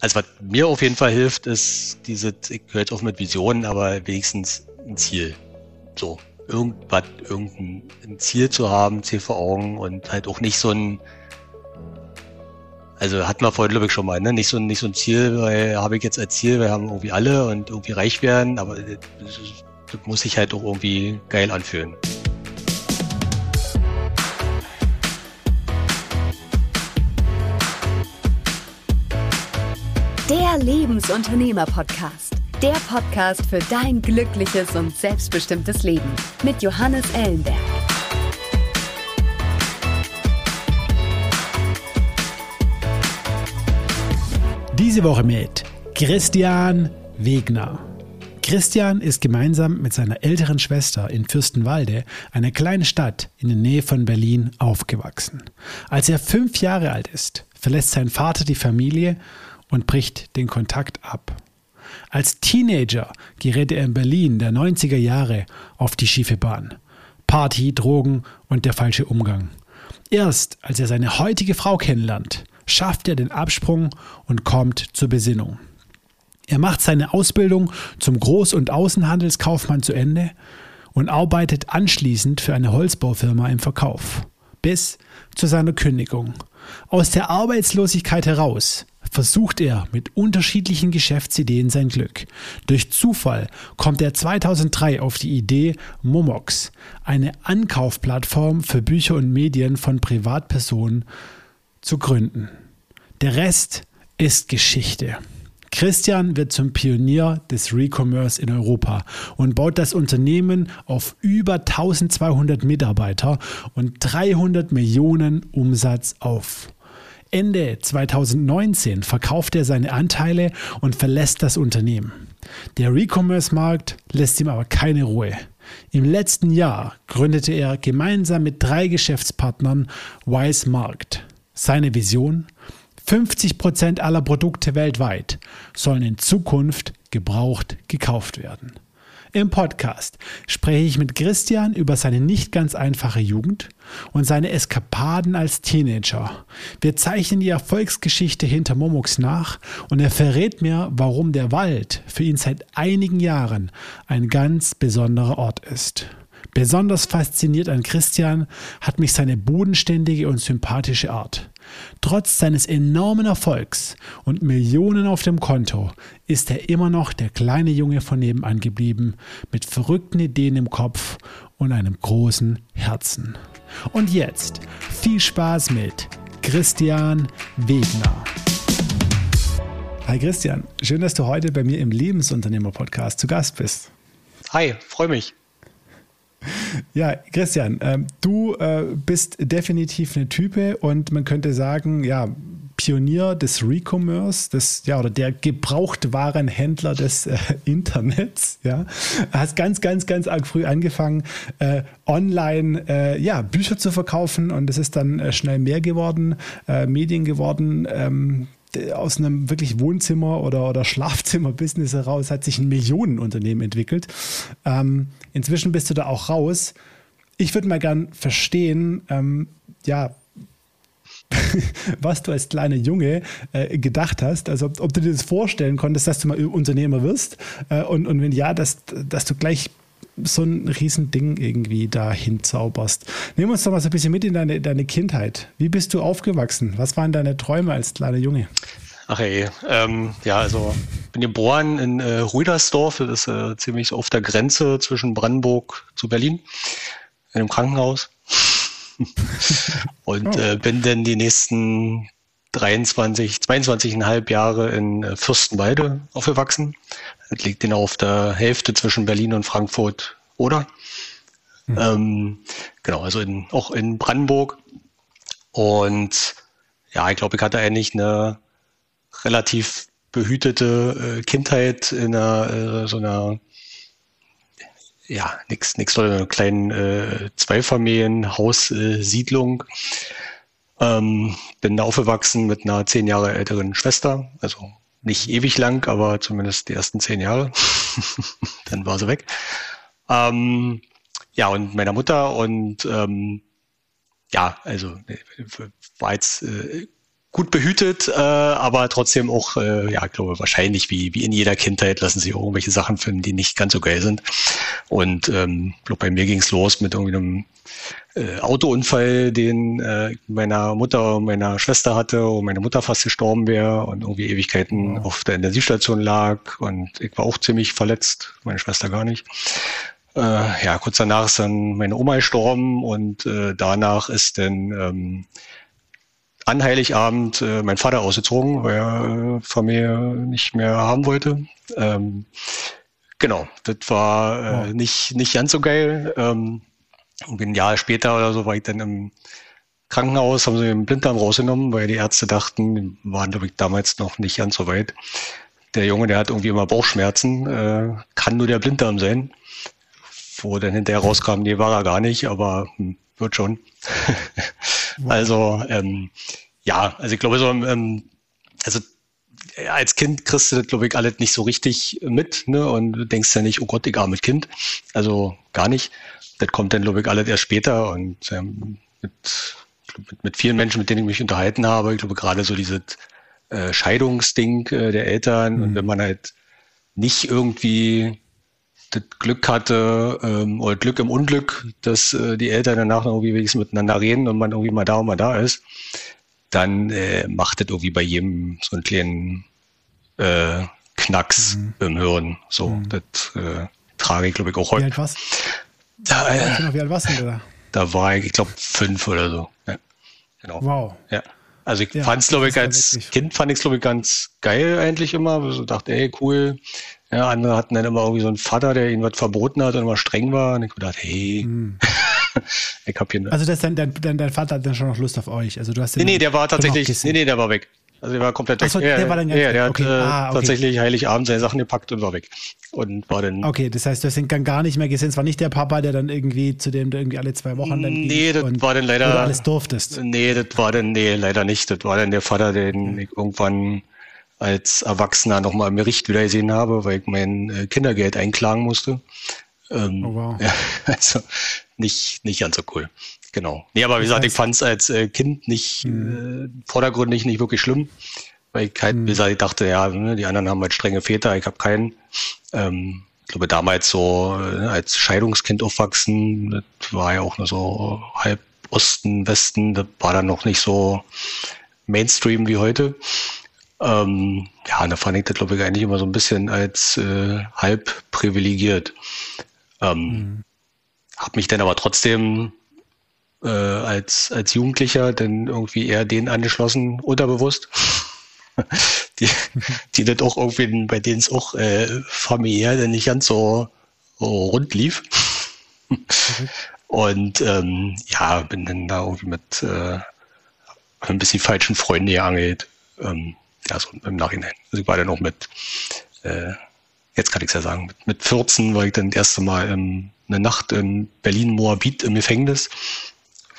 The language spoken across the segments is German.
also was mir auf jeden Fall hilft, ist diese, ich höre jetzt auf mit Visionen, aber wenigstens ein Ziel. So, irgendwas, irgendein Ziel zu haben, Ziel vor Augen und halt auch nicht so ein, also hatten wir vorhin, glaube ich, schon mal, ne? Nicht so, nicht so ein Ziel, weil habe ich jetzt als Ziel, wir haben irgendwie alle und irgendwie reich werden, aber das, das muss sich halt auch irgendwie geil anfühlen. Der Lebensunternehmer-Podcast. Der Podcast für dein glückliches und selbstbestimmtes Leben mit Johannes Ellenberg. Diese Woche mit Christian Wegner. Christian ist gemeinsam mit seiner älteren Schwester in Fürstenwalde, einer kleinen Stadt in der Nähe von Berlin, aufgewachsen. Als er fünf Jahre alt ist, verlässt sein Vater die Familie und bricht den Kontakt ab. Als Teenager gerät er in Berlin der 90er Jahre auf die schiefe Bahn. Party, Drogen und der falsche Umgang. Erst als er seine heutige Frau kennenlernt, schafft er den Absprung und kommt zur Besinnung. Er macht seine Ausbildung zum Groß- und Außenhandelskaufmann zu Ende und arbeitet anschließend für eine Holzbaufirma im Verkauf. Bis zu seiner Kündigung. Aus der Arbeitslosigkeit heraus versucht er mit unterschiedlichen Geschäftsideen sein Glück. Durch Zufall kommt er 2003 auf die Idee, Momox, eine Ankaufplattform für Bücher und Medien von Privatpersonen, zu gründen. Der Rest ist Geschichte. Christian wird zum Pionier des Recommerce in Europa und baut das Unternehmen auf über 1200 Mitarbeiter und 300 Millionen Umsatz auf. Ende 2019 verkauft er seine Anteile und verlässt das Unternehmen. Der Recommerce-Markt lässt ihm aber keine Ruhe. Im letzten Jahr gründete er gemeinsam mit drei Geschäftspartnern Wise Markt. Seine Vision? 50 Prozent aller Produkte weltweit sollen in Zukunft gebraucht gekauft werden. Im Podcast spreche ich mit Christian über seine nicht ganz einfache Jugend und seine Eskapaden als Teenager. Wir zeichnen die Erfolgsgeschichte hinter Momox nach und er verrät mir, warum der Wald für ihn seit einigen Jahren ein ganz besonderer Ort ist. Besonders fasziniert an Christian hat mich seine bodenständige und sympathische Art. Trotz seines enormen Erfolgs und Millionen auf dem Konto ist er immer noch der kleine Junge von nebenan geblieben, mit verrückten Ideen im Kopf und einem großen Herzen. Und jetzt viel Spaß mit Christian Wegner. Hi Christian, schön, dass du heute bei mir im Lebensunternehmer-Podcast zu Gast bist. Hi, freue mich. Ja, Christian, äh, du äh, bist definitiv eine Type und man könnte sagen, ja, Pionier des Recommerce, des, ja, oder der Gebrauchtwarenhändler des äh, Internets, ja. Hast ganz, ganz, ganz arg früh angefangen, äh, online, äh, ja, Bücher zu verkaufen und es ist dann äh, schnell mehr geworden, äh, Medien geworden, ähm, aus einem wirklich Wohnzimmer- oder, oder Schlafzimmer-Business heraus hat sich ein Millionenunternehmen entwickelt. Ähm, inzwischen bist du da auch raus. Ich würde mal gern verstehen, ähm, ja, was du als kleiner Junge äh, gedacht hast. Also ob, ob, du dir das vorstellen konntest, dass du mal Unternehmer wirst äh, und, und wenn ja, dass, dass du gleich so ein Riesending irgendwie da hinzauberst. Nimm uns doch mal so ein bisschen mit in deine, deine Kindheit. Wie bist du aufgewachsen? Was waren deine Träume als kleiner Junge? Ach ey, ähm, ja, also bin geboren in äh, Ruidersdorf, das ist äh, ziemlich auf der Grenze zwischen Brandenburg zu Berlin, in einem Krankenhaus. Und oh. äh, bin dann die nächsten 23, 22,5 Jahre in äh, Fürstenwalde aufgewachsen. Das liegt genau auf der Hälfte zwischen Berlin und Frankfurt, oder? Mhm. Ähm, genau, also in, auch in Brandenburg. Und ja, ich glaube, ich hatte eigentlich eine relativ behütete äh, Kindheit in einer, äh, so einer, ja, nix, nix so einer kleinen äh, Zweifamilienhaussiedlung. Ähm, bin da aufgewachsen mit einer zehn Jahre älteren Schwester, also nicht ewig lang, aber zumindest die ersten zehn Jahre. Dann war sie weg. Ähm, ja, und meiner Mutter und ähm, ja, also war jetzt äh, gut behütet, äh, aber trotzdem auch, äh, ja, glaube wahrscheinlich wie, wie in jeder Kindheit lassen sich irgendwelche Sachen finden, die nicht ganz so geil sind. Und ähm, glaube bei mir ging's los mit irgendwie einem äh, Autounfall, den äh, meiner Mutter und meiner Schwester hatte, wo meine Mutter fast gestorben wäre und irgendwie Ewigkeiten oh. auf der Intensivstation lag und ich war auch ziemlich verletzt, meine Schwester gar nicht. Äh, ja, kurz danach ist dann meine Oma gestorben und äh, danach ist dann ähm, an Heiligabend äh, mein Vater ausgezogen, weil er äh, Familie nicht mehr haben wollte. Ähm, genau, das war äh, nicht, nicht ganz so geil. Ähm, und ein Jahr später oder so war ich dann im Krankenhaus, haben sie den Blinddarm rausgenommen, weil die Ärzte dachten, waren glaube ich damals noch nicht ganz so weit. Der Junge, der hat irgendwie immer Bauchschmerzen, äh, kann nur der Blinddarm sein. Wo dann hinterher rauskam, nee, war er gar nicht, aber hm, wird schon. also ähm, ja, also ich glaube so, ähm, also als Kind kriegst du das, glaube ich, alles nicht so richtig mit, ne? Und du denkst ja nicht, oh Gott, ich mit Kind. Also gar nicht. Das kommt dann, glaube ich, alles erst später und ähm, mit, mit, mit vielen Menschen, mit denen ich mich unterhalten habe, ich glaube gerade so dieses äh, Scheidungsding äh, der Eltern mhm. und wenn man halt nicht irgendwie das Glück hatte ähm, oder Glück im Unglück, dass äh, die Eltern danach noch irgendwie wenigstens miteinander reden und man irgendwie mal da und mal da ist, dann äh, macht das irgendwie bei jedem so einen kleinen äh, Knacks mhm. im Hirn. So, mhm. das äh, trage ich, glaube ich, auch heute. Wie alt warst da, äh, wie alt warst du da? Da war ich, ich glaube, fünf oder so. Ja, genau. Wow. Ja. Also ich ja, fand es, glaube ich, als Kind fand ich es, glaube ich, ganz geil eigentlich immer. So dachte, ey, cool, ja, andere hatten dann immer irgendwie so einen Vater, der ihnen was verboten hat und immer streng war. Und ich dachte, hey, hm. ich hab hier. Also das dein, dein, dein Vater hat dann schon noch Lust auf euch. Also du hast nee, nee, der war tatsächlich, nee, nee, der war weg. Also der war komplett weg. So, der, war dann ganz ja, der hat okay. äh, ah, okay. tatsächlich Heiligabend seine Sachen gepackt und war weg. Und war dann. Okay, das heißt, du hast ihn gar nicht mehr gesehen. Es war nicht der Papa, der dann irgendwie, zu dem du irgendwie alle zwei Wochen dann Nee, das war dann leider. Oder alles durftest. Nee, das war dann, nee, leider nicht. Das war dann der Vater, den ich irgendwann als Erwachsener nochmal im Gericht wieder gesehen habe, weil ich mein äh, Kindergeld einklagen musste. Ähm, oh, wow. Ja, also nicht, nicht ganz so cool. Genau. Nee, aber wie gesagt, ich fand es als äh, Kind nicht mhm. äh, vordergründig nicht wirklich schlimm. Weil ich halt, mhm. wie gesagt, ich dachte, ja, ne, die anderen haben halt strenge Väter, ich habe keinen. Ähm, ich glaube, damals so äh, als Scheidungskind aufwachsen, das war ja auch nur so halb Osten, Westen, das war dann noch nicht so Mainstream wie heute. Ähm, ja, da fand ich das, glaube ich, eigentlich immer so ein bisschen als äh, halb privilegiert. Ähm, mhm. Hab mich dann aber trotzdem äh, als, als Jugendlicher dann irgendwie eher denen angeschlossen, unterbewusst. die, die das auch irgendwie, bei denen es auch äh, familiär dann nicht ganz so, so rund lief. Mhm. Und ähm, ja, bin dann da irgendwie mit äh, ein bisschen falschen Freunden geangelt. Ähm, ja, so im Nachhinein. Also ich war dann auch mit, äh, jetzt kann ich es ja sagen, mit, mit 14 war ich dann das erste Mal ähm, eine Nacht in Berlin-Moabit im Gefängnis.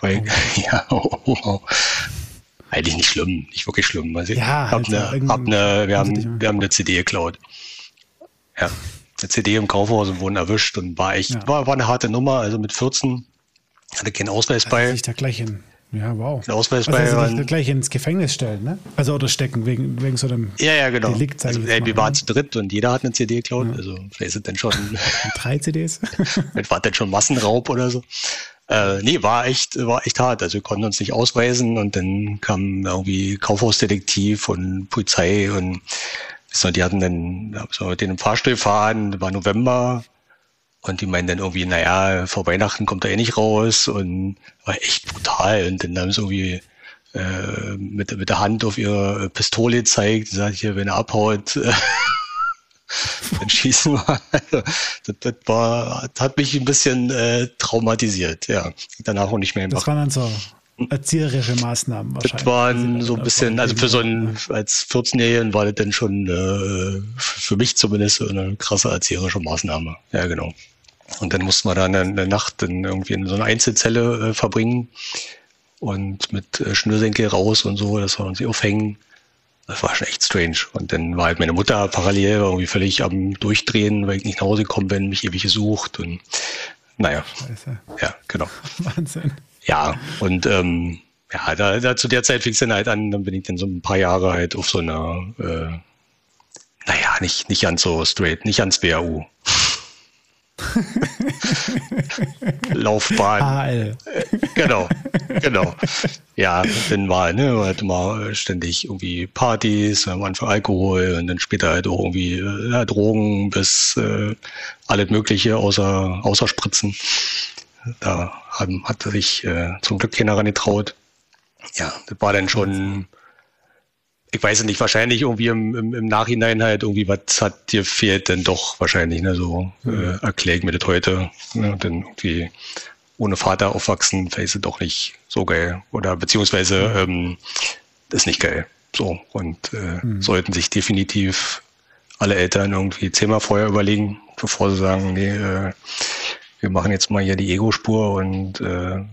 Weil, oh. ja, oh, oh, oh. eigentlich nicht schlimm, nicht wirklich schlimm. Also ja, hab also eine, hab eine, wir, haben, wir haben eine CD geklaut. Ja, eine CD im Kaufhaus und wurden erwischt und war echt, ja. war, war eine harte Nummer. Also mit 14 hatte keinen Ausweis also bei. Ich da gleich hin. Ja, wow. Den Ausweis also bei also gleich ins Gefängnis stellen, ne? Also oder stecken wegen, wegen so einem Ja, ja, genau. Delikt, also, ey, wir waren ne? zu dritt und jeder hat eine CD geklaut. Ja. Also vielleicht sind dann schon drei CDs. war dann schon Massenraub oder so. Äh, nee, war echt, war echt hart. Also wir konnten uns nicht ausweisen und dann kam irgendwie Kaufhausdetektiv und Polizei und die hatten dann so mit denen im Fahrstuhl fahren, war November, und die meinen dann irgendwie, naja, vor Weihnachten kommt er eh nicht raus und war echt brutal. Und dann haben sie irgendwie äh, mit, mit der Hand auf ihre Pistole gezeigt, sagt hier, wenn er abhaut, dann schießen wir. Also, das, das, war, das hat mich ein bisschen äh, traumatisiert, ja. Danach auch nicht mehr gemacht. Das waren dann so erzieherische Maßnahmen wahrscheinlich. Das waren so ein bisschen, also für so einen, als 14-Jährigen war das dann schon äh, für mich zumindest so eine krasse erzieherische Maßnahme. Ja, genau. Und dann mussten wir dann eine Nacht in irgendwie in so einer Einzelzelle äh, verbringen und mit äh, Schnürsenkel raus und so, dass wir uns aufhängen. Das war schon echt strange. Und dann war halt meine Mutter parallel irgendwie völlig am Durchdrehen, weil ich nicht nach Hause gekommen bin, mich ewig gesucht und naja. Scheiße. Ja, genau. Wahnsinn. Ja, und ähm, ja, da, da zu der Zeit fing es dann halt an, dann bin ich dann so ein paar Jahre halt auf so einer, äh, naja, nicht, nicht ganz so straight, nicht ans BAU. Laufbahn. HL. Genau, genau. Ja, dann war, ne, halt immer ständig irgendwie Partys, am Anfang Alkohol und dann später halt auch irgendwie äh, ja, Drogen bis äh, alles Mögliche außer, außer Spritzen. Da haben, hat sich äh, zum Glück keiner ran getraut. Ja, das war dann schon, ich weiß nicht, wahrscheinlich irgendwie im, im, im Nachhinein halt irgendwie, was hat dir fehlt denn doch wahrscheinlich, ne, so äh, erkläre ich mir das heute. Ne, denn irgendwie ohne Vater aufwachsen, vielleicht ist doch nicht so geil. Oder beziehungsweise ähm, ist nicht geil. So. Und äh, mhm. sollten sich definitiv alle Eltern irgendwie zehnmal vorher überlegen, bevor sie sagen, nee, äh, wir machen jetzt mal hier die Ego-Spur und äh,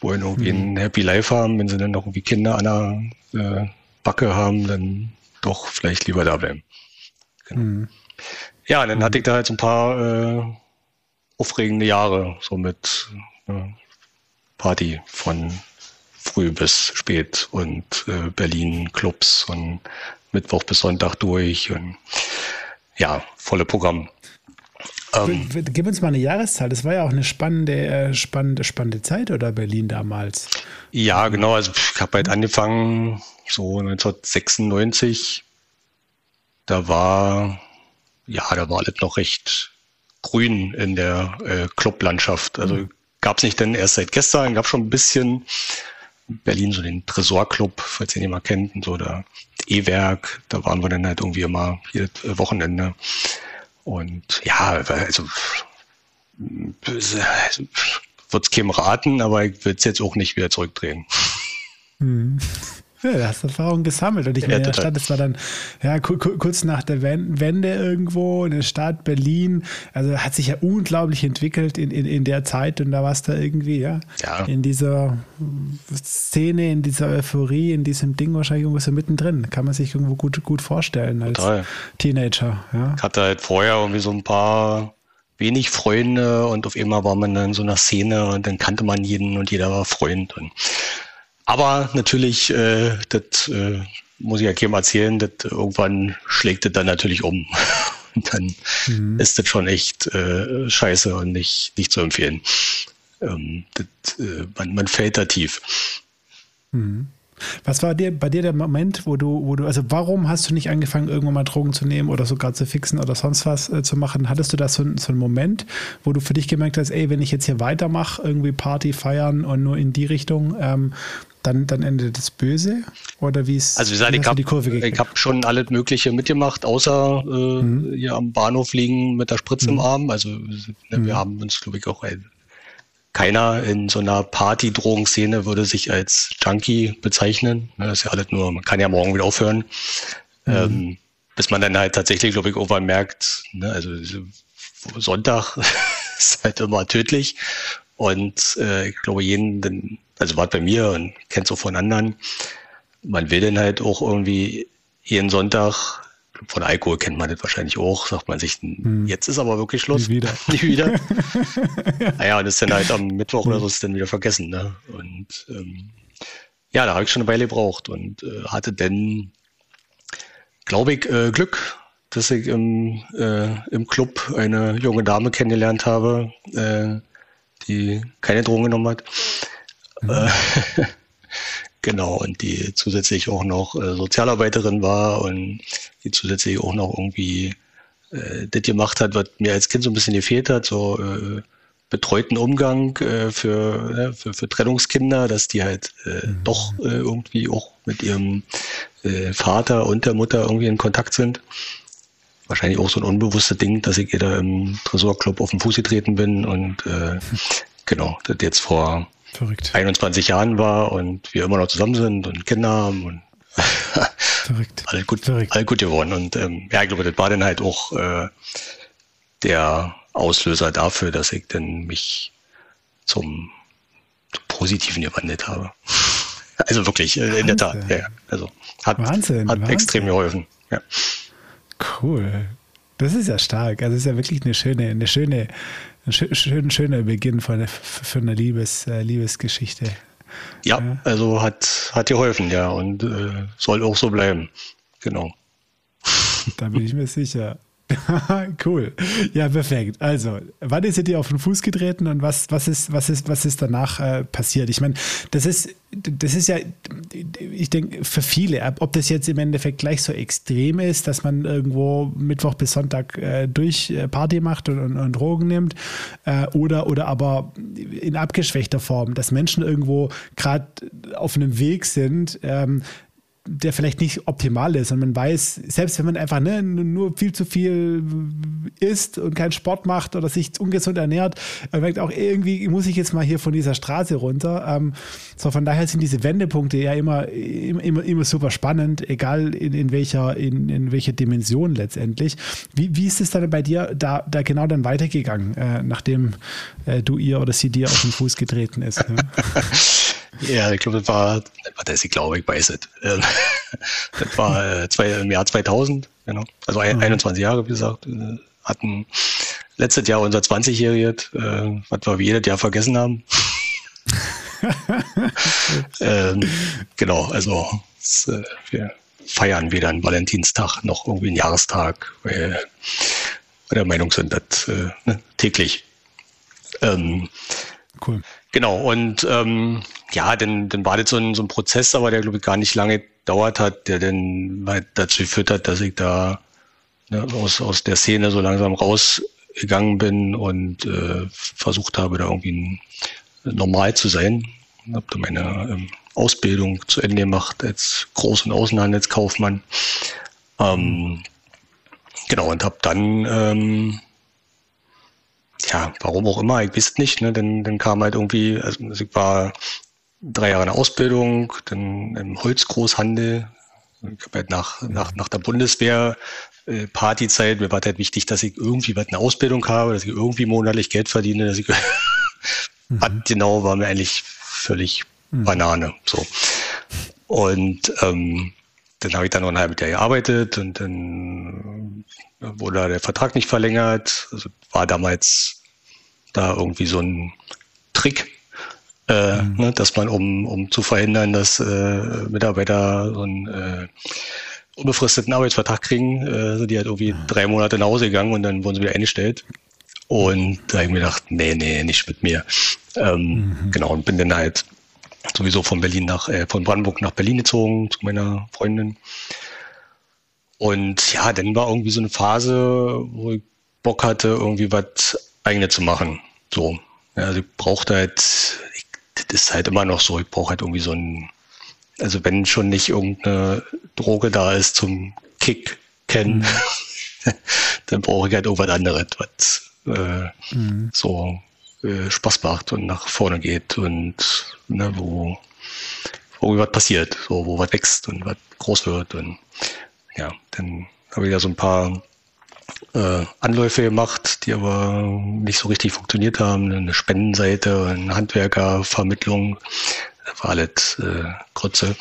wollen irgendwie mhm. ein Happy Life haben, wenn sie dann noch irgendwie Kinder an der äh, Backe haben, dann doch vielleicht lieber da bleiben. Genau. Mhm. Ja, dann hatte ich da halt so ein paar äh, aufregende Jahre, so mit äh, Party von früh bis spät und äh, Berlin Clubs und Mittwoch bis Sonntag durch und ja, volle Programm. Ähm, Gib uns mal eine Jahreszahl. Das war ja auch eine spannende, äh, spannende, spannende Zeit, oder Berlin damals? Ja, genau. Also ich habe halt angefangen so 1996. Da war ja, da war alles noch recht grün in der äh, Clublandschaft. Also mhm. gab es nicht denn erst seit gestern, gab schon ein bisschen Berlin so den Tresorclub, falls ihr den mal kennt, und so der E-Werk. Da waren wir dann halt irgendwie immer jedes Wochenende. Und ja, also, wird es keinem raten, aber ich würde es jetzt auch nicht wieder zurückdrehen. Hm. Ja, du hast Erfahrung gesammelt. Und ich ja, meine, in der Stadt, das war dann ja, kurz nach der Wende irgendwo in der Stadt Berlin. Also hat sich ja unglaublich entwickelt in, in, in der Zeit und da warst du irgendwie, ja, ja, in dieser Szene, in dieser Euphorie, in diesem Ding wahrscheinlich irgendwo so mittendrin. Kann man sich irgendwo gut, gut vorstellen als Total. Teenager. Ja. Ich hatte halt vorher irgendwie so ein paar wenig Freunde und auf einmal war man dann in so einer Szene und dann kannte man jeden und jeder war Freund und aber natürlich, äh, das äh, muss ich ja keinem erzählen, das irgendwann schlägt es dann natürlich um. Und dann mhm. ist das schon echt äh, scheiße und nicht, nicht zu empfehlen. Ähm, das, äh, man, man fällt da tief. Mhm. Was war dir, bei dir der Moment, wo du, wo du, also warum hast du nicht angefangen, irgendwann mal Drogen zu nehmen oder sogar zu fixen oder sonst was äh, zu machen? Hattest du da so, so einen Moment, wo du für dich gemerkt hast, ey, wenn ich jetzt hier weitermache, irgendwie Party feiern und nur in die Richtung, ähm, dann, dann endet das böse? Oder wie ist Also wie gesagt, ich habe hab schon alles Mögliche mitgemacht, außer äh, mhm. hier am Bahnhof liegen mit der Spritze mhm. im Arm. Also ne, wir mhm. haben uns, glaube ich, auch keiner in so einer Party-Drogenszene würde sich als Junkie bezeichnen. Ne, das ist ja alles nur, man kann ja morgen wieder aufhören. Mhm. Ähm, bis man dann halt tatsächlich, glaube ich, irgendwann merkt, ne, also Sonntag ist halt immer tödlich. Und äh, ich glaube, jeden, also war bei mir und kennt so von anderen, man will dann halt auch irgendwie jeden Sonntag, von Alkohol kennt man das wahrscheinlich auch, sagt man sich, hm. jetzt ist aber wirklich Schluss. Nie wieder. Nie wieder. naja, und ist dann halt am Mittwoch oder so ist dann wieder vergessen. Ne? Und ähm, ja, da habe ich schon eine Weile gebraucht und äh, hatte dann, glaube ich, äh, Glück, dass ich im, äh, im Club eine junge Dame kennengelernt habe, äh, die keine Drogen genommen hat. Mhm. Genau, und die zusätzlich auch noch äh, Sozialarbeiterin war und die zusätzlich auch noch irgendwie äh, das gemacht hat, was mir als Kind so ein bisschen gefehlt hat, so äh, betreuten Umgang äh, für, äh, für, für Trennungskinder, dass die halt äh, mhm. doch äh, irgendwie auch mit ihrem äh, Vater und der Mutter irgendwie in Kontakt sind. Wahrscheinlich auch so ein unbewusstes Ding, dass ich ihr da im Tresorclub auf den Fuß getreten bin und äh, genau, das jetzt vor Verrückt. 21 Jahren war und wir immer noch zusammen sind und Kinder haben und Verrückt. alles gut, Verrückt. alles gut geworden. Und ähm, ja, ich glaube, das war dann halt auch äh, der Auslöser dafür, dass ich dann mich zum, zum Positiven gewandelt habe. Also wirklich, äh, in der Tat. Ja, also hat, Wahnsinn, hat Wahnsinn. extrem geholfen. Ja. Cool. Das ist ja stark. Also es ist ja wirklich eine schöne, eine schöne, ein schön, schöner Beginn von, für eine Liebes, äh, Liebesgeschichte. Ja, also hat, hat geholfen, ja, und äh, soll auch so bleiben. Genau. Da bin ich mir sicher. cool. Ja, perfekt. Also, wann ist ihr auf den Fuß getreten und was, was, ist, was, ist, was ist danach äh, passiert? Ich meine, das ist, das ist ja, ich denke, für viele, ob das jetzt im Endeffekt gleich so extrem ist, dass man irgendwo Mittwoch bis Sonntag äh, durch äh, Party macht und, und, und Drogen nimmt, äh, oder, oder aber in abgeschwächter Form, dass Menschen irgendwo gerade auf einem Weg sind, ähm, der vielleicht nicht optimal ist. Und man weiß, selbst wenn man einfach ne, nur viel zu viel isst und keinen Sport macht oder sich ungesund ernährt, man merkt auch irgendwie, muss ich jetzt mal hier von dieser Straße runter. Ähm, so von daher sind diese Wendepunkte ja immer, immer, immer super spannend, egal in, in, welcher, in, in welcher Dimension letztendlich. Wie, wie ist es dann bei dir da, da genau dann weitergegangen, äh, nachdem äh, du ihr oder sie dir auf den Fuß getreten ist? Ne? Ja, ich glaube, das war, das ich glaube, ich weiß es. Das war äh, zwei, im Jahr 2000, genau. Also mhm. 21 Jahre, wie gesagt. Äh, hatten letztes Jahr unser 20-Jähriges, äh, was wir wie jedes Jahr vergessen haben. ähm, genau, also das, wir feiern weder einen Valentinstag noch irgendwie einen Jahrestag, weil wir der Meinung sind, dass ne, täglich. Ähm, cool. Genau, und ähm, ja, dann, dann war das so ein, so ein Prozess, aber der, glaube ich, gar nicht lange gedauert hat, der dann halt dazu geführt hat, dass ich da ne, aus, aus der Szene so langsam rausgegangen bin und äh, versucht habe, da irgendwie normal zu sein. Ich habe da meine ähm, Ausbildung zu Ende gemacht als Groß- und Außenhandelskaufmann. Ähm, genau, und habe dann ähm, ja, warum auch immer, ich weiß nicht, ne? Dann, dann kam halt irgendwie, also ich war drei Jahre in der Ausbildung, dann im Holzgroßhandel. Ich habe halt nach, nach, nach der Bundeswehr äh, Partyzeit, mir war halt wichtig, dass ich irgendwie was eine Ausbildung habe, dass ich irgendwie monatlich Geld verdiene, dass ich mhm. genau war mir eigentlich völlig mhm. Banane. So. Und ähm, dann habe ich dann noch ein halbes Jahr gearbeitet und dann wurde der Vertrag nicht verlängert. Also war damals da irgendwie so ein Trick, äh, mhm. ne, dass man, um, um zu verhindern, dass äh, Mitarbeiter so einen äh, unbefristeten Arbeitsvertrag kriegen, äh, sind die halt irgendwie mhm. drei Monate nach Hause gegangen und dann wurden sie wieder eingestellt. Und da habe ich mir gedacht, nee, nee, nicht mit mir. Ähm, mhm. Genau, und bin dann halt sowieso von Berlin nach, äh, von Brandenburg nach Berlin gezogen zu meiner Freundin. Und ja, dann war irgendwie so eine Phase, wo ich Bock hatte, irgendwie was eigenes zu machen. So. Ja, also ich brauchte halt, ich, das ist halt immer noch so, ich brauche halt irgendwie so ein, also wenn schon nicht irgendeine Droge da ist zum Kick kennen, mhm. dann brauche ich halt irgendwas anderes, was äh, mhm. so äh, Spaß macht und nach vorne geht und ne, wo, wo was passiert, so, wo was wächst und was groß wird. Und ja, dann habe ich ja so ein paar äh, Anläufe gemacht, die aber nicht so richtig funktioniert haben. Eine Spendenseite, eine Handwerkervermittlung, das war alles äh, Grütze.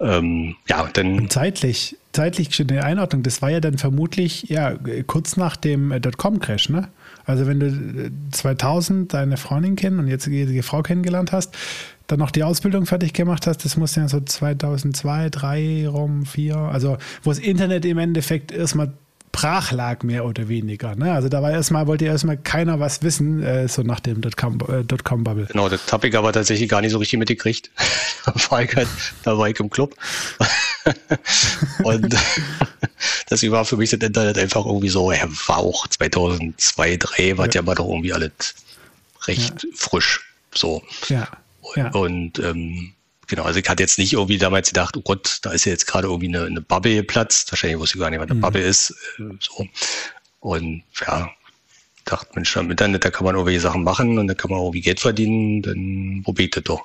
Ähm, ja, dann. Und zeitlich, zeitlich eine Einordnung, das war ja dann vermutlich ja kurz nach dem äh, Dotcom-Crash, ne? Also wenn du 2000 äh, deine Freundin kennen und jetzt die Frau kennengelernt hast, dann noch die Ausbildung fertig gemacht hast, das muss ja so 2002, 3 rum, 4, also wo das Internet im Endeffekt erstmal brach lag, mehr oder weniger. Ne? Also da war erstmal, wollte erstmal keiner was wissen, äh, so nach dem Dotcom-Bubble. Äh, genau, das habe ich aber tatsächlich gar nicht so richtig mitgekriegt. da, war ich halt, da war ich im Club. und das war für mich das Internet einfach irgendwie so, ja, war auch 2002, 2003, war ja, ja mal doch irgendwie alles recht ja. frisch. So. Ja. Ja. Und ähm, Genau, also ich hatte jetzt nicht irgendwie damals gedacht, oh Gott, da ist ja jetzt gerade irgendwie eine, eine Bubble geplatzt. Wahrscheinlich wusste ich gar nicht, was eine mhm. Bubble ist. Äh, so. Und ja, dachte, Mensch, im Internet, da kann man irgendwelche Sachen machen und da kann man irgendwie Geld verdienen, dann probiert das doch.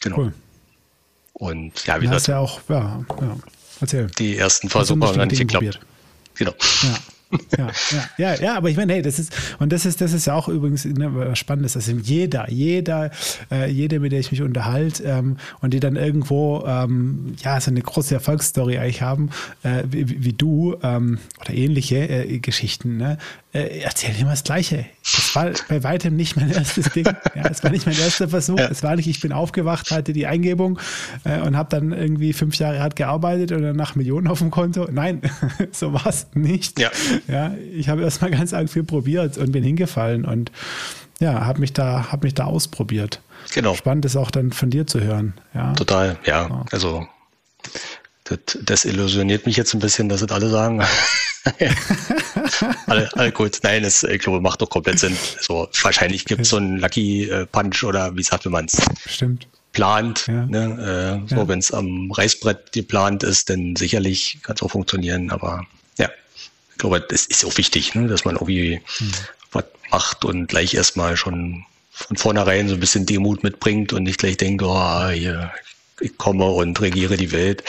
Genau. Cool. Und ja, wie gesagt. ja auch, ja, ja. Erzähl. Die ersten Versuche haben nicht geklappt. Genau. Ja ja, ja, ja, ja, aber ich meine, hey, das ist, und das ist, das ist ja auch übrigens ne, was Spannendes, dass jeder, jeder, äh, jeder, mit der ich mich unterhalte ähm, und die dann irgendwo, ähm, ja, so eine große Erfolgsstory eigentlich haben, äh, wie, wie, du ähm, oder ähnliche äh, Geschichten, ne? Äh, erzähl immer das Gleiche. Das war bei weitem nicht mein erstes Ding. Ja, es war nicht mein erster Versuch. Ja. Es war nicht, ich bin aufgewacht, hatte die Eingebung äh, und habe dann irgendwie fünf Jahre hart gearbeitet und danach Millionen auf dem Konto. Nein, so war es nicht. Ja. Ja, ich habe erstmal ganz arg viel probiert und bin hingefallen und ja, habe mich da, habe mich da ausprobiert. Genau. Spannend ist auch dann von dir zu hören. Ja. Total, ja. ja. Also das, das illusioniert mich jetzt ein bisschen, dass es alle sagen. alle, alle gut. Nein, das, ich glaube, macht doch komplett Sinn. Also, wahrscheinlich gibt es so einen Lucky äh, Punch oder wie sagt man es? Stimmt. Plant. Ja. Ne? Äh, so, ja. wenn es am Reißbrett geplant ist, dann sicherlich kann es auch funktionieren. Aber ja, ich glaube, das ist auch wichtig, ne? dass man irgendwie hm. was macht und gleich erstmal schon von vornherein so ein bisschen Demut mitbringt und nicht gleich denkt, oh, hier, ich komme und regiere die Welt,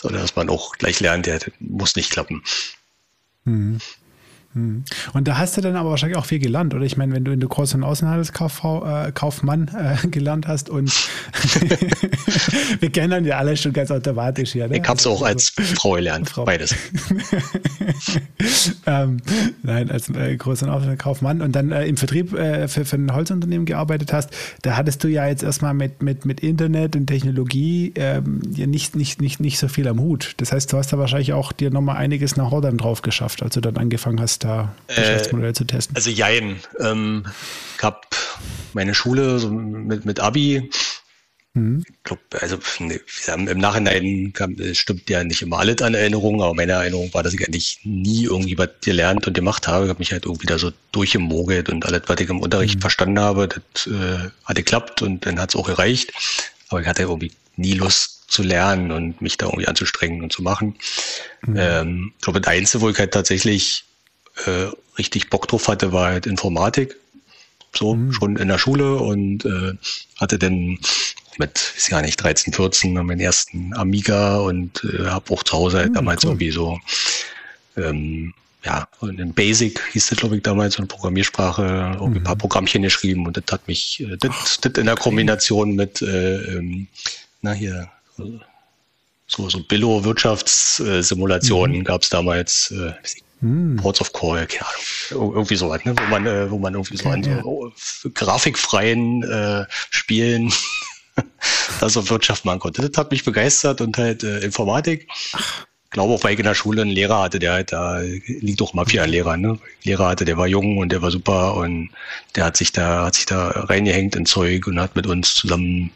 sondern dass man auch gleich lernt, der muss nicht klappen. Mhm. Mhm. Und da hast du dann aber wahrscheinlich auch viel gelernt, oder? Ich meine, wenn du in der Groß- und Außenhandelskaufmann äh, gelernt hast und wir kennen ja alle schon ganz automatisch hier. Ne? Ich habe es auch als Frau gelernt, Frau. beides. ähm, nein, als äh, Groß- und Außenhandelskaufmann und dann äh, im Vertrieb äh, für, für ein Holzunternehmen gearbeitet hast, da hattest du ja jetzt erstmal mit, mit, mit Internet und Technologie ähm, ja nicht, nicht, nicht, nicht so viel am Hut. Das heißt, du hast da wahrscheinlich auch dir nochmal einiges nach Hordern drauf geschafft, als du dann angefangen hast, da Geschäftsmodelle äh, zu testen? Also jein. Ähm, ich habe meine Schule so mit, mit Abi. Mhm. Ich glaube, also ne, im Nachhinein kam, stimmt ja nicht immer alles an Erinnerungen, aber meine Erinnerung war, dass ich eigentlich nie irgendwie was gelernt und gemacht habe. Ich habe mich halt irgendwie da so durchgemogelt und alles, was ich im Unterricht mhm. verstanden habe, das äh, hat geklappt und dann hat es auch gereicht. Aber ich hatte irgendwie nie Lust zu lernen und mich da irgendwie anzustrengen und zu machen. Mhm. Ähm, ich glaube, das Einzige, wo ich halt tatsächlich äh, richtig Bock drauf hatte, war halt Informatik. So, mhm. schon in der Schule und äh, hatte dann mit, weiß gar nicht, 13, 14 meinen ersten Amiga und äh, habe auch zu Hause halt mhm, damals cool. irgendwie so, ähm, ja, in Basic hieß das, glaube ich, damals, so eine Programmiersprache, irgendwie ein paar mhm. Programmchen geschrieben und das hat mich, äh, das, das in der Kombination mit, äh, ähm, na hier, so, so Billo-Wirtschaftssimulationen mhm. gab es damals, äh, hm. Ports of Call, keine Ahnung. Irgendwie so was, ne? wo man, äh, wo man irgendwie so an so grafikfreien äh, Spielen da so Wirtschaft machen konnte. Das hat mich begeistert und halt äh, Informatik. Ich glaube auch, weil ich in der Schule einen Lehrer hatte, der halt da liegt doch mal viel an Lehrern, ne? Lehrer hatte, der war jung und der war super und der hat sich da, hat sich da reingehängt in Zeug und hat mit uns zusammen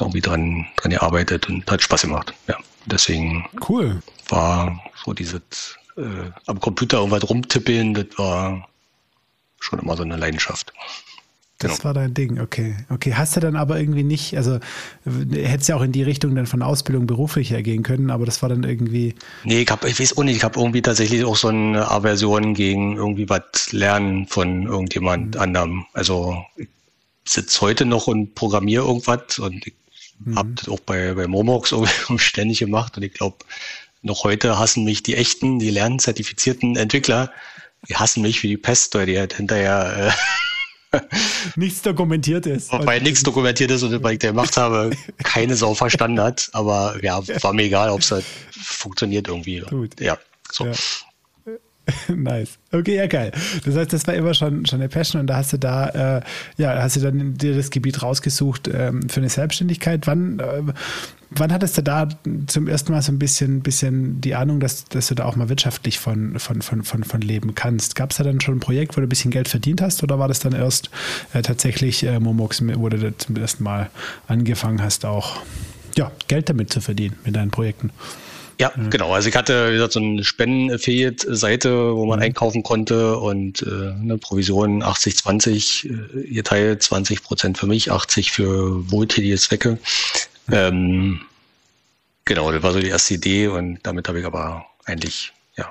irgendwie dran, dran gearbeitet und hat Spaß gemacht. Ja. Deswegen cool. war so dieses äh, am Computer irgendwas rumtippeln, das war schon immer so eine Leidenschaft. Das genau. war dein Ding, okay. Okay, hast du dann aber irgendwie nicht, also hättest ja auch in die Richtung dann von Ausbildung beruflich hergehen können, aber das war dann irgendwie. Nee, ich, hab, ich weiß auch nicht, ich habe irgendwie tatsächlich auch so eine Aversion gegen irgendwie was lernen von irgendjemand mhm. anderem. Also ich sitze heute noch und programmiere irgendwas und ich mhm. habe das auch bei, bei Momox irgendwie ständig gemacht und ich glaube, noch heute hassen mich die echten, die lernzertifizierten Entwickler. Die hassen mich wie die Pest, weil die halt hinterher äh, nichts dokumentiert ist. Weil nichts dokumentiert ist und weil ich gemacht habe, keine Sau verstanden hat. Aber ja, war mir egal, ob es halt funktioniert irgendwie. Gut. Ja, so. Ja. Nice. Okay, ja geil. Das heißt, das war immer schon, schon eine Passion und da hast du da, äh, ja, hast du dann dir das Gebiet rausgesucht ähm, für eine Selbstständigkeit. Wann, äh, wann hattest du da zum ersten Mal so ein bisschen, bisschen die Ahnung, dass, dass du da auch mal wirtschaftlich von, von, von, von, von leben kannst? Gab es da dann schon ein Projekt, wo du ein bisschen Geld verdient hast oder war das dann erst äh, tatsächlich äh, Momox, wo du zum ersten Mal angefangen hast, auch ja, Geld damit zu verdienen mit deinen Projekten? Ja, mhm. genau. Also ich hatte, wie gesagt, so eine Spenden-Affiliate-Seite, wo man mhm. einkaufen konnte und äh, eine Provision 80-20 äh, geteilt, 20 Prozent für mich, 80 für wohltätige Zwecke. Mhm. Ähm, genau, das war so die erste Idee und damit habe ich aber eigentlich ja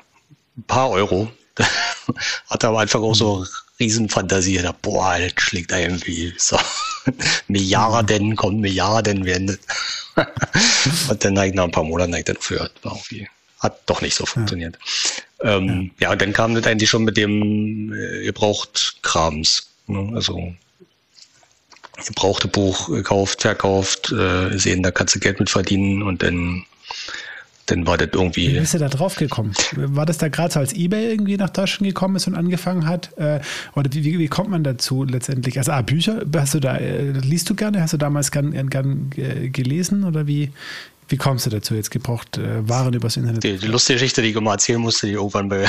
ein paar Euro. hatte am Anfang auch so mhm. Riesenfantasie. Da, boah, das schlägt irgendwie so Milliarden, kommt Milliarden werden. und dann nach ein paar Monaten ich dann aufgehört. War irgendwie, hat doch nicht so funktioniert. Ja, ähm, ja. ja und dann kam das eigentlich schon mit dem äh, ihr braucht Krams. Ne? Also gebrauchte Buch gekauft, verkauft, äh, sehen, da kannst du Geld mit verdienen und dann dann war das irgendwie. Wie bist du da drauf gekommen? War das da gerade so, als Ebay irgendwie nach Deutschland gekommen ist und angefangen hat? Äh, oder wie, wie, wie, kommt man dazu letztendlich? Also, ah, Bücher, hast du da, äh, liest du gerne? Hast du damals gern, gern gelesen oder wie? Wie kommst du dazu, jetzt gebraucht äh, Waren übers Internet? Die, die, lustige Geschichte, die ich immer erzählen musste, die irgendwann bei,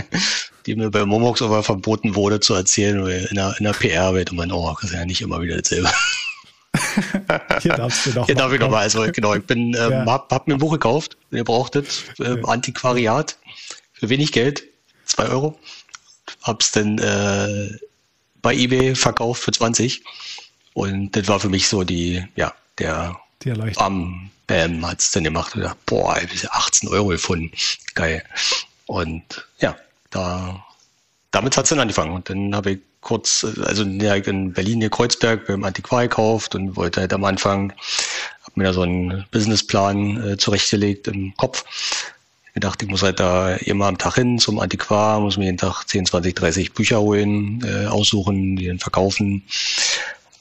die mir bei Momox aber verboten wurde zu erzählen, weil in der, in der PR-Welt und man, oh, das ist ja nicht immer wieder dasselbe. Hier darfst du noch. Hier darf ich nochmal. Also, genau, ich bin, ähm, ja. hab, hab, mir ein Buch gekauft, ihr brauchtet, äh, Antiquariat, für wenig Geld, zwei Euro. Hab's dann äh, bei eBay verkauft für 20. Und das war für mich so die, ja, der die Bam, Bam hat's dann gemacht und gedacht, boah, 18 Euro gefunden. Geil. Und ja, da damit hat's dann angefangen. Und dann habe ich kurz, also in Berlin hier Kreuzberg beim Antiquar gekauft und wollte halt am Anfang, habe mir da so einen Businessplan äh, zurechtgelegt im Kopf. Ich dachte, ich muss halt da immer am Tag hin zum Antiquar, muss mir jeden Tag 10, 20, 30 Bücher holen, äh, aussuchen, die dann verkaufen.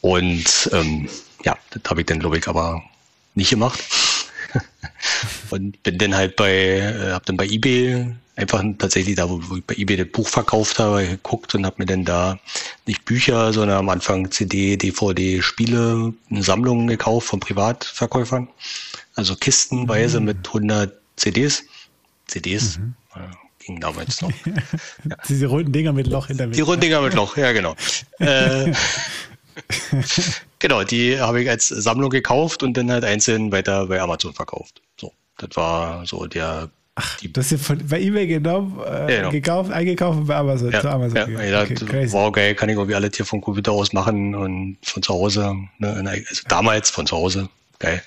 Und ähm, ja, das habe ich dann, glaube ich, aber nicht gemacht. Und bin dann halt bei, äh, habe dann bei eBay einfach tatsächlich da, wo, wo ich bei eBay das Buch verkauft habe, geguckt und habe mir dann da nicht Bücher, sondern am Anfang CD, DVD, Spiele, eine Sammlung gekauft von Privatverkäufern. Also kistenweise mhm. mit 100 CDs. CDs, mhm. äh, ging damals noch. ja. Diese runden Dinger mit Loch in der Mitte. Die runden Dinger mit Loch, ja genau. äh, genau, die habe ich als Sammlung gekauft und dann halt einzeln weiter bei Amazon verkauft. So, das war so der Ach, die, das ist von, bei eBay genommen, äh, ja, genau. gekauft, eingekauft und bei Amazon, ja, zu Amazon. Ja, ja okay, wow, geil, kann ich irgendwie alle hier vom Computer aus machen und von zu Hause. Ne, also damals von zu Hause, geil.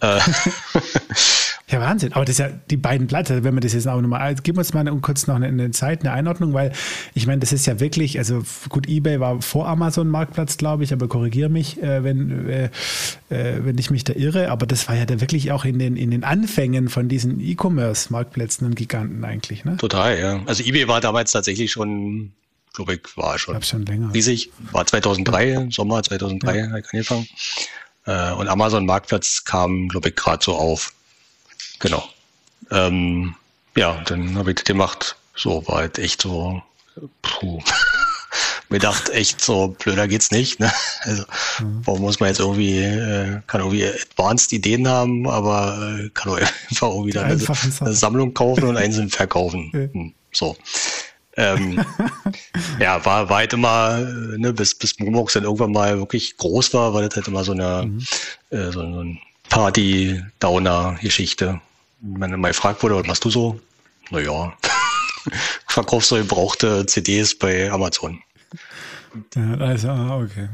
Ja. Äh, Ja, Wahnsinn. Aber das ist ja die beiden Blätter, wenn man das jetzt auch nochmal, also gib uns mal kurz noch eine, eine, Zeit, eine Einordnung, weil ich meine, das ist ja wirklich, also gut, eBay war vor Amazon Marktplatz, glaube ich, aber korrigiere mich, äh, wenn, äh, äh, wenn ich mich da irre. Aber das war ja da wirklich auch in den, in den Anfängen von diesen E-Commerce-Marktplätzen ein Giganten eigentlich, ne? Total, ja. Also eBay war damals tatsächlich schon, glaube ich, war schon, ich schon länger. riesig. War 2003, ja. Sommer 2003 ja. angefangen. Äh, und Amazon Marktplatz kam, glaube ich, gerade so auf. Genau. Ähm, ja, dann habe ich das gemacht. So war halt echt so, puh. Mir dachte echt so, blöder geht's nicht. Ne? Also, mhm. warum muss man jetzt irgendwie, äh, kann irgendwie advanced Ideen haben, aber äh, kann auch einfach irgendwie dann eine, eine, Sammlung kaufen und einzeln verkaufen. Hm, so. Ähm, ja, war, war halt immer, ne, bis, bis Momox dann irgendwann mal wirklich groß war, war das halt immer so eine, mhm. äh, so eine Party-Downer-Geschichte wenn mal gefragt wurde, was machst du so? Naja, verkaufst du gebrauchte CDs bei Amazon. Ja, also, ah, okay.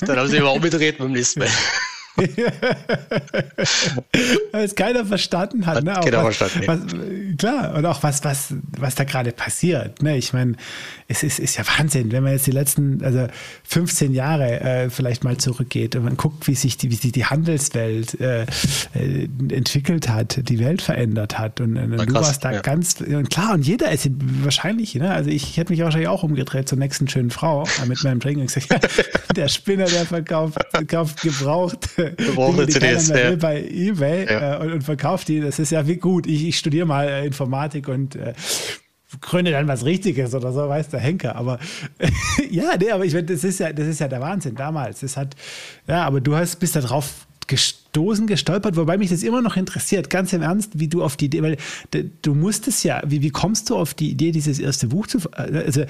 dann haben sie immer umgedreht beim nächsten Mal. Weil es keiner verstanden hat. hat ne? keiner was, verstanden. Was, klar, und auch was, was, was da gerade passiert. Ne? Ich meine, es ist, ist ja Wahnsinn, wenn man jetzt die letzten also 15 Jahre äh, vielleicht mal zurückgeht und man guckt, wie sich die, wie sich die Handelswelt äh, äh, entwickelt hat, die Welt verändert hat. Und, und du warst da ja. ganz und klar, und jeder ist wahrscheinlich, ne? also ich hätte mich wahrscheinlich auch umgedreht zur nächsten schönen Frau äh, mit meinem Drink und gesagt, der Spinner, der verkauft, verkauft gebraucht die CDs, ja. bei Ebay ja. äh, und, und, verkauft die. Das ist ja wie gut. Ich, ich studiere mal Informatik und äh, gründe dann was Richtiges oder so, weiß der Henker. Aber ja, nee, aber ich meine, das ist ja, das ist ja der Wahnsinn damals. Das hat, ja, aber du hast bist da drauf gestoßen, gestolpert, wobei mich das immer noch interessiert, ganz im Ernst, wie du auf die Idee, weil du musstest ja, wie, wie kommst du auf die Idee, dieses erste Buch zu, also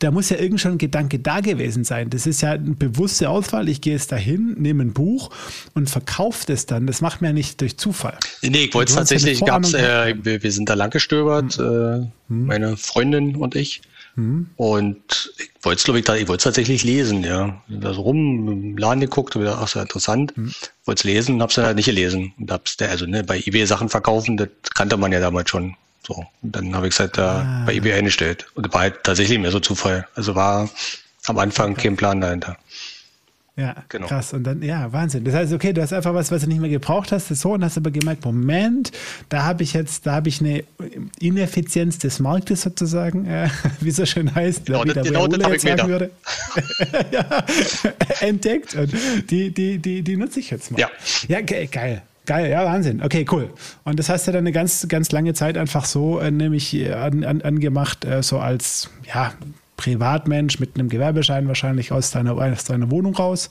da muss ja irgend schon ein Gedanke da gewesen sein. Das ist ja eine bewusste Auswahl. Ich gehe jetzt dahin, nehme ein Buch und verkaufe das dann. Das macht man ja nicht durch Zufall. Nee, ich wollte es tatsächlich, gab's, äh, wir, wir, sind da lang gestöbert, hm. äh, hm. meine Freundin und ich. Hm. Und ich wollte es, glaube ich, ich wollte es tatsächlich lesen, ja. Da so rum im Laden geguckt und gedacht, ach, sehr interessant. Hm. Wollte es lesen, habe es dann halt nicht gelesen. Und hab's, also ne, bei eBay Sachen verkaufen, das kannte man ja damals schon. So, und dann habe ich es halt da ah. bei eBay eingestellt. Und war halt tatsächlich mehr so Zufall. Also war am Anfang okay. kein Plan dahinter. Ja, genau. krass. Und dann, ja, Wahnsinn. Das heißt, okay, du hast einfach was, was du nicht mehr gebraucht hast, so, und hast aber gemerkt, Moment, da habe ich jetzt, da habe ich eine Ineffizienz des Marktes sozusagen, äh, wie es so schön heißt, genau, wie der genau, das jetzt sagen würde, ja, entdeckt. Und die, die, die, die nutze ich jetzt mal. Ja, ja ge geil. Geil, ja, Wahnsinn. Okay, cool. Und das hast du dann eine ganz, ganz lange Zeit einfach so äh, nämlich äh, an, an, angemacht, äh, so als ja, Privatmensch mit einem Gewerbeschein wahrscheinlich aus deiner, aus deiner Wohnung raus.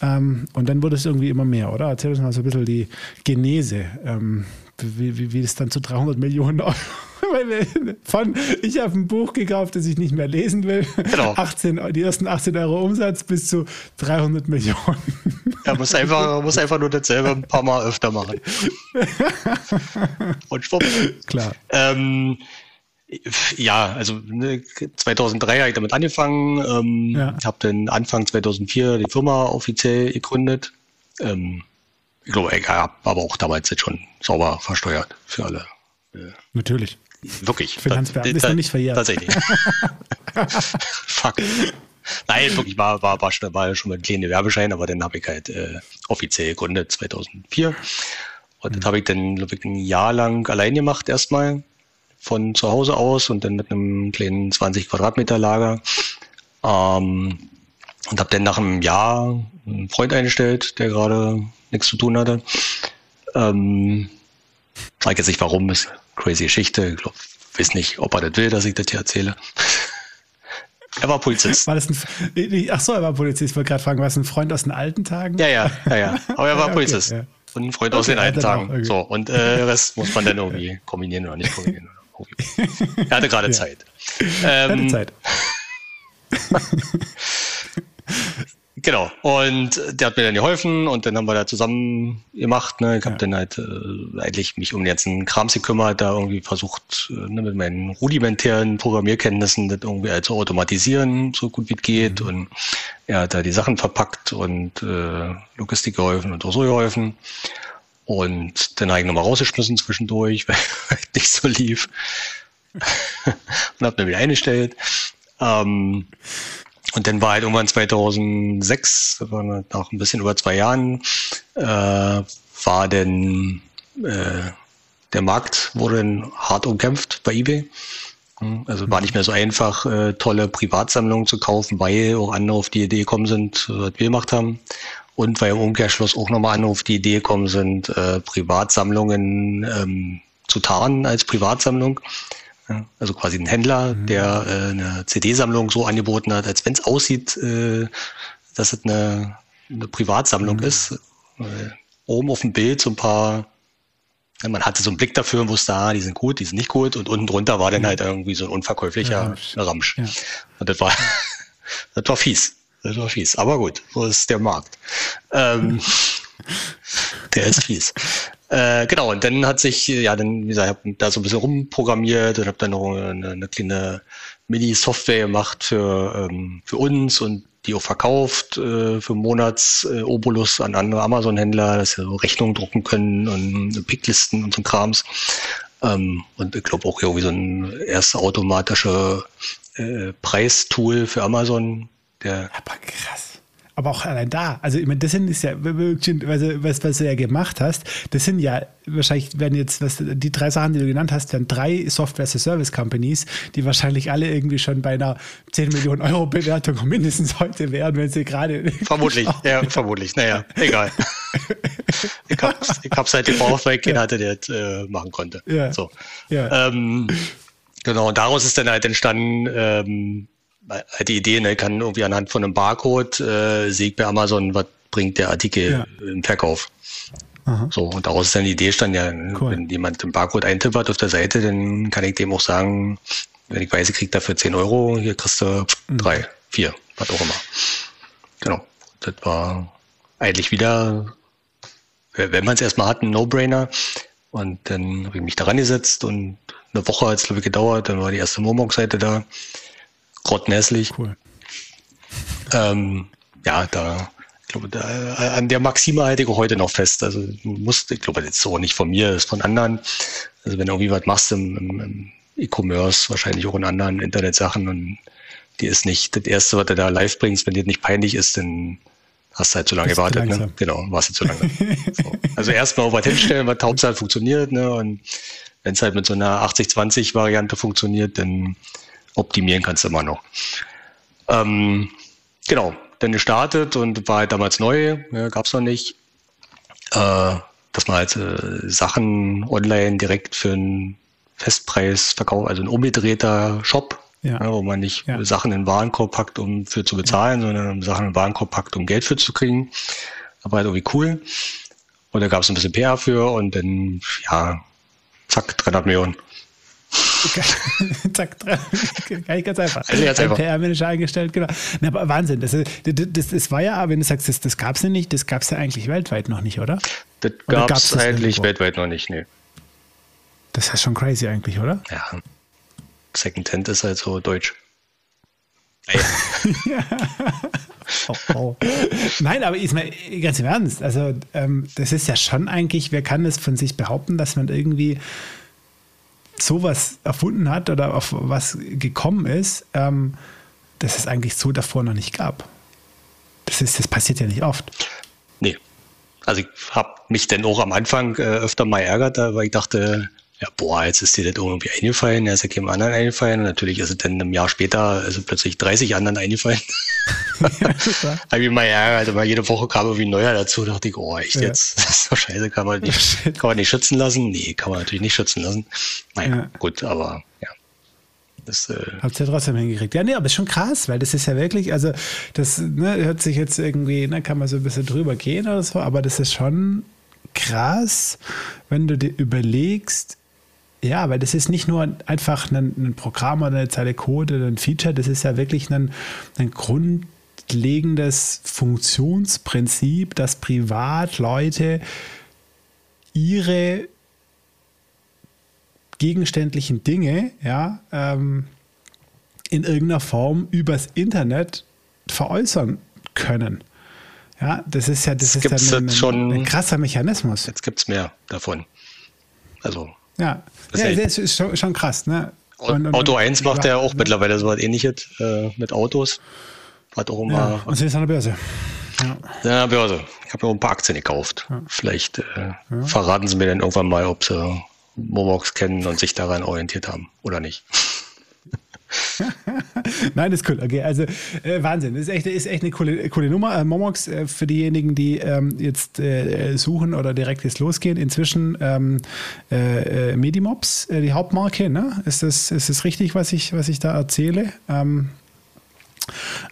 Ähm, und dann wurde es irgendwie immer mehr, oder? Erzähl uns mal so ein bisschen die Genese, ähm, wie, wie, wie es dann zu 300 Millionen Euro von ich habe ein Buch gekauft, das ich nicht mehr lesen will. Genau. 18, die ersten 18 Euro Umsatz bis zu 300 Millionen. Er muss einfach, muss einfach nur dasselbe ein paar Mal öfter machen. Und schwupp. Klar. Ähm, ja, also ne, 2003 habe ich damit angefangen. Ähm, ja. Habe dann Anfang 2004 die Firma offiziell gegründet. Ähm, ich glaube, habe aber auch damals jetzt schon sauber versteuert für alle. Natürlich. Wirklich. Finanzbeamten ist noch nicht verjährt. Tatsächlich. Fuck. Nein, wirklich war, war, war, schon, war schon mal ein kleiner Werbeschein, aber dann habe ich halt äh, offiziell gegründet 2004. Und mhm. das habe ich dann, glaube ich, ein Jahr lang allein gemacht erstmal von zu Hause aus und dann mit einem kleinen 20 Quadratmeter Lager. Ähm, und habe dann nach einem Jahr einen Freund eingestellt, der gerade nichts zu tun hatte. Ähm, sag jetzt nicht warum, ist crazy Geschichte. Ich glaub, weiß nicht, ob er das will, dass ich das hier erzähle. Er war Polizist. War das ein, ach so, er war Polizist. Ich wollte gerade fragen, war es ein Freund aus den alten Tagen? Ja, ja, ja, ja. Aber er war okay, Polizist. Ja. Und ein Freund okay, aus den alten Tagen. Okay. So, und äh, Rest muss man dann irgendwie kombinieren oder nicht kombinieren. Er hatte gerade ja. Zeit. Ähm, hatte Zeit. Genau. Und der hat mir dann geholfen und dann haben wir da zusammen gemacht. Ne? Ich habe ja. dann halt äh, eigentlich mich um den ganzen Krams gekümmert, da irgendwie versucht, äh, ne, mit meinen rudimentären Programmierkenntnissen das irgendwie halt zu automatisieren, so gut wie es geht. Mhm. Und er hat da die Sachen verpackt und äh, Logistik geholfen und auch so geholfen. Und dann habe ich nochmal rausgeschmissen zwischendurch, weil nicht so lief. und habe mir wieder eingestellt. Ähm, und dann war halt irgendwann 2006, nach ein bisschen über zwei Jahren, äh, war denn äh, der Markt wurde dann hart umkämpft bei eBay. Also war nicht mehr so einfach, äh, tolle Privatsammlungen zu kaufen, weil auch andere auf die Idee gekommen sind, was wir gemacht haben. Und weil im Umkehrschluss auch nochmal andere auf die Idee gekommen sind, äh, Privatsammlungen ähm, zu tarnen als Privatsammlung. Also quasi ein Händler, mhm. der äh, eine CD-Sammlung so angeboten hat, als wenn es aussieht, äh, dass es eine, eine Privatsammlung mhm. ist. Äh, oben auf dem Bild so ein paar, ja, man hatte so einen Blick dafür und wusste, ah, die sind gut, die sind nicht gut. Und unten drunter war dann halt irgendwie so ein unverkäuflicher ja, Ramsch. Und das war, das war fies. Das war fies. Aber gut, so ist der Markt. Ähm, der ist fies. Äh, genau, und dann hat sich, ja, dann, wie gesagt, ich habe da so ein bisschen rumprogrammiert und habe dann noch eine, eine kleine Mini-Software gemacht für, ähm, für uns und die auch verkauft äh, für Monats-Obolus äh, an andere Amazon-Händler, dass sie so Rechnungen drucken können und Picklisten und so Krams. Ähm, und ich glaube auch irgendwie so ein erstes automatische äh, Preistool für Amazon. Der Aber krass. Aber auch allein da, also ich meine, das sind ist ja, was, was du ja gemacht hast, das sind ja, wahrscheinlich werden jetzt, was, die drei Sachen, die du genannt hast, dann drei Software-as-a-Service-Companies, die wahrscheinlich alle irgendwie schon bei einer 10 Millionen Euro Bewertung mindestens heute wären, wenn sie gerade. Vermutlich, ja, vermutlich, naja, egal. ich, hab's, ich hab's halt gebraucht, weil keiner ja. hatte, der äh, machen konnte. Ja. So. Ja. Ähm, genau, und daraus ist dann halt entstanden, ähm, die Idee, ne, kann irgendwie anhand von einem Barcode äh, sehe ich bei Amazon, was bringt der Artikel ja. im Verkauf. Aha. So, und daraus ist dann die Idee stand ja, cool. wenn jemand den Barcode eintippert auf der Seite, dann kann ich dem auch sagen, wenn ich weiß, ich krieg dafür 10 Euro, hier kriegst du mhm. drei, vier, was auch immer. Genau. Das war eigentlich wieder, wenn man es erstmal hat, ein No-Brainer. Und dann habe ich mich daran gesetzt und eine Woche hat es, glaube ich, gedauert, dann war die erste Momox-Seite da grottenhässlich. Cool. Ähm, ja, da, ich glaube, da, an der Maxime halte ich heute noch fest. Also du musst, ich glaube, das ist so nicht von mir, das ist von anderen. Also wenn du irgendwie was machst im, im, im E-Commerce, wahrscheinlich auch in anderen Internetsachen und die ist nicht das erste, was du da live bringst, wenn dir nicht peinlich ist, dann hast du halt zu lange gewartet. Ne? Genau, warst du zu lange. so. Also erstmal auf was hinstellen, was Hauptsache funktioniert, ne? Und wenn es halt mit so einer 80-20-Variante funktioniert, dann optimieren kannst du immer noch. Ähm, genau, dann gestartet und war halt damals neu, ja, gab es noch nicht. Äh, dass man halt äh, Sachen online direkt für einen Festpreis verkauft, also ein umgedrehter Shop, ja. Ja, wo man nicht. Sachen in den Warenkorb packt, um für zu bezahlen, sondern Sachen in den Warenkorb packt, um Geld für zu kriegen. Aber halt irgendwie cool. Und da gab es ein bisschen PR für und dann, ja, zack, 300 Millionen. Zack, kann ich ganz einfach. Also ganz einfach. PR-Manager eingestellt, genau. Na, aber Wahnsinn. Das, das, das, war ja, wenn du sagst, das, das gab es ja nicht, das gab es ja eigentlich weltweit noch nicht, oder? Das gab es eigentlich irgendwo? weltweit noch nicht, nee. Das ist schon crazy eigentlich, oder? Ja. Second Hand ist halt so deutsch. ja. oh, oh. Nein, aber ist mal ganz im Ernst. Also, ähm, das ist ja schon eigentlich, wer kann es von sich behaupten, dass man irgendwie sowas erfunden hat oder auf was gekommen ist, ähm, das es eigentlich so davor noch nicht gab. Das, ist, das passiert ja nicht oft. Nee. Also ich habe mich dann auch am Anfang äh, öfter mal ärgert, weil ich dachte, ja, boah, jetzt ist dir das irgendwie eingefallen, ja, ist ja keinem anderen eingefallen. Und natürlich ist es dann ein Jahr später also plötzlich 30 anderen eingefallen. ja, ich mal ja, also mal jede Woche kam irgendwie ein neuer dazu, dachte ich, oh, echt ja. jetzt, das ist doch scheiße, kann man nicht, kann man nicht schützen lassen? Nee, kann man natürlich nicht schützen lassen. Naja, ja. gut, aber ja. Das, äh Habt ihr trotzdem hingekriegt. Ja, nee, aber ist schon krass, weil das ist ja wirklich, also das ne, hört sich jetzt irgendwie, ne, kann man so ein bisschen drüber gehen oder so, aber das ist schon krass, wenn du dir überlegst, ja, weil das ist nicht nur einfach ein, ein Programm oder eine Zeile Code oder ein Feature, das ist ja wirklich ein, ein grundlegendes Funktionsprinzip, dass Privatleute ihre gegenständlichen Dinge ja, ähm, in irgendeiner Form übers Internet veräußern können. Ja, das ist ja, das ist ja ein, ein, ein krasser Mechanismus. Jetzt gibt es mehr davon. Also ja, das, ja, das ist schon, schon krass. Ne? Und, und, Auto 1 macht ja auch mittlerweile so was ähnliches äh, mit Autos. Hat auch immer. Ja, und sie ist an der Börse. Ja, ja Börse. Ich habe mir ein paar Aktien gekauft. Ja. Vielleicht äh, ja. verraten sie mir dann irgendwann mal, ob sie Momox kennen und sich daran orientiert haben oder nicht. Nein, ist cool. Okay, also äh, Wahnsinn. Ist echt, ist echt eine coole, coole Nummer. Äh, Momox, äh, für diejenigen, die ähm, jetzt äh, suchen oder direkt jetzt losgehen, inzwischen ähm, äh, äh, Medimops, die Hauptmarke. Ne? Ist, das, ist das richtig, was ich, was ich da erzähle? Ähm,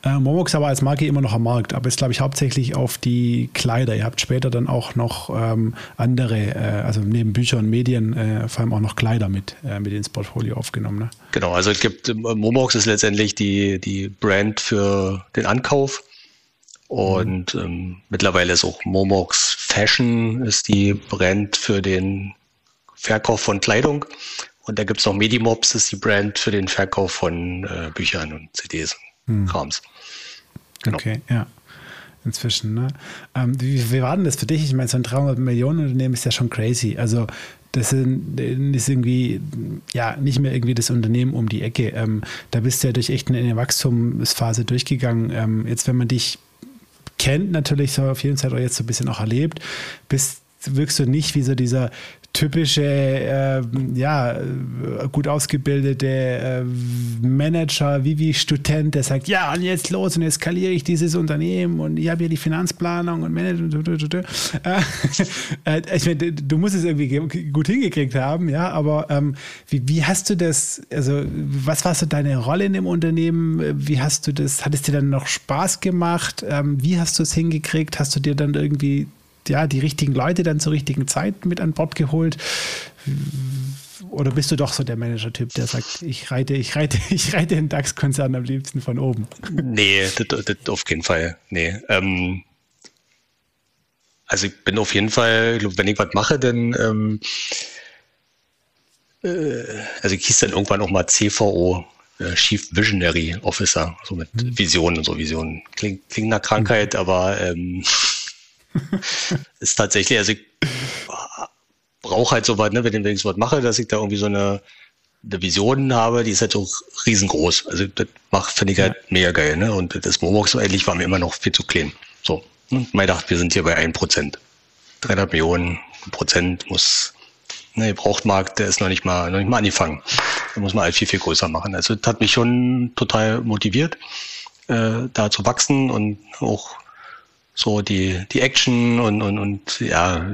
äh, Momox aber als Marke immer noch am Markt, aber ist, glaube ich, hauptsächlich auf die Kleider. Ihr habt später dann auch noch ähm, andere, äh, also neben Bücher und Medien, äh, vor allem auch noch Kleider mit, äh, mit ins Portfolio aufgenommen. Ne? Genau, also es gibt, Momox ist letztendlich die, die Brand für den Ankauf. Und mhm. ähm, mittlerweile ist auch Momox Fashion ist die Brand für den Verkauf von Kleidung. Und da gibt es noch Medimops, das ist die Brand für den Verkauf von äh, Büchern und CDs hm. Krams. Genau. Okay, ja. Inzwischen, ne? Ähm, wie, wie war denn das für dich? Ich meine, so ein 300 Millionen Unternehmen ist ja schon crazy. Also, das ist irgendwie, ja, nicht mehr irgendwie das Unternehmen um die Ecke. Ähm, da bist du ja durch echt eine Wachstumsphase durchgegangen. Ähm, jetzt, wenn man dich kennt, natürlich so auf jeden Fall auch jetzt so ein bisschen auch erlebt, bist, wirkst du nicht wie so dieser typische, äh, ja, gut ausgebildete äh, Manager, wie wie Student, der sagt, ja, und jetzt los und jetzt skaliere ich dieses Unternehmen und ich habe hier die Finanzplanung und Management. Äh, äh, ich meine, du musst es irgendwie gut hingekriegt haben, ja, aber ähm, wie, wie hast du das, also was war so deine Rolle in dem Unternehmen? Wie hast du das, hat es dir dann noch Spaß gemacht? Ähm, wie hast du es hingekriegt? Hast du dir dann irgendwie ja, die richtigen Leute dann zur richtigen Zeit mit an Bord geholt? Oder bist du doch so der Manager-Typ, der sagt, ich reite, ich reite, ich reite den DAX-Konzern am liebsten von oben? Nee, das, das auf keinen Fall. Nee. Ähm, also ich bin auf jeden Fall, wenn ich was mache, dann ähm, äh, also ich hieß dann irgendwann auch mal CVO, äh, Chief Visionary Officer, so mit hm. Visionen und so Visionen. Klingt, klingt nach Krankheit, hm. aber ähm, ist tatsächlich, also ich brauche halt so weit, ne, wenn ich so was mache, dass ich da irgendwie so eine, eine Vision habe, die ist halt so riesengroß. Also das macht, finde ich halt ja. mega geil. Ne? Und das Momox eigentlich war mir immer noch viel zu klein. So, ne? man dachte, wir sind hier bei 1%. 300 Millionen Prozent muss, ne, Brauchtmarkt, der ist noch nicht mal, noch nicht mal angefangen. Da muss man halt viel, viel größer machen. Also das hat mich schon total motiviert, äh, da zu wachsen und auch so die, die Action und, und, und ja,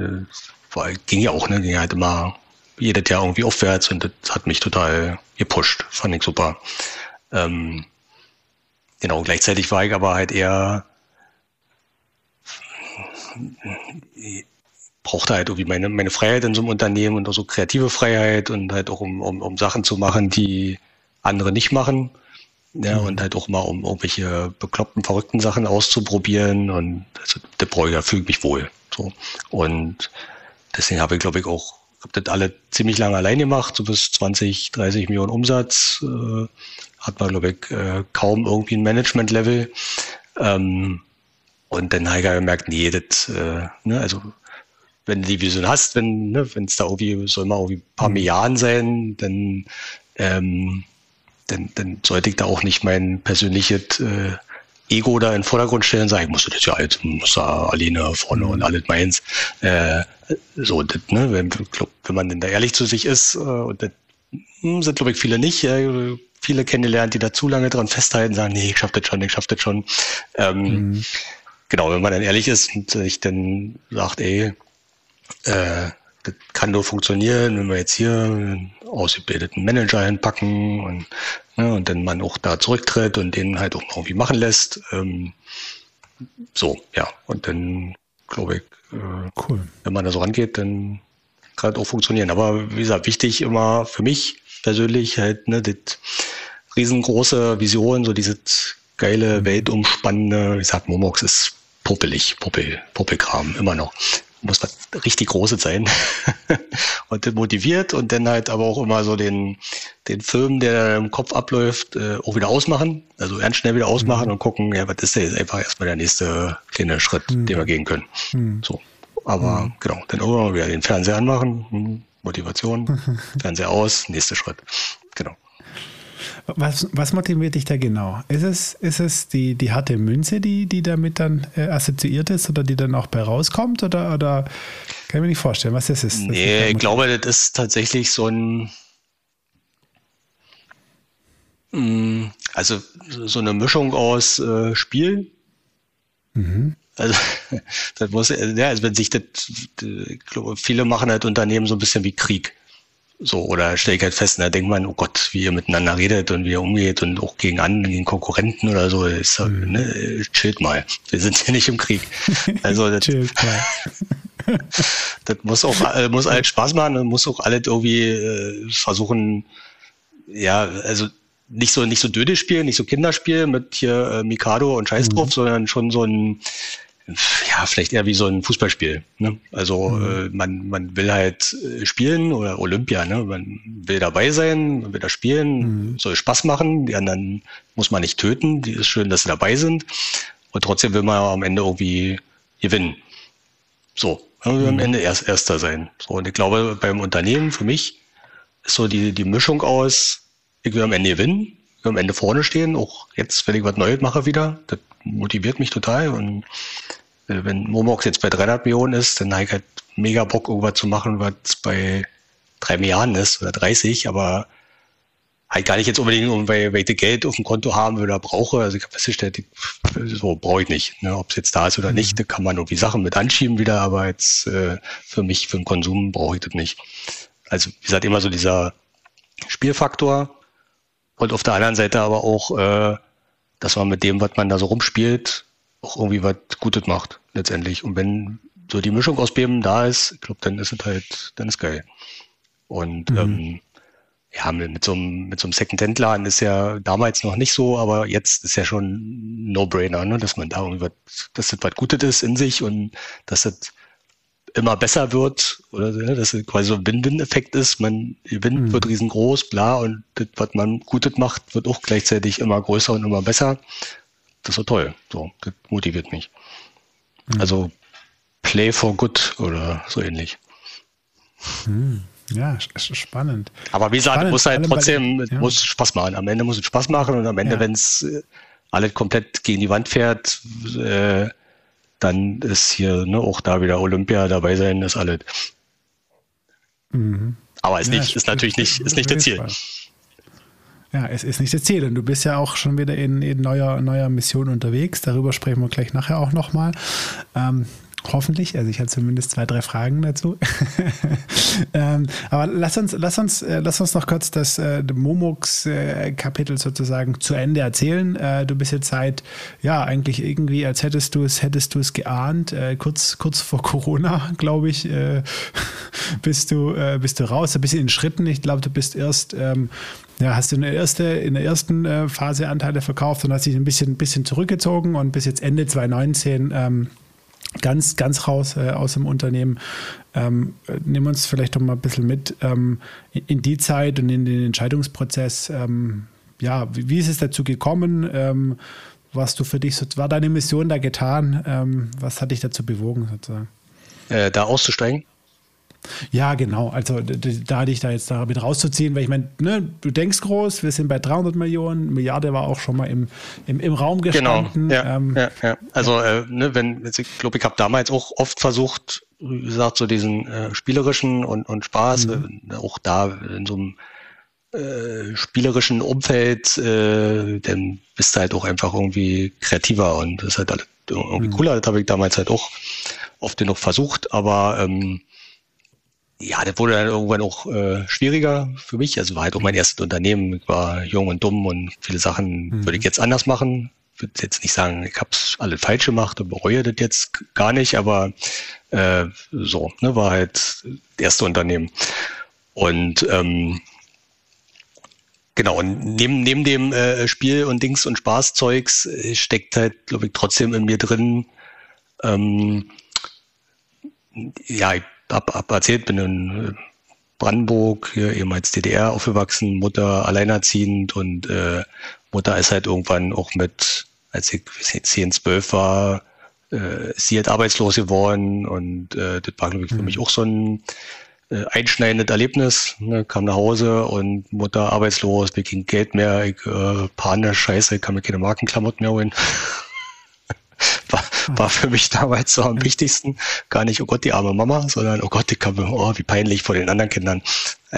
ging ja auch, ne? Ging halt immer jedes Jahr irgendwie aufwärts und das hat mich total gepusht. Fand ich super. Ähm, genau, gleichzeitig war ich aber halt eher brauchte halt irgendwie meine, meine Freiheit in so einem Unternehmen und auch so kreative Freiheit und halt auch um, um, um Sachen zu machen, die andere nicht machen. Ja, mhm. und halt auch mal um irgendwelche bekloppten, verrückten Sachen auszuprobieren. Und also, der Bräuger fühlt mich wohl. So. Und deswegen habe ich, glaube ich, auch, habe das alle ziemlich lange allein gemacht, so bis 20, 30 Millionen Umsatz. Äh, hat man, glaube ich, äh, kaum irgendwie ein Management-Level. Ähm, und dann habe ich gemerkt, nee, das, äh, ne, also wenn du die Vision hast, wenn ne, es da irgendwie, soll mal irgendwie ein paar mhm. Milliarden sein, dann ähm, dann, dann sollte ich da auch nicht mein persönliches äh, Ego da in den Vordergrund stellen und sagen, ich muss das ja jetzt, muss da alleine vorne und alles meins. Äh, so, das, ne, wenn, glaub, wenn man denn da ehrlich zu sich ist, äh, und das hm, sind, glaube ich, viele nicht, äh, viele kennengelernt, die da zu lange dran festhalten, sagen, nee, ich schaff das schon, ich schaff das schon. Ähm, mhm. Genau, wenn man dann ehrlich ist und sich dann sagt, ey, äh, das kann nur funktionieren, wenn wir jetzt hier ausgebildeten Manager hinpacken und, ne, und dann man auch da zurücktritt und den halt auch irgendwie machen lässt. Ähm, so, ja. Und dann glaube ich, äh, cool. wenn man da so rangeht, dann kann es auch funktionieren. Aber wie gesagt, wichtig immer für mich persönlich halt, ne, das riesengroße Vision, so dieses geile, weltumspannende, wie gesagt, Momox ist puppelig, Puppel, Puppelkram, immer noch muss was richtig Großes sein und motiviert und dann halt aber auch immer so den, den Film, der im Kopf abläuft, äh, auch wieder ausmachen. Also ganz schnell wieder ausmachen mhm. und gucken, ja, was ist denn jetzt einfach erstmal der nächste kleine Schritt, mhm. den wir gehen können. Mhm. So. Aber mhm. genau, dann irgendwann wieder den Fernseher anmachen, hm, Motivation, Fernseher aus, nächster Schritt. Was, was motiviert dich da genau? Ist es, ist es die, die harte Münze, die, die damit dann äh, assoziiert ist oder die dann auch bei rauskommt? Oder, oder kann ich mir nicht vorstellen, was das ist? Nee, ich glaube, das ist tatsächlich so ein. Mm, also so eine Mischung aus äh, Spiel. Mhm. Also, das muss, ja, also wenn sich das, glaube, viele machen halt Unternehmen so ein bisschen wie Krieg. So, oder stelle ich halt fest, da denkt man, oh Gott, wie ihr miteinander redet und wie ihr umgeht und auch gegen anderen, gegen Konkurrenten oder so, ist, mhm. ne, chillt mal. Wir sind hier nicht im Krieg. Also das, das muss auch äh, muss alles Spaß machen und muss auch alles irgendwie äh, versuchen, ja, also nicht so nicht so Döde spielen, nicht so Kinderspiel mit hier äh, Mikado und Scheiß drauf, mhm. sondern schon so ein ja, vielleicht eher wie so ein Fußballspiel. Ne? Also mhm. äh, man, man will halt äh, spielen oder Olympia, ne? man will dabei sein, man will da spielen, mhm. soll Spaß machen, die anderen muss man nicht töten, die ist schön, dass sie dabei sind und trotzdem will man am Ende irgendwie gewinnen. So, man will mhm. am Ende erst Erster sein. So, und ich glaube, beim Unternehmen für mich ist so die, die Mischung aus, ich will am Ende gewinnen, ich will am Ende vorne stehen, auch jetzt, wenn ich was Neues mache wieder, das motiviert mich total und äh, wenn Momox jetzt bei 300 Millionen ist, dann habe ich halt mega Bock, irgendwas zu machen, was bei drei Milliarden ist oder 30, aber halt gar nicht jetzt unbedingt, weil, weil ich Geld auf dem Konto haben oder brauche. Also ich habe festgestellt, so brauche ich nicht. Ne? Ob es jetzt da ist oder nicht, mhm. da kann man irgendwie Sachen mit anschieben wieder, aber jetzt äh, für mich, für den Konsum brauche ich das nicht. Also wie gesagt, immer so dieser Spielfaktor und auf der anderen Seite aber auch, äh, dass man mit dem, was man da so rumspielt, auch irgendwie was Gutes macht, letztendlich. Und wenn so die Mischung aus beiden da ist, ich glaube, dann ist es halt, dann ist geil. Und mhm. ähm, ja, mit, mit so einem, mit so einem Second-Hand-Laden ist ja damals noch nicht so, aber jetzt ist ja schon ein No-Brainer, ne? dass man da irgendwie was, dass das was Gutes ist in sich und dass das immer besser wird oder ja, dass es quasi so ein Win-Win-Effekt ist. Man gewinnt, mhm. wird riesengroß, bla, und das, was man Gutes macht, wird auch gleichzeitig immer größer und immer besser das ist so toll. So, das motiviert mich. Mhm. Also Play for Good oder so ähnlich. Mhm. Ja, spannend. Aber wie gesagt, muss halt trotzdem, ja. muss Spaß machen. Am Ende muss es Spaß machen und am Ende, ja. wenn es äh, alles komplett gegen die Wand fährt, äh, dann ist hier ne, auch da wieder Olympia dabei sein, ist alles. Mhm. Aber ist, ja, nicht, ist natürlich nicht, ist nicht das Ziel. Ja, es ist nicht das Ziel. Und du bist ja auch schon wieder in, in neuer, neuer Mission unterwegs. Darüber sprechen wir gleich nachher auch nochmal. Ähm, Hoffentlich. Also ich habe zumindest zwei, drei Fragen dazu. ähm, aber lass uns, lass uns, äh, lass uns noch kurz das äh, Momox-Kapitel äh, sozusagen zu Ende erzählen. Äh, du bist jetzt seit, ja, eigentlich irgendwie, als hättest du es, hättest du es geahnt, äh, kurz, kurz vor Corona, glaube ich, äh, bist du, bist du raus, ein bisschen in Schritten. Ich glaube, du bist erst ähm, ja, hast du in der, erste, in der ersten Phase Anteile verkauft und hast dich ein bisschen, ein bisschen zurückgezogen und bis jetzt Ende 2019 ähm, ganz, ganz raus äh, aus dem Unternehmen. Ähm, nimm uns vielleicht doch mal ein bisschen mit ähm, in, in, die Zeit und in den Entscheidungsprozess. Ähm, ja, wie, wie, ist es dazu gekommen? Ähm, was du für dich, so, war deine Mission da getan? Ähm, was hat dich dazu bewogen, sozusagen? Äh, da auszusteigen? Ja, genau. Also da hatte ich da jetzt damit rauszuziehen, weil ich meine, ne, du denkst groß, wir sind bei 300 Millionen, Milliarde war auch schon mal im, im, im Raum genau. gestanden. Genau, ja, ähm, ja, ja. Also äh, ne, wenn, ich glaube, ich habe damals auch oft versucht, wie gesagt, so diesen äh, spielerischen und, und Spaß, mhm. äh, auch da in so einem äh, spielerischen Umfeld, äh, dann bist du halt auch einfach irgendwie kreativer und das ist halt irgendwie mhm. cooler. Das habe ich damals halt auch oft genug versucht, aber ähm, ja, das wurde dann irgendwann auch äh, schwieriger für mich. Also war halt auch mein erstes Unternehmen. Ich war jung und dumm und viele Sachen mhm. würde ich jetzt anders machen. Ich würde jetzt nicht sagen, ich habe es alle falsch gemacht und bereue das jetzt gar nicht, aber äh, so, ne, war halt das erste Unternehmen. Und ähm, genau, und neben, neben dem äh, Spiel und Dings und Spaßzeugs äh, steckt halt, glaube ich, trotzdem in mir drin, ähm, ja, ich hab, hab erzählt, bin in äh, Brandenburg, hier ehemals DDR aufgewachsen, Mutter alleinerziehend und äh, Mutter ist halt irgendwann auch mit, als ich 10, 12 war, äh, sie halt arbeitslos geworden und äh, das war, glaube ich, für mhm. mich auch so ein äh, einschneidendes Erlebnis. Ne? Kam nach Hause und Mutter arbeitslos, mir ging Geld mehr, ich äh, panisch, scheiße, ich kann mir keine Markenklamotten mehr holen. war, war für mich damals so am wichtigsten. Gar nicht, oh Gott, die arme Mama, sondern, oh Gott, die kann oh, wie peinlich vor den anderen Kindern.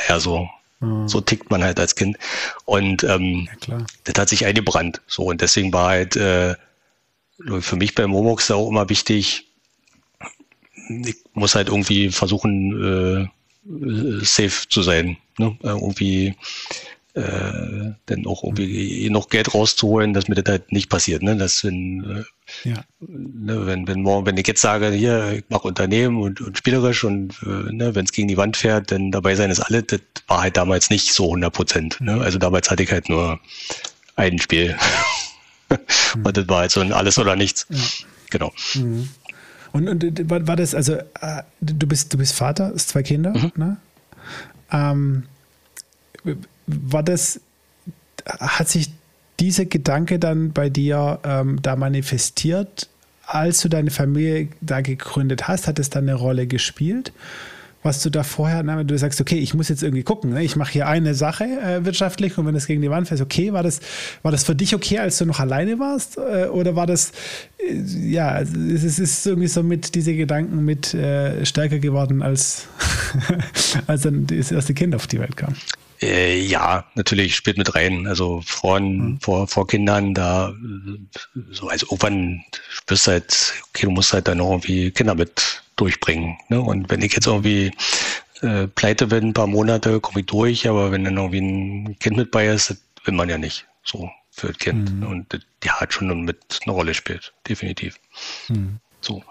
Ja, so, mhm. so tickt man halt als Kind. Und ähm, ja, das hat sich eingebrannt. So, und deswegen war halt äh, für mich beim Momox auch immer wichtig, ich muss halt irgendwie versuchen, äh, safe zu sein. Ne? Irgendwie äh, dann auch irgendwie noch Geld rauszuholen, dass mir das halt nicht passiert. Ne? Dass wenn, äh, ja. ne, wenn, wenn morgen, wenn ich jetzt sage, hier, ich mache Unternehmen und, und spielerisch und äh, ne, wenn es gegen die Wand fährt, dann dabei sein ist alles, das war halt damals nicht so 100 Prozent. Ne? Also damals hatte ich halt nur ein Spiel. Mhm. und das war halt so ein alles oder nichts. Ja. Genau. Mhm. Und, und war das, also äh, du bist, du bist Vater, hast zwei Kinder, mhm. ne? Ähm, war das, hat sich dieser Gedanke dann bei dir ähm, da manifestiert, als du deine Familie da gegründet hast? Hat es dann eine Rolle gespielt? Was du da vorher, na, du sagst, okay, ich muss jetzt irgendwie gucken, ne? ich mache hier eine Sache äh, wirtschaftlich und wenn es gegen die Wand fällt, okay, war das, war das für dich okay, als du noch alleine warst? Äh, oder war das, äh, ja, es ist irgendwie so mit diese Gedanken mit äh, stärker geworden, als, als dann das erste Kind auf die Welt kam? Äh, ja, natürlich spielt mit rein. Also Frauen mhm. vor, vor Kindern, da so, also irgendwann spürst du halt, okay, du musst halt dann noch irgendwie Kinder mit durchbringen. Ne? Und wenn ich jetzt irgendwie äh, pleite bin, ein paar Monate, komme ich durch, aber wenn dann irgendwie ein Kind mit bei ist, das will man ja nicht. So für das Kind. Mhm. Und das, ja, hat schon mit eine Rolle spielt, definitiv. Mhm. So.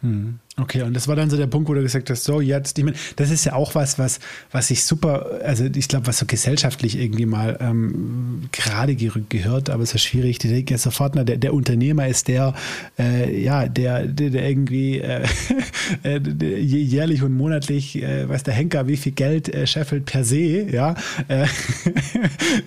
Mhm. Okay, und das war dann so der Punkt, wo du gesagt hast, so jetzt, ich meine, das ist ja auch was, was, was ich super, also ich glaube, was so gesellschaftlich irgendwie mal ähm, gerade gehört, aber es ist schwierig. Die denken ja sofort, na, der, der Unternehmer ist der, äh, ja, der, der, der irgendwie äh, äh jährlich und monatlich, äh, weiß der Henker, wie viel Geld äh, scheffelt per se, ja, äh,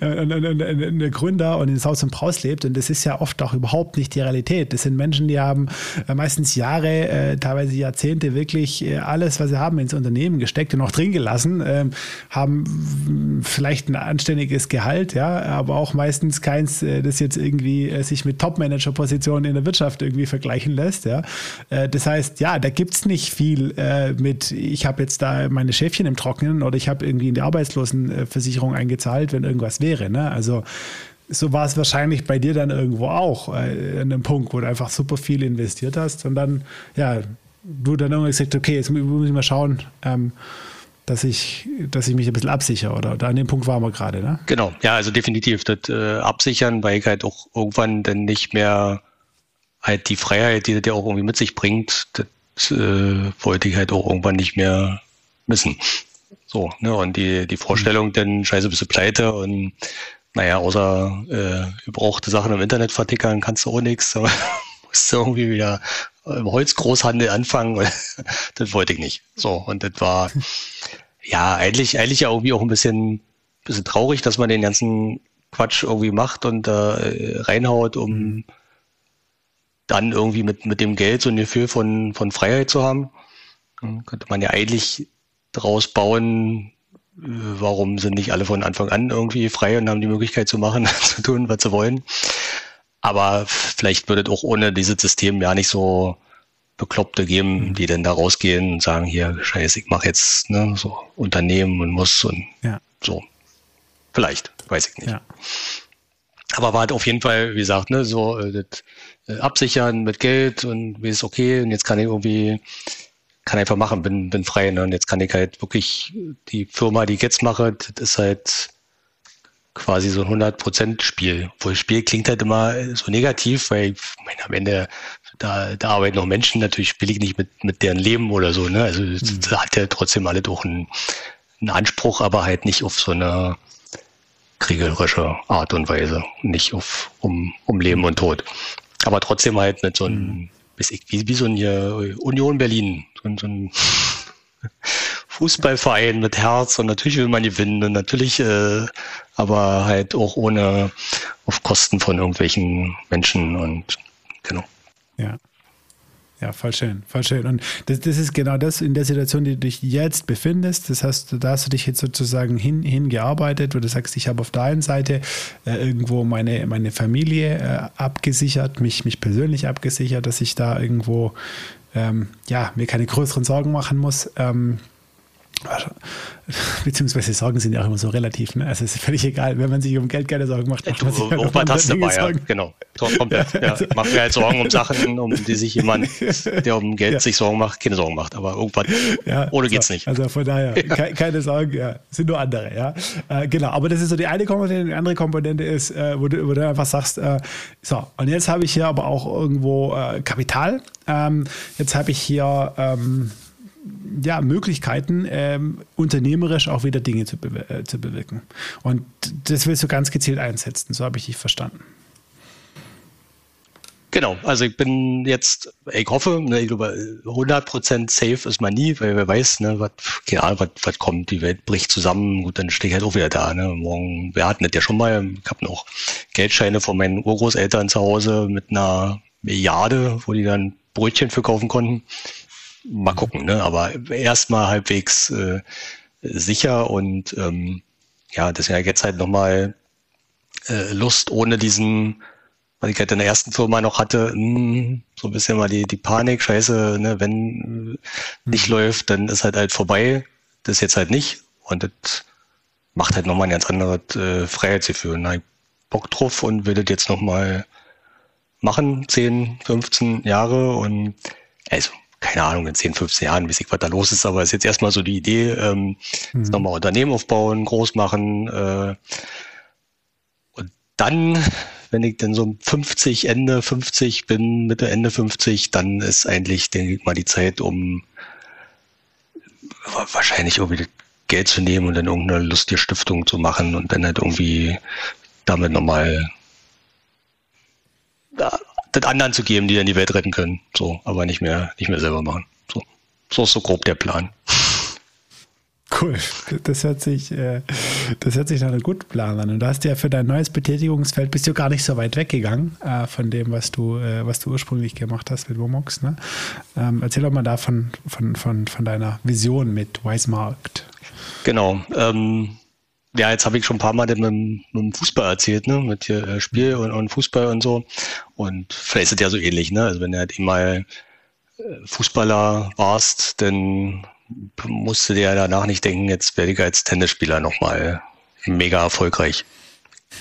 und, und, und, und, der Gründer und in Saus und Braus lebt. Und das ist ja oft auch überhaupt nicht die Realität. Das sind Menschen, die haben äh, meistens Jahre, äh, teilweise Jahrzehnte wirklich äh, alles, was sie haben, ins Unternehmen gesteckt und auch drin gelassen, ähm, haben vielleicht ein anständiges Gehalt, ja, aber auch meistens keins, äh, das jetzt irgendwie äh, sich mit Top-Manager-Positionen in der Wirtschaft irgendwie vergleichen lässt, ja. das heißt, ja, da gibt es nicht viel mit, ich habe jetzt da meine Schäfchen im Trocknen oder ich habe irgendwie in die Arbeitslosenversicherung eingezahlt, wenn irgendwas wäre, ne? Also so war es wahrscheinlich bei dir dann irgendwo auch, äh, an einem Punkt, wo du einfach super viel investiert hast und dann, ja, du dann irgendwie gesagt, okay, jetzt muss ich mal schauen, ähm, dass ich, dass ich mich ein bisschen absichere oder da an dem Punkt waren wir gerade, ne? Genau, ja, also definitiv das äh, Absichern, weil ich halt auch irgendwann dann nicht mehr halt die Freiheit, die das ja auch irgendwie mit sich bringt, das äh, wollte ich halt auch irgendwann nicht mehr missen. So, ne, und die, die Vorstellung, mhm. dann scheiße, bist du pleite und naja, außer äh, gebrauchte Sachen im Internet vertickern kannst du auch nichts, aber musst du irgendwie wieder im Holzgroßhandel anfangen. das wollte ich nicht. So, und das war ja eigentlich, eigentlich ja irgendwie auch ein bisschen, bisschen traurig, dass man den ganzen Quatsch irgendwie macht und äh, reinhaut, um mhm. dann irgendwie mit, mit dem Geld so ein Gefühl von, von Freiheit zu haben. Dann könnte man ja eigentlich draus bauen, äh, warum sind nicht alle von Anfang an irgendwie frei und haben die Möglichkeit zu machen, zu tun, was sie wollen. Aber vielleicht würde es auch ohne dieses System ja nicht so Bekloppte geben, mhm. die dann da rausgehen und sagen, hier, scheiße, ich mache jetzt ne, so Unternehmen und muss und ja. so. Vielleicht, weiß ich nicht. Ja. Aber war halt auf jeden Fall, wie gesagt, ne, so äh, das, äh, absichern mit Geld und wie ist okay und jetzt kann ich irgendwie, kann einfach machen, bin, bin frei ne, und jetzt kann ich halt wirklich die Firma, die ich jetzt mache, das ist halt quasi so ein 100%-Spiel. Obwohl Spiel klingt halt immer so negativ, weil ich meine, am Ende, da, da arbeiten noch Menschen, natürlich spiele ich nicht mit, mit deren Leben oder so. Ne? Also mhm. da hat ja trotzdem alle doch einen, einen Anspruch, aber halt nicht auf so eine kriegerische Art und Weise. Nicht auf, um, um Leben und Tod. Aber trotzdem halt mit so einem, mhm. wie, wie so ein hier Union Berlin, so, so ein Fußballverein mit Herz und natürlich will man gewinnen und natürlich, äh, aber halt auch ohne auf Kosten von irgendwelchen Menschen und genau. Ja. Ja, voll schön, voll schön. Und das, das ist genau das in der Situation, die du dich jetzt befindest. Das heißt, da hast du dich jetzt sozusagen hin, hingearbeitet, wo du sagst, ich habe auf der einen Seite äh, irgendwo meine, meine Familie äh, abgesichert, mich, mich persönlich abgesichert, dass ich da irgendwo ähm, ja, mir keine größeren Sorgen machen muss. Ähm, Beziehungsweise Sorgen sind ja auch immer so relativ. Ne? Also es ist völlig egal, wenn man sich um Geld keine Sorgen macht. macht man sich halt was hast dabei, ja. Genau. Komplett. Ja. Also, Mach mir halt Sorgen um Sachen, um die sich jemand, der um Geld ja. sich Sorgen macht, keine Sorgen macht. Aber irgendwann ja, ohne so. geht's nicht. Also von daher, ke keine Sorgen, ja, sind nur andere, ja. Äh, genau, aber das ist so die eine Komponente. Die andere Komponente ist, äh, wo, du, wo du einfach sagst, äh, so, und jetzt habe ich hier aber auch irgendwo äh, Kapital. Ähm, jetzt habe ich hier ähm, ja, Möglichkeiten, ähm, unternehmerisch auch wieder Dinge zu, be äh, zu bewirken. Und das willst du ganz gezielt einsetzen, so habe ich dich verstanden. Genau, also ich bin jetzt, ich hoffe, ne, ich glaube, 100% safe ist man nie, weil wer weiß, ne, was, keine Ahnung, was, was kommt, die Welt bricht zusammen, gut, dann stehe ich halt auch wieder da. Ne. Morgen, wir hatten das ja schon mal, ich habe noch Geldscheine von meinen Urgroßeltern zu Hause mit einer Milliarde, wo die dann Brötchen verkaufen konnten mal gucken, ne? aber erstmal halbwegs äh, sicher und ähm, ja, ist ja jetzt halt nochmal äh, Lust ohne diesen, was ich halt in der ersten Firma noch hatte, mh, hm, so ein bisschen mal die, die Panik, scheiße, ne, wenn äh, nicht mhm. läuft, dann ist halt halt vorbei. Das jetzt halt nicht. Und das macht halt nochmal ein ganz anderes äh, Freiheitsgefühl. Na, ich Bock drauf und will das jetzt nochmal machen, 10, 15 Jahre und also keine Ahnung, in 10, 15 Jahren, wie sich was da los ist, aber es ist jetzt erstmal so die Idee, ähm, mhm. nochmal Unternehmen aufbauen, groß machen äh, und dann, wenn ich dann so 50, Ende 50 bin, Mitte, Ende 50, dann ist eigentlich, denke ich mal, die Zeit, um wahrscheinlich irgendwie Geld zu nehmen und dann irgendeine lustige Stiftung zu machen und dann halt irgendwie damit nochmal das anderen zu geben, die dann die Welt retten können. So, aber nicht mehr, nicht mehr selber machen. So, so ist so grob der Plan. Cool. Das hört sich, äh, das hört sich nach einem guten Plan an. Und du hast ja für dein neues Betätigungsfeld bist du gar nicht so weit weggegangen äh, von dem, was du, äh, was du ursprünglich gemacht hast mit Womox. Ne? Ähm, erzähl doch mal davon, von, von, von deiner Vision mit Wisemarkt. Genau. Ähm, ja, jetzt habe ich schon ein paar Mal mit, mit dem Fußball erzählt, ne? Mit hier äh, Spiel und, und Fußball und so. Und vielleicht ist es ja so ähnlich, ne? Also wenn du halt mal äh, Fußballer warst, dann musst du dir ja danach nicht denken, jetzt werde ich als Tennisspieler nochmal mega erfolgreich.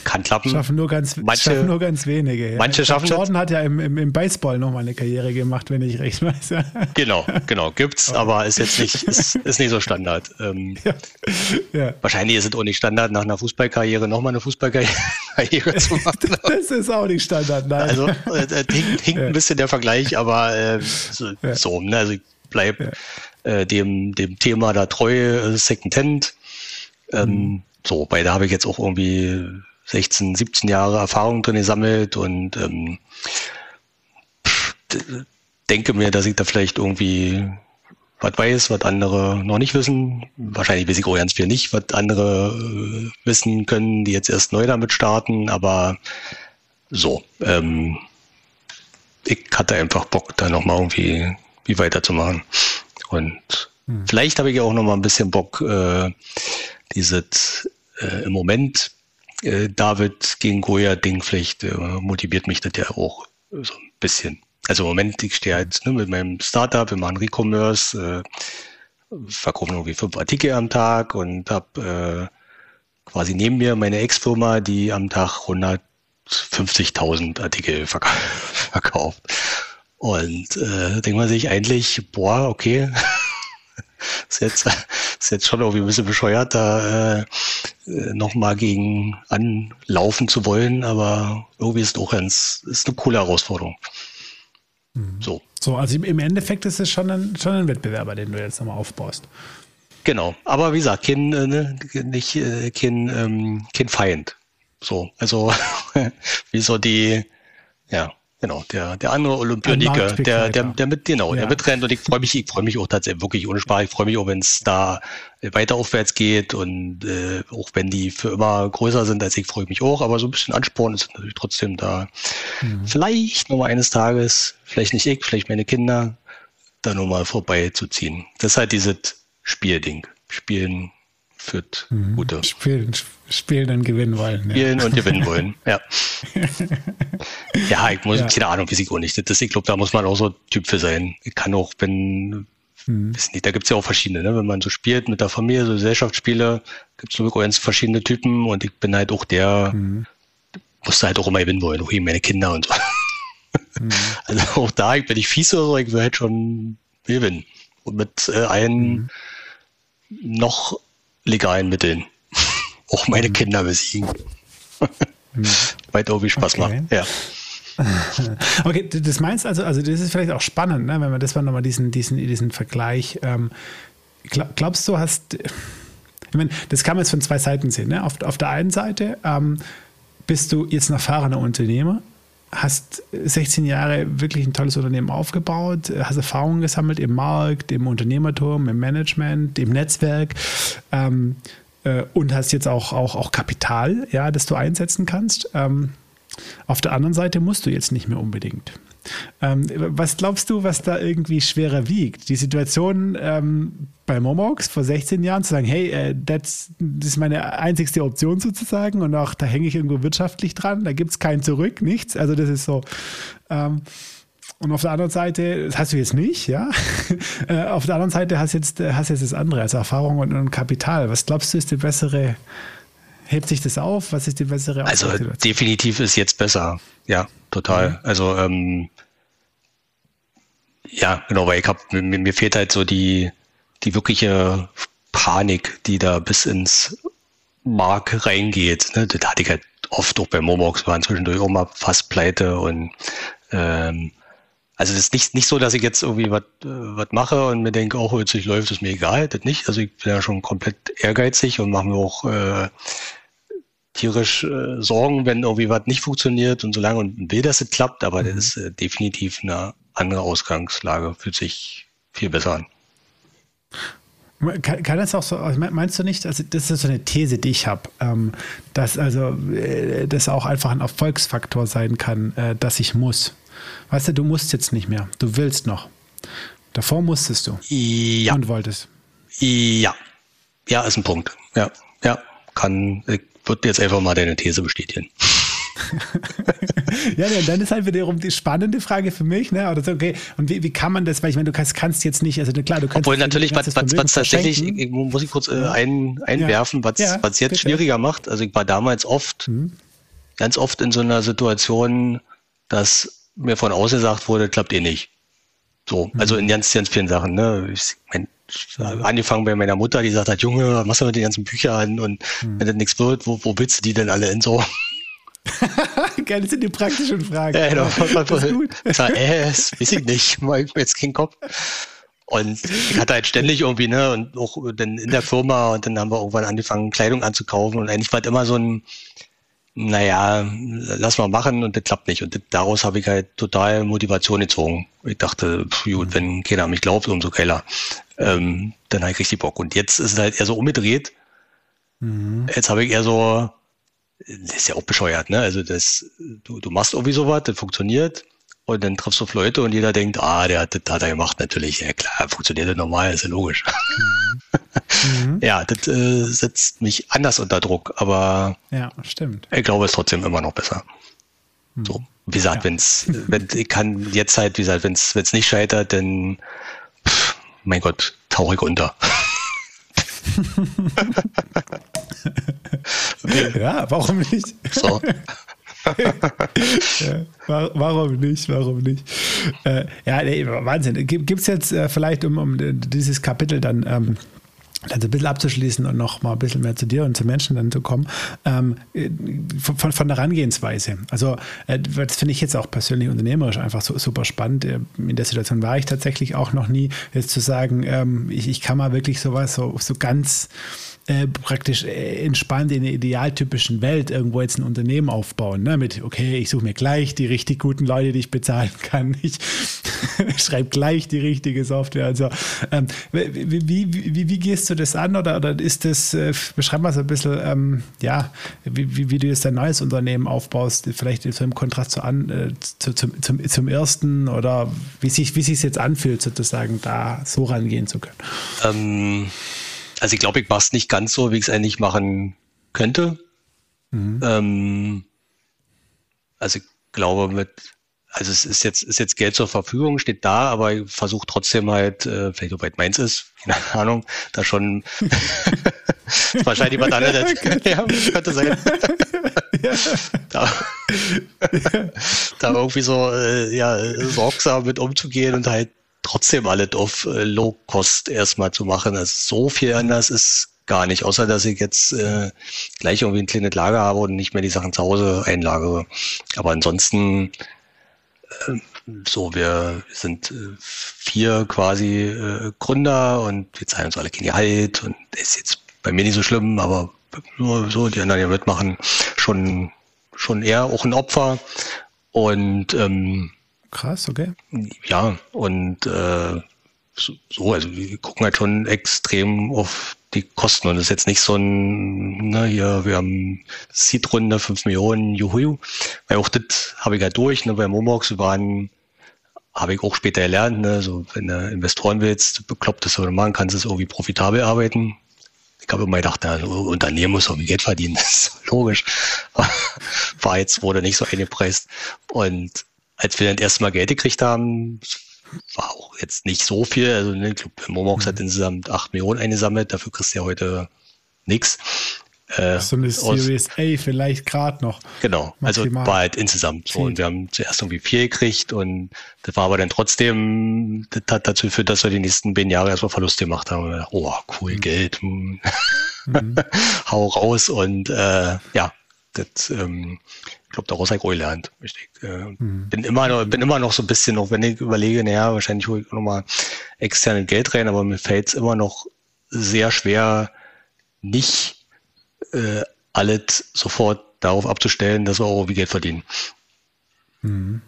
Kann klappen. Schaffen nur ganz, manche, schaffen nur ganz wenige. Ja. Manche schaffen Jordan hat ja im, im, im Baseball nochmal eine Karriere gemacht, wenn ich recht weiß. genau, genau, gibt's, aber ist jetzt nicht, ist, ist nicht so Standard. Ähm, ja. Wahrscheinlich ist es auch nicht Standard, nach einer Fußballkarriere nochmal eine Fußballkarriere zu machen. das ist auch nicht Standard, nein. Also äh, hinkt, hinkt ein bisschen der Vergleich, aber äh, so, so ne? also ich bleibe äh, dem, dem Thema da treu, äh, Second Hand. Ähm, mhm. So, bei da habe ich jetzt auch irgendwie 16, 17 Jahre Erfahrung drin gesammelt und ähm, denke mir, dass ich da vielleicht irgendwie was weiß, was andere noch nicht wissen. Wahrscheinlich weiß ich auch ganz viel nicht, was andere äh, wissen können, die jetzt erst neu damit starten, aber so. Ähm, ich hatte einfach Bock, da nochmal irgendwie wie weiterzumachen. Und hm. vielleicht habe ich auch nochmal ein bisschen Bock, äh, dieses äh, im Moment äh, David gegen Goya-Ding vielleicht äh, motiviert mich das ja auch so ein bisschen. Also im Moment, ich stehe halt ne, mit meinem Startup, wir machen Recommerce, äh, verkaufen irgendwie fünf Artikel am Tag und habe äh, quasi neben mir meine Ex-Firma, die am Tag 150.000 Artikel verk verkauft. Und äh, denkt man sich eigentlich, boah, okay, ist jetzt, ist jetzt schon irgendwie ein bisschen bescheuert, da äh, nochmal gegen anlaufen zu wollen, aber irgendwie ist es auch ganz, ist eine coole Herausforderung. Mhm. So. So, also im Endeffekt ist es schon ein, schon ein Wettbewerber, den du jetzt nochmal aufbaust. Genau, aber wie gesagt, kein, äh, ne, nicht, äh, kein, ähm, kein Feind. So, also wie so die, ja, Genau, der, der andere Olympioniker, der, der, der mit, genau, ja. der mitrennt und ich freue mich, ich freue mich auch tatsächlich wirklich ohne Spaß. Ich freue mich auch, wenn es da weiter aufwärts geht und äh, auch wenn die für immer größer sind als ich, freue ich mich auch, aber so ein bisschen Ansporn ist natürlich trotzdem da. Mhm. Vielleicht nochmal eines Tages, vielleicht nicht ich, vielleicht meine Kinder, da nochmal vorbeizuziehen. Das ist halt dieses Spielding. Spielen führt mhm. gute. Spielen, spielen und gewinnen wollen. Spielen ja. und gewinnen wollen, ja. ja, ich muss, ja. keine Ahnung, Risiko nicht. Das, ich glaube, da muss man auch so Typ für sein. Ich kann auch, wenn, mhm. wissen nicht, da gibt es ja auch verschiedene, ne? wenn man so spielt mit der Familie, so Gesellschaftsspiele, gibt es so ganz verschiedene Typen und ich bin halt auch der, mhm. musste halt auch immer gewinnen wollen, auch eben meine Kinder und so. Mhm. Also auch da, bin ich fies oder so, ich will halt schon gewinnen. Und mit äh, einem mhm. noch legalen Mitteln auch meine mhm. Kinder besiegen. mhm. Weil irgendwie Spaß okay. macht. Ja. Okay, das meinst also, also das ist vielleicht auch spannend, ne, wenn man das mal nochmal diesen, diesen, diesen Vergleich. Ähm, glaubst du, hast, ich meine, das kann man jetzt von zwei Seiten sehen. Ne? Auf, auf der einen Seite ähm, bist du jetzt ein erfahrener Unternehmer, hast 16 Jahre wirklich ein tolles Unternehmen aufgebaut, hast Erfahrungen gesammelt im Markt, im Unternehmertum, im Management, im Netzwerk ähm, äh, und hast jetzt auch, auch, auch Kapital, ja, das du einsetzen kannst. Ähm, auf der anderen Seite musst du jetzt nicht mehr unbedingt. Ähm, was glaubst du, was da irgendwie schwerer wiegt? Die Situation ähm, bei Momox vor 16 Jahren zu sagen, hey, äh, das, das ist meine einzigste Option sozusagen und auch da hänge ich irgendwo wirtschaftlich dran, da gibt es kein Zurück, nichts. Also das ist so. Ähm, und auf der anderen Seite, das hast du jetzt nicht, ja. Äh, auf der anderen Seite hast jetzt, hast jetzt das andere, also Erfahrung und, und Kapital. Was glaubst du, ist die bessere Hebt sich das auf? Was ist die bessere Also definitiv ist jetzt besser. Ja, total. Mhm. Also ähm, ja, genau, weil ich habe mir, mir fehlt halt so die die wirkliche Panik, die da bis ins Mark reingeht. Ne? Das hatte ich halt oft auch bei Momox, waren zwischendurch auch mal fast pleite und ähm, also das ist nicht, nicht so, dass ich jetzt irgendwie was was mache und mir denke, auch oh, jetzt läuft es mir egal, das nicht. Also ich bin ja schon komplett ehrgeizig und mache mir auch äh, tierisch äh, Sorgen, wenn irgendwie was nicht funktioniert und solange und will, dass es klappt, aber mhm. das ist äh, definitiv eine andere Ausgangslage, fühlt sich viel besser an. Kann, kann das auch so, also meinst du nicht, also das ist so eine These, die ich habe, ähm, dass also äh, das auch einfach ein Erfolgsfaktor sein kann, äh, dass ich muss. Weißt du, du musst jetzt nicht mehr, du willst noch. Davor musstest du. Ja. Und wolltest. Ja. Ja, ist ein Punkt. Ja. Ja. Kann, ich würde jetzt einfach mal deine These bestätigen. ja, dann ist halt wiederum die spannende Frage für mich, ne? Oder so, okay, und wie, wie kann man das, weil ich meine, du kannst, kannst jetzt nicht, also klar, du kannst. Obwohl natürlich, was, was, was tatsächlich, muss ich kurz äh, ein, einwerfen, was, ja, was jetzt bitte. schwieriger macht. Also ich war damals oft, mhm. ganz oft in so einer Situation, dass mir von außen gesagt wurde, klappt eh nicht. So, mhm. also in ganz, ganz vielen Sachen, ne? Ich mein, angefangen bei meiner Mutter, die sagt hat, Junge, was machst du mit den ganzen Büchern und mhm. wenn das nichts wird, wo, wo willst du die denn alle in so? Geil, das sind die praktischen Fragen. Ja, genau. Das ist gut. Ich sag, äh, das weiß ich nicht, mir jetzt keinen Kopf. Und ich hatte halt ständig irgendwie, ne, und auch dann in der Firma und dann haben wir irgendwann angefangen, Kleidung anzukaufen und eigentlich war es immer so ein, naja, lass mal machen und das klappt nicht. Und daraus habe ich halt total Motivation gezogen. Ich dachte, pff, gut, wenn keiner an mich glaubt, umso geiler. Ähm, dann habe ich richtig Bock. Und jetzt ist es halt eher so umgedreht. Mhm. Jetzt habe ich eher so, das ist ja auch bescheuert, ne? Also das, du, du machst irgendwie sowas, das funktioniert und dann triffst du auf Leute und jeder denkt, ah, der hat das hat er gemacht, natürlich. Ja klar, funktioniert das normal, ist ja logisch. Mhm. ja, das äh, setzt mich anders unter Druck, aber ja, stimmt. ich glaube, es ist trotzdem immer noch besser. Mhm. So, wie gesagt, ja. wenn's, wenn ich kann jetzt halt, wie gesagt, wenn es nicht scheitert, dann mein Gott, tauche ich unter. ja, warum nicht? So. ja, warum nicht? Warum nicht? Äh, ja, nee, Wahnsinn. Gibt es jetzt äh, vielleicht, um, um, dieses Kapitel dann ähm, dann so ein bisschen abzuschließen und noch mal ein bisschen mehr zu dir und zu Menschen dann zu kommen, ähm, von, von der Herangehensweise. Also äh, das finde ich jetzt auch persönlich unternehmerisch einfach so, super spannend. Äh, in der Situation war ich tatsächlich auch noch nie, jetzt zu sagen, ähm, ich, ich kann mal wirklich sowas so, so ganz äh, praktisch äh, entspannt in der idealtypischen Welt irgendwo jetzt ein Unternehmen aufbauen. Ne? Mit, okay, ich suche mir gleich die richtig guten Leute, die ich bezahlen kann. Ich schreibe gleich die richtige Software. Also, ähm, wie, wie, wie, wie, gehst du das an? Oder, oder ist das, äh, beschreib mal so ein bisschen, ähm, ja, wie, wie, du jetzt dein neues Unternehmen aufbaust, vielleicht so im Kontrast zu an, äh, zu, zum, zum, zum ersten oder wie sich wie sich jetzt anfühlt, sozusagen da so rangehen zu können? Ähm also ich glaube, ich mache es nicht ganz so, wie ich es eigentlich machen könnte. Mhm. Ähm, also ich glaube mit, also es ist jetzt, ist jetzt Geld zur Verfügung, steht da, aber ich versuche trotzdem halt, äh, vielleicht soweit meins ist, keine Ahnung, da schon wahrscheinlich jemand anderes ja, könnte sein. da, da irgendwie so äh, ja, sorgsam mit umzugehen und halt trotzdem alles auf äh, Low-Cost erstmal zu machen. Also so viel anders ist gar nicht, außer dass ich jetzt äh, gleich irgendwie ein kleines Lager habe und nicht mehr die Sachen zu Hause einlagere. Aber ansonsten äh, so, wir sind äh, vier quasi äh, Gründer und wir zahlen uns alle Gehalt und ist jetzt bei mir nicht so schlimm, aber nur so, die anderen ja mitmachen, schon, schon eher auch ein Opfer. Und ähm, Krass, okay. Ja, und äh, so, also wir gucken halt schon extrem auf die Kosten und das ist jetzt nicht so ein, ne, hier, wir haben Seed-Runde, 5 Millionen, juhu, weil auch das habe ich halt durch, ne, bei Momox waren, habe ich auch später gelernt, ne, so, wenn du Investoren willst, bekloppt das oder machen, kannst du es irgendwie profitabel arbeiten. Ich habe immer gedacht, na, Unternehmen muss irgendwie Geld verdienen, das ist logisch. War jetzt, wurde nicht so eingepreist und als wir dann erstmal Geld gekriegt haben, war auch jetzt nicht so viel. Also ne, glaube, Momox mhm. hat insgesamt 8 Millionen eingesammelt, dafür kriegst du ja heute nichts. Äh, so eine Series aus, A vielleicht gerade noch. Genau, also maximal. also war halt insgesamt so. Und wir haben zuerst irgendwie vier gekriegt und das war aber dann trotzdem, das hat dazu geführt, dass wir die nächsten zehn Jahre erstmal Verluste gemacht haben. Dachte, oh, cool, mhm. Geld. Hm. Mhm. Hau raus und äh, ja, das ähm, ich glaube, daraus habe ich auch gelernt. Ich äh, mhm. bin, immer noch, bin immer noch so ein bisschen, auch wenn ich überlege, naja, wahrscheinlich hole ich nochmal externe Geld rein, aber mir fällt es immer noch sehr schwer, nicht äh, alles sofort darauf abzustellen, dass wir auch wie Geld verdienen. Mhm.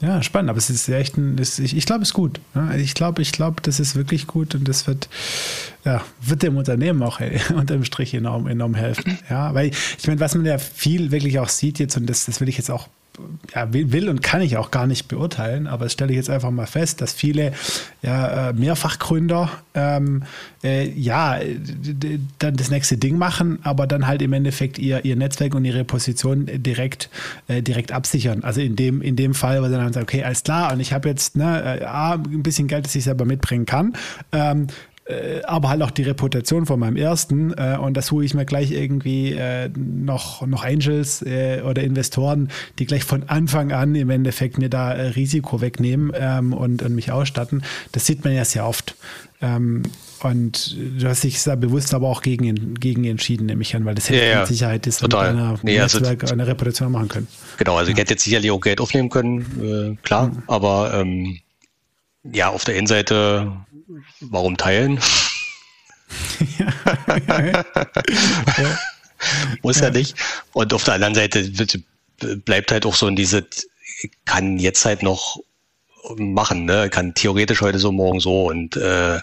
Ja, spannend, aber es ist echt ein, das, ich, ich glaube, es ist gut. Ich glaube, ich glaube, das ist wirklich gut und das wird, ja, wird dem Unternehmen auch unterm Strich enorm, enorm helfen. Ja, weil ich meine, was man ja viel wirklich auch sieht jetzt, und das, das will ich jetzt auch ja, will und kann ich auch gar nicht beurteilen, aber das stelle ich jetzt einfach mal fest, dass viele ja, äh, Mehrfachgründer ähm, äh, ja dann das nächste Ding machen, aber dann halt im Endeffekt ihr, ihr Netzwerk und ihre Position direkt, äh, direkt absichern. Also in dem, in dem Fall, weil sie dann sagen, okay, alles klar, und ich habe jetzt ne, äh, A, ein bisschen Geld, das ich selber mitbringen kann. Ähm, äh, aber halt auch die Reputation von meinem ersten. Äh, und das hole ich mir gleich irgendwie äh, noch, noch Angels äh, oder Investoren, die gleich von Anfang an im Endeffekt mir da äh, Risiko wegnehmen ähm, und, und mich ausstatten. Das sieht man ja sehr oft. Ähm, und du hast dich sehr bewusst aber auch gegen, gegen entschieden, nehme ich an, weil das hätte ja, ja. mit Sicherheit das Total. mit einer nee, Netzwerk, also, einer Reputation machen können. Genau, also ja. ich hätte jetzt sicherlich auch Geld aufnehmen können, äh, klar, mhm. aber ähm, ja, auf der einen Seite warum teilen? ja, ja, ja. Muss ja. nicht. Und auf der anderen Seite bleibt halt auch so in diese, kann jetzt halt noch machen, ne? Kann theoretisch heute so, morgen so und äh,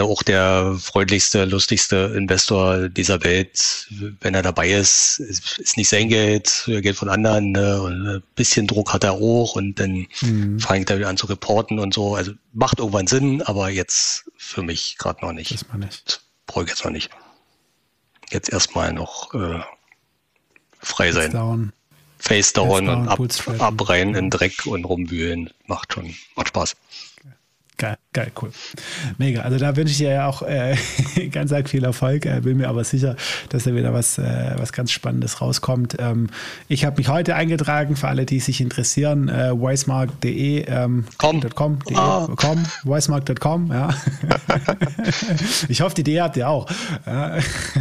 auch der freundlichste, lustigste Investor dieser Welt, wenn er dabei ist, ist nicht sein Geld, Geld von anderen. Ne? Und ein bisschen Druck hat er auch und dann mhm. fängt er wieder an zu reporten und so. Also macht irgendwann Sinn, aber jetzt für mich gerade noch nicht. Das nicht. Brauche ich jetzt noch nicht. Jetzt erstmal noch äh, frei sein. Down. Face down, Face down und ab, ab rein in Dreck und rumwühlen. Macht schon, macht Spaß. Geil, geil, cool. Mega. Also da wünsche ich dir ja auch äh, ganz arg viel Erfolg. Äh, bin mir aber sicher, dass da wieder was, äh, was ganz Spannendes rauskommt. Ähm, ich habe mich heute eingetragen für alle, die sich interessieren. Äh, wisemark.de ähm, com. .com, de, ah. com, wisemark.com, ja. ich hoffe, die Idee habt ihr auch.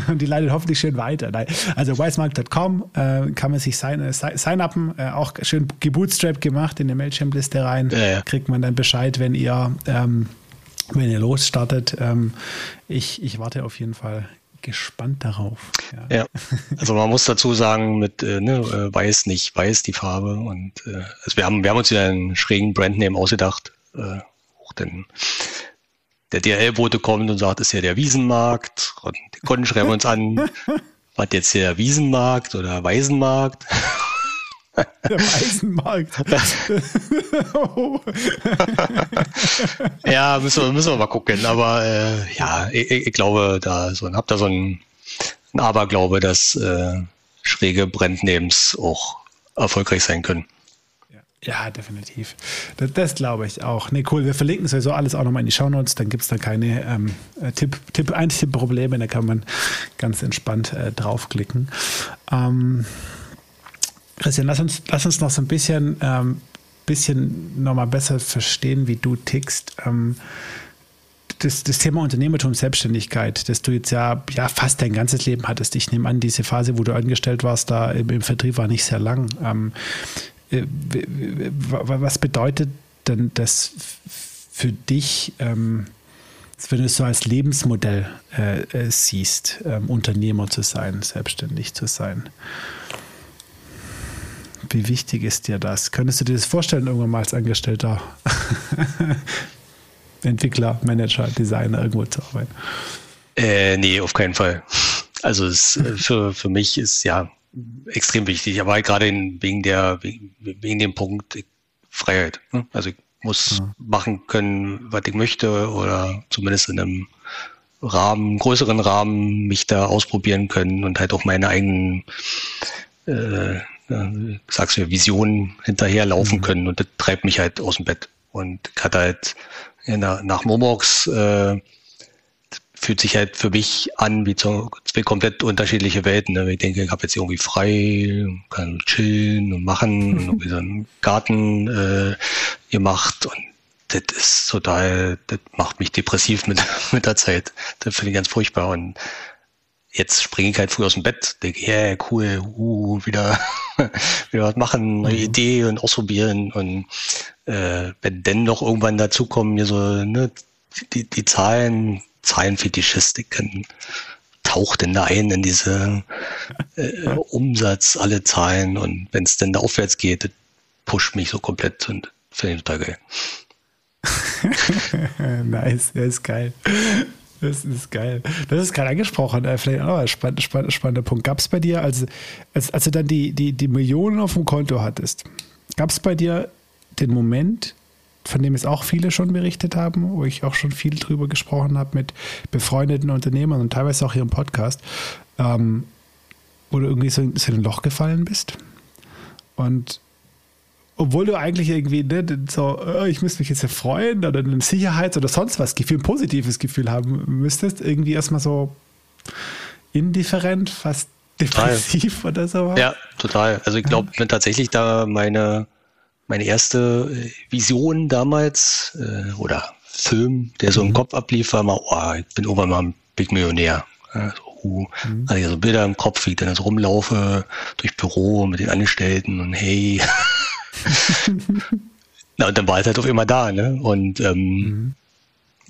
und die leitet hoffentlich schön weiter. Nein. Also wisemark.com äh, kann man sich sign, sign upen, äh, auch schön gebootstrapped gemacht in die Mailchimp-Liste rein. Ja, ja. Kriegt man dann Bescheid, wenn ihr ähm, wenn ihr losstartet. Ähm, ich, ich warte auf jeden Fall gespannt darauf. Ja. ja. also man muss dazu sagen, mit äh, ne, äh, weiß nicht, weiß die Farbe und äh, also wir haben, wir haben uns wieder einen schrägen Brandname ausgedacht. Äh, auch denn der DRL-Bote kommt und sagt, ist ja der Wiesenmarkt und die Kunden schreiben uns an, was jetzt der Wiesenmarkt oder Waisenmarkt? Der Weißenmarkt. ja, müssen wir, müssen wir mal gucken. Aber äh, ja, ich, ich, glaube, da so, hab da so ein, ein Aberglaube, dass äh, schräge Brandnames auch erfolgreich sein können. Ja, definitiv. Das, das, glaube ich auch. Nee, cool. Wir verlinken sowieso alles auch nochmal in die Shownotes. Dann gibt es da keine ähm, Tipp, Tipp, Eintipp-Probleme. Da kann man ganz entspannt äh, draufklicken. Ähm, Christian, lass uns, lass uns noch so ein bisschen, ähm, bisschen nochmal besser verstehen, wie du tickst. Ähm, das, das, Thema Unternehmertum, Selbstständigkeit, das du jetzt ja, ja fast dein ganzes Leben hattest. Ich nehme an, diese Phase, wo du angestellt warst, da im, im Vertrieb war nicht sehr lang. Ähm, äh, was bedeutet denn das für dich, ähm, wenn du es so als Lebensmodell äh, äh, siehst, ähm, Unternehmer zu sein, selbstständig zu sein? Wie wichtig ist dir das? Könntest du dir das vorstellen, irgendwann mal als Angestellter Entwickler, Manager, Designer irgendwo zu arbeiten? Äh, nee, auf keinen Fall. Also es, äh, für, für mich ist ja extrem wichtig, aber gerade in, wegen der wegen, wegen dem Punkt Freiheit. Ne? Also ich muss ja. machen können, was ich möchte oder zumindest in einem Rahmen, größeren Rahmen mich da ausprobieren können und halt auch meine eigenen äh, äh, sagst du, Visionen hinterherlaufen mhm. können und das treibt mich halt aus dem Bett. Und ich hatte halt der, nach Momox äh, fühlt sich halt für mich an wie zwei komplett unterschiedliche Welten. Ne? Ich denke, ich habe jetzt irgendwie frei, kann chillen und machen und irgendwie so einen Garten äh, gemacht und das ist total, das macht mich depressiv mit, mit der Zeit. Das finde ich ganz furchtbar und jetzt springe ich halt früh aus dem Bett, denke, yeah, cool, uh, wieder, wieder was machen, neue mhm. Idee und ausprobieren. Und äh, wenn denn noch irgendwann dazukommen, mir so, ne, die, die Zahlen, Zahlenfetischistiken, taucht denn da ein in diese äh, Umsatz, alle Zahlen und wenn es denn da aufwärts geht, das pusht mich so komplett und finde ich total geil. nice, das ist geil. Das ist geil. Das ist gerade angesprochen. Äh, vielleicht auch ein spannender, spannender, spannender Punkt. Gab es bei dir, als, als, als du dann die, die, die Millionen auf dem Konto hattest, gab es bei dir den Moment, von dem es auch viele schon berichtet haben, wo ich auch schon viel drüber gesprochen habe mit befreundeten Unternehmern und teilweise auch hier im Podcast, ähm, wo du irgendwie so, so in ein Loch gefallen bist? Und obwohl du eigentlich irgendwie ne, so, oh, ich müsste mich jetzt freuen oder ein Sicherheits- oder sonst was Gefühl, ein positives Gefühl haben müsstest, irgendwie erstmal so indifferent, fast depressiv total. oder so. Ja, total. Also ich glaube ja. tatsächlich da meine, meine erste äh, Vision damals äh, oder Film, der so mhm. im Kopf ablief, war mal, oh, ich bin irgendwann mal ein Big Millionär. Also, uh, mhm. also so Bilder im Kopf, wie ich dann so rumlaufe durch Büro mit den Angestellten und hey, Na, und dann war es halt auf immer da, ne? Und ähm, mhm.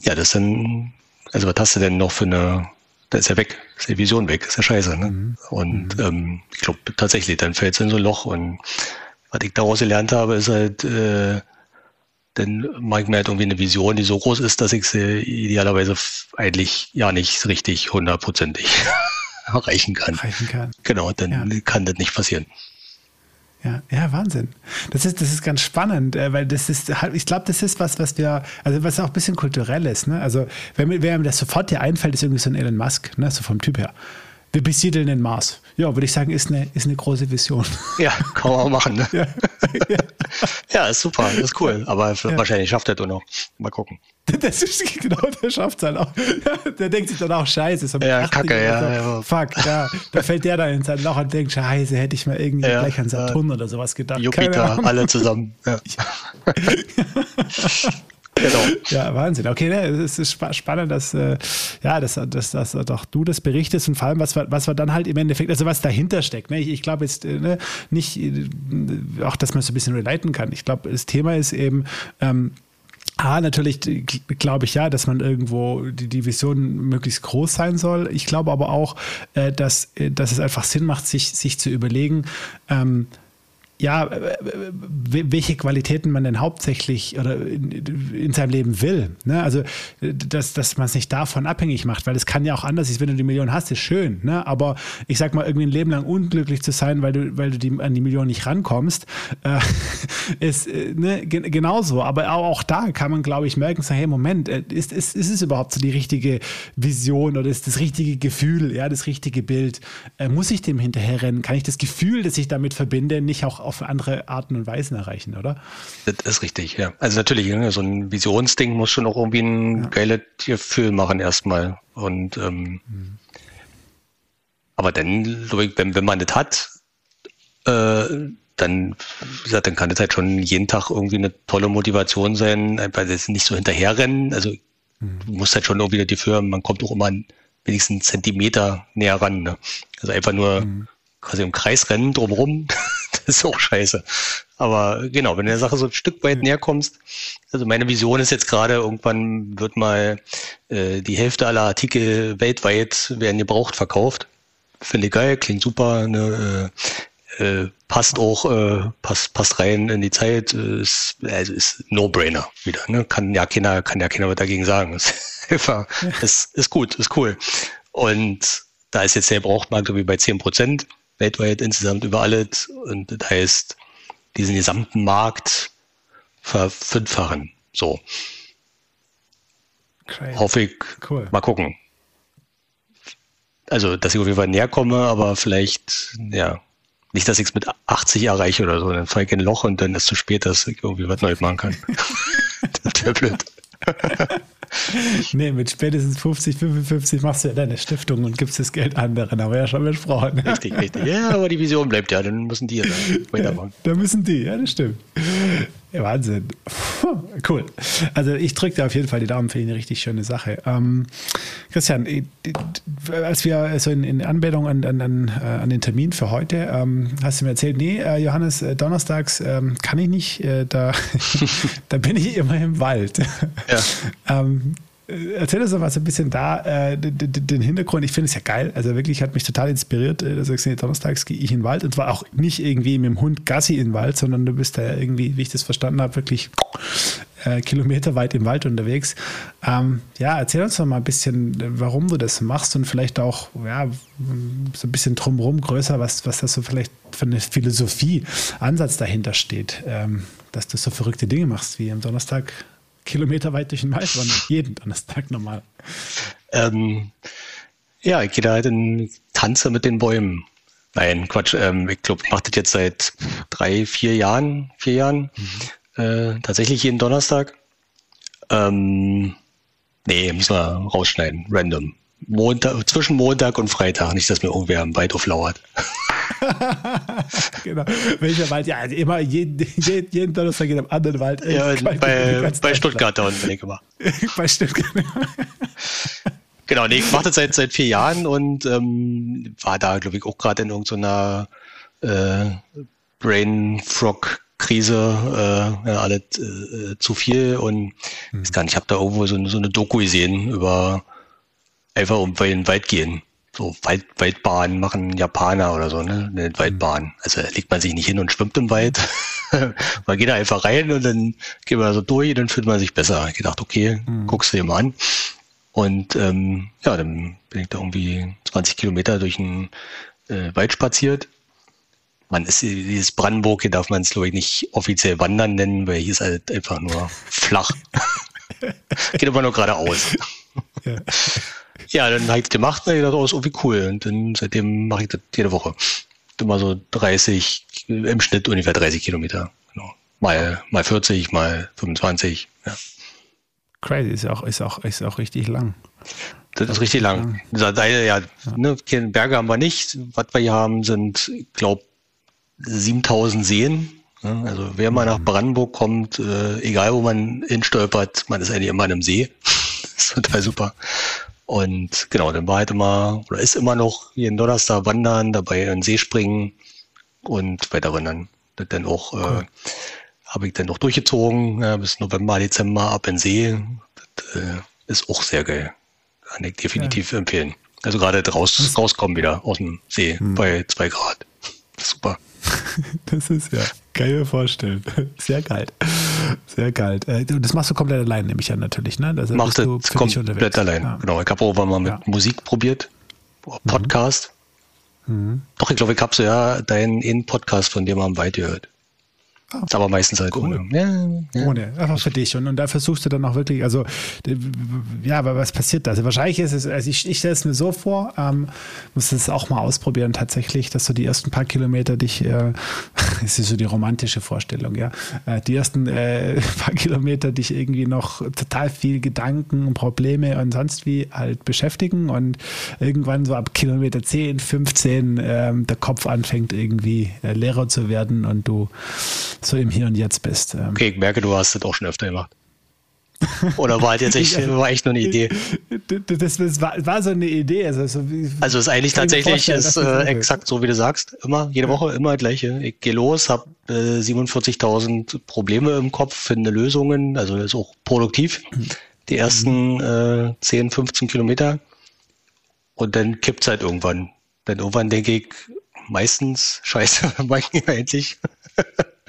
ja, das dann, also was hast du denn noch für eine, da ist ja weg, ist die Vision weg, ist ja scheiße, ne? Mhm. Und mhm. ähm, ich glaube tatsächlich, dann fällt es in so ein Loch und was ich daraus gelernt habe, ist halt, äh, dann mag ich mir halt irgendwie eine Vision, die so groß ist, dass ich sie idealerweise eigentlich ja nicht richtig hundertprozentig erreichen kann. Erreichen kann. Genau, dann ja. kann das nicht passieren. Ja, ja, Wahnsinn. Das ist, das ist ganz spannend, äh, weil das ist, ich glaube, das ist was, was wir, also was auch ein bisschen kulturell ist. Ne? Also, wenn mir das sofort hier einfällt, ist irgendwie so ein Elon Musk, ne? so vom Typ her. Wir besiedeln den Mars. Ja, würde ich sagen, ist eine, ist eine große Vision. Ja, kann man auch machen. Ne? Ja. ja. ist super, ist cool. Aber ja. wahrscheinlich schafft er das noch. Mal gucken. Das ist genau, der schafft es halt auch. Der denkt sich dann auch, scheiße, so ja, kacke, ja, ja, Fuck, ja. Da fällt der dann ins Loch und denkt, scheiße, hätte ich mal irgendwie gleich an Saturn oder sowas gedacht. Jupiter, alle zusammen. Ja. Genau. Ja, Wahnsinn. Okay, ne, es ist spannend, dass, äh, ja, dass, dass, dass doch du das berichtest und vor allem, was was wir dann halt im Endeffekt, also was dahinter steckt. Ne? Ich, ich glaube jetzt äh, ne, nicht, äh, auch dass man so ein bisschen relaten kann. Ich glaube, das Thema ist eben, ähm, Ah, natürlich glaube ich ja, dass man irgendwo die, die Vision möglichst groß sein soll. Ich glaube aber auch, äh, dass, dass es einfach Sinn macht, sich, sich zu überlegen, ähm, ja, äh, äh, welche Qualitäten man denn hauptsächlich oder in, in seinem Leben will. Ne? Also, dass, dass man es nicht davon abhängig macht, weil es kann ja auch anders sein, wenn du die Million hast, ist schön. Ne? Aber ich sag mal, irgendwie ein Leben lang unglücklich zu sein, weil du, weil du die, an die Million nicht rankommst, äh, ist äh, ne? genauso. Aber auch, da kann man, glaube ich, merken, so, hey, Moment, ist, ist, ist es überhaupt so die richtige Vision oder ist das richtige Gefühl, ja, das richtige Bild? Äh, muss ich dem hinterherrennen? Kann ich das Gefühl, das ich damit verbinde, nicht auch auf andere Arten und Weisen erreichen, oder? Das ist richtig, ja. Also natürlich, ne, so ein Visionsding muss schon auch irgendwie ein ja. geiles Gefühl machen erstmal. Und ähm, mhm. aber dann, wenn, wenn man das hat, äh, dann, wie gesagt, dann kann das halt schon jeden Tag irgendwie eine tolle Motivation sein, weil das nicht so hinterherrennen. Also mhm. du musst halt schon irgendwie die Firmen, man kommt auch immer wenigstens einen Zentimeter näher ran. Ne? Also einfach nur mhm. quasi im Kreis rennen drumrum, ist auch scheiße. Aber genau, wenn du der Sache so ein Stück weit näher kommst, also meine Vision ist jetzt gerade, irgendwann wird mal äh, die Hälfte aller Artikel weltweit werden gebraucht verkauft. Finde ich geil, klingt super, ne, äh, äh, passt auch, äh, passt, passt rein in die Zeit, ist, also ist No-Brainer wieder, ne? Kann ja keiner, kann ja keiner was dagegen sagen. Ist, ist, ist gut, ist cool. Und da ist jetzt der Brauchtmarkt irgendwie bei 10 Prozent weltweit insgesamt über alles. Und das heißt, diesen gesamten Markt verfünffachen. So. Crazy. Hoffe ich. Cool. Mal gucken. Also, dass ich auf jeden Fall näher komme, aber vielleicht, ja, nicht, dass ich es mit 80 erreiche oder so. Dann fahre ich in ein Loch und dann ist es zu spät, dass ich irgendwie was Neues machen kann. das wäre blöd. nee, mit spätestens 50, 55 machst du ja deine Stiftung und gibst das Geld anderen, aber ja schon besprochen. Richtig, richtig. Ja, aber die Vision bleibt ja, dann müssen die ja weitermachen. Ja, da müssen die, ja, das stimmt. Ja, Wahnsinn. Cool. Also ich drücke dir auf jeden Fall die Daumen für eine richtig schöne Sache. Ähm, Christian, als wir so in, in Anmeldung an, an, äh, an, den Termin für heute, ähm, hast du mir erzählt, nee, äh, Johannes, äh, donnerstags ähm, kann ich nicht, äh, da, da bin ich immer im Wald. Ja. Erzähl uns doch mal so ein bisschen da äh, den Hintergrund. Ich finde es ja geil. Also wirklich hat mich total inspiriert. Äh, dass ich donnerstags gehe ich in den Wald und zwar auch nicht irgendwie mit dem Hund Gassi in den Wald, sondern du bist da irgendwie, wie ich das verstanden habe, wirklich äh, Kilometer weit im Wald unterwegs. Ähm, ja, erzähl uns doch mal ein bisschen, warum du das machst und vielleicht auch ja, so ein bisschen drumherum größer, was, was das so vielleicht für eine Philosophie, Ansatz dahinter steht, ähm, dass du so verrückte Dinge machst, wie am Donnerstag Kilometer weit durch den Wald wandern, jeden Donnerstag normal. Ähm, ja, ich gehe da halt in Tanze mit den Bäumen. Nein, Quatsch. Ähm, ich glaube, mache das jetzt seit drei, vier Jahren, vier Jahren. Mhm. Äh, tatsächlich jeden Donnerstag. Ähm, nee, müssen wir rausschneiden. Random. Montag, zwischen Montag und Freitag, nicht, dass mir irgendwer im Wald auflauert. genau. Welcher Wald? Ja, immer jeden, jeden, jeden Donnerstag geht am anderen Wald. Ja, bei, bei Stuttgart da unten bin ich immer. bei Stuttgart. Genau, nee, ich mache das seit, seit vier Jahren und ähm, war da, glaube ich, auch gerade in irgendeiner äh, Brain Frog Krise, äh, ja, alles äh, zu viel und hm. ich gar nicht, ich habe da irgendwo so, so eine Doku gesehen über einfach um den Wald gehen. So Wald, Waldbahn machen Japaner oder so, ne? Eine Waldbahn. Also legt man sich nicht hin und schwimmt im Wald. man geht da einfach rein und dann geht man so durch und dann fühlt man sich besser. Ich gedacht, okay, mhm. guckst du dir mal an. Und ähm, ja, dann bin ich da irgendwie 20 Kilometer durch den äh, Wald spaziert. Man ist dieses Brandenburg, hier darf man es, glaube ich, nicht offiziell wandern nennen, weil hier ist halt einfach nur flach. Geht immer nur geradeaus. Ja. Ja, dann habe ich das gemacht und ich dachte, oh, ist irgendwie cool. Und dann seitdem mache ich das jede Woche. Immer so 30, im Schnitt ungefähr 30 Kilometer. Genau. Mal, mal 40, mal 25. Ja. Crazy, ist auch, ist auch, ist auch richtig lang. Das ist richtig lang. lang. Ja, ne, Berge haben wir nicht. Was wir hier haben, sind, ich glaube, 7000 Seen. Also wer mal nach mhm. Brandenburg kommt, äh, egal wo man hinstolpert, man ist eigentlich immer in einem See. das ist total super. Und genau, dann war halt immer, oder ist immer noch jeden Donnerstag wandern, dabei in den See springen und weiter wandern. Das dann auch cool. äh, habe ich dann noch durchgezogen, ja, bis November, Dezember ab in See. Das äh, ist auch sehr geil. Kann ich definitiv ja. empfehlen. Also gerade raus, rauskommen wieder aus dem See hm. bei zwei Grad. Super. Das ist ja geil vorstellen. Sehr geil. Sehr geil. Äh, das machst du komplett allein, nehme ich ja natürlich, ne? Das Machst du komplett allein. Ja. Genau. Ich habe auch mal mit ja. Musik probiert. Podcast. Mhm. Doch, ich glaube, ich habe so ja deinen In-Podcast von dir mal am Weit gehört. Ah, aber meistens halt cool. ohne. Ja, ja. Ohne, einfach für dich. Und, und da versuchst du dann auch wirklich, also, ja, aber was passiert da? Also wahrscheinlich ist es, also ich, ich stelle es mir so vor, ähm, musst es auch mal ausprobieren tatsächlich, dass du die ersten paar Kilometer dich, äh, das ist so die romantische Vorstellung, ja, äh, die ersten äh, paar Kilometer dich irgendwie noch total viel Gedanken und Probleme und sonst wie halt beschäftigen und irgendwann so ab Kilometer 10, 15 ähm, der Kopf anfängt irgendwie äh, leerer zu werden und du so im Hier und Jetzt bist. Okay, ich merke, du hast das auch schon öfter gemacht. Oder war halt jetzt echt, war echt nur eine Idee? Das, das war, war, so eine Idee. Also, so also ist eigentlich tatsächlich ist, äh, exakt so, wie du sagst. Immer, jede Woche immer gleiche. Ich gehe los, habe äh, 47.000 Probleme im Kopf, finde Lösungen. Also ist auch produktiv. Die ersten mhm. äh, 10, 15 Kilometer. Und dann kippt es halt irgendwann. Dann irgendwann denke ich, meistens, scheiße, mach ich endlich.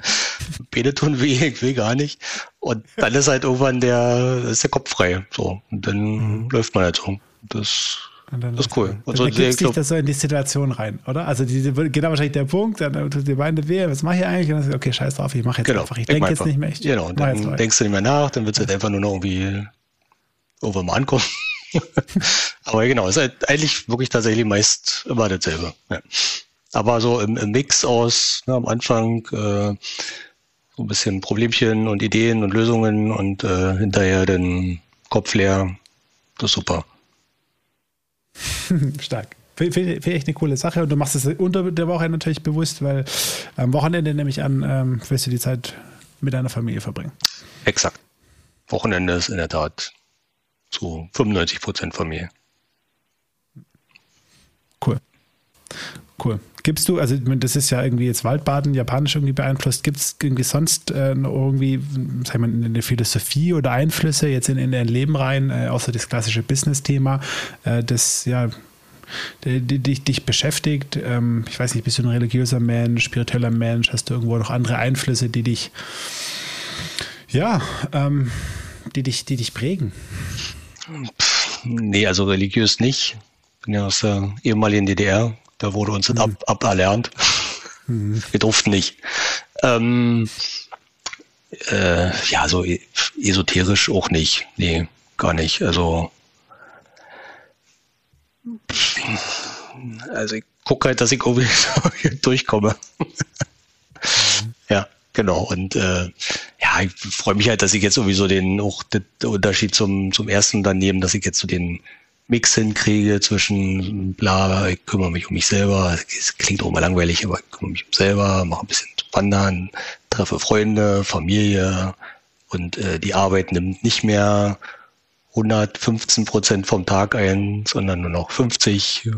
Beine tun weh, ich will gar nicht. Und dann ist halt irgendwann der, ist der Kopf frei. So. Und dann mhm. läuft man halt so. Das, das ist cool. Also, dann ergibt sich das so in die Situation rein, oder? Also die, geht da wahrscheinlich der Punkt, dann tut die Beine weh, was mache ich eigentlich? Und dann okay, scheiß drauf, ich mache jetzt genau, einfach. Ich denke jetzt nicht mehr. Ich genau, dann denkst du nicht mehr nach, dann wird es halt einfach nur noch irgendwie irgendwann mal ankommen. Aber genau, ist halt eigentlich wirklich tatsächlich meist immer dasselbe. Ja. Aber so im, im Mix aus ne, am Anfang äh, so ein bisschen Problemchen und Ideen und Lösungen und äh, hinterher den Kopf leer. Das ist super. Stark. Finde find echt eine coole Sache und du machst es unter der Woche natürlich bewusst, weil am Wochenende nehme ich an, ähm, willst du die Zeit mit deiner Familie verbringen. Exakt. Wochenende ist in der Tat zu 95 Prozent Familie. Cool. Cool. Gibst du, also das ist ja irgendwie jetzt Waldbaden japanisch irgendwie beeinflusst, gibt es irgendwie sonst äh, irgendwie, sag ich mal, eine Philosophie oder Einflüsse jetzt in, in dein Leben rein, äh, außer das klassische Business-Thema, äh, das ja dich, dich beschäftigt? Ähm, ich weiß nicht, bist du ein religiöser Mensch, spiritueller Mensch? Hast du irgendwo noch andere Einflüsse, die dich Ja, ähm, die, dich, die dich prägen. Pff, nee, also religiös nicht. Bin ja aus der ehemaligen DDR. Da wurde uns das ab, aberlernt. Mhm. Wir durften nicht. Ähm, äh, ja, so e-, esoterisch auch nicht. Nee, gar nicht. Also, also ich gucke halt, dass ich irgendwie durchkomme. Mhm. Ja, genau. Und äh, ja, ich freue mich halt, dass ich jetzt sowieso den auch den Unterschied zum, zum ersten Unternehmen, dass ich jetzt so den Mix hinkriege zwischen bla, ich kümmere mich um mich selber, es klingt auch mal langweilig, aber ich kümmere mich um selber, mache ein bisschen Wandern, treffe Freunde, Familie und äh, die Arbeit nimmt nicht mehr 115 Prozent vom Tag ein, sondern nur noch 50.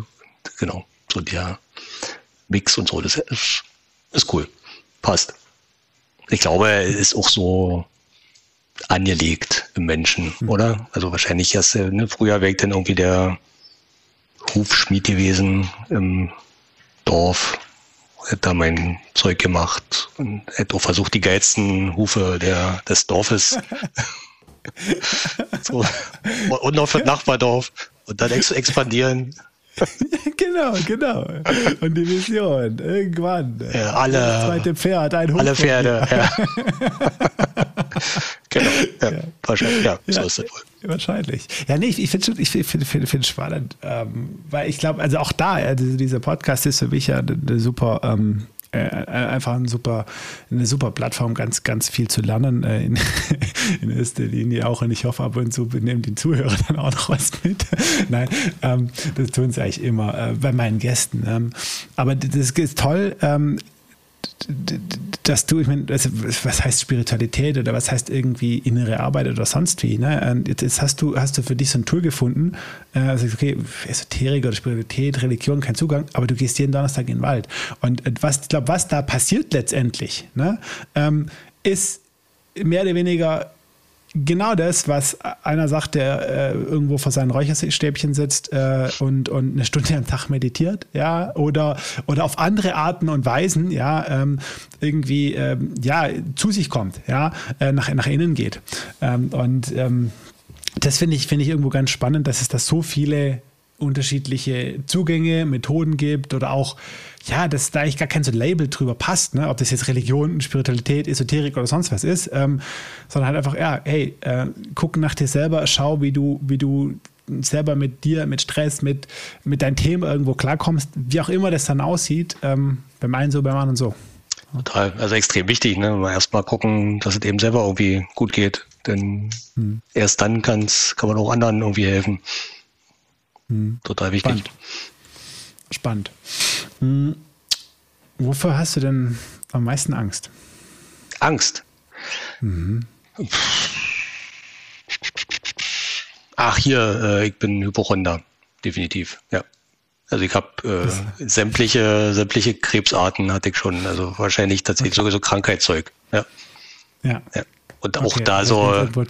Genau, so der Mix und so, das ist, ist cool, passt. Ich glaube, ist auch so angelegt im Menschen, mhm. oder? Also wahrscheinlich erst ne, früher wäre ich dann irgendwie der Hufschmied gewesen im Dorf, hätte da mein Zeug gemacht und hätte auch versucht, die geilsten Hufe der, des Dorfes so. und noch für das Nachbardorf und dann ex expandieren. genau, genau. Und die Vision, irgendwann. Ja, alle. Das zweite Pferd, ein Hund. Alle Pferde, ja. genau, ja, ja. Wahrscheinlich, ja, ja, so ist es wohl. Wahrscheinlich. Ja, nee, ich, ich finde es ich find, find, find spannend, ähm, weil ich glaube, also auch da, also dieser Podcast ist für mich ja eine, eine super ähm, äh, einfach ein super, eine super Plattform, ganz, ganz viel zu lernen äh, in, in erster Linie auch. Und ich hoffe, ab und zu nehmen die Zuhörer dann auch noch was mit. Nein, ähm, das tun sie eigentlich immer äh, bei meinen Gästen. Ähm, aber das ist toll. Ähm, dass du, ich meine, was heißt Spiritualität oder was heißt irgendwie innere Arbeit oder sonst wie, ne? Und jetzt hast du, hast du für dich so ein Tool gefunden, äh, also okay, Esoterik oder Spiritualität, Religion, kein Zugang, aber du gehst jeden Donnerstag in den Wald. Und was, ich glaube, was da passiert letztendlich, ne, ähm, ist mehr oder weniger genau das, was einer sagt, der äh, irgendwo vor seinen Räucherstäbchen sitzt äh, und, und eine Stunde am Tag meditiert, ja, oder, oder auf andere Arten und Weisen, ja, ähm, irgendwie, ähm, ja, zu sich kommt, ja, äh, nach, nach innen geht. Ähm, und ähm, das finde ich, finde ich irgendwo ganz spannend, dass es da so viele unterschiedliche Zugänge, Methoden gibt oder auch, ja, dass da eigentlich gar kein so Label drüber passt, ne? ob das jetzt Religion, Spiritualität, Esoterik oder sonst was ist, ähm, sondern halt einfach, ja, hey, äh, guck nach dir selber, schau, wie du, wie du selber mit dir, mit Stress, mit, mit deinem Thema irgendwo klarkommst, wie auch immer das dann aussieht, ähm, beim einen so, beim anderen so. Total, also extrem wichtig, ne? Erstmal gucken, dass es eben selber irgendwie gut geht. Denn hm. erst dann kann's, kann man auch anderen irgendwie helfen. Hm. Total wichtig. Spannend. Spannend. Hm. Wofür hast du denn am meisten Angst? Angst? Mhm. Ach, hier, äh, ich bin Hypochonder, definitiv, ja. Also ich habe äh, sämtliche, sämtliche Krebsarten hatte ich schon, also wahrscheinlich tatsächlich okay. so Krankheitszeug, ja. Ja. ja. Und auch okay, da also so,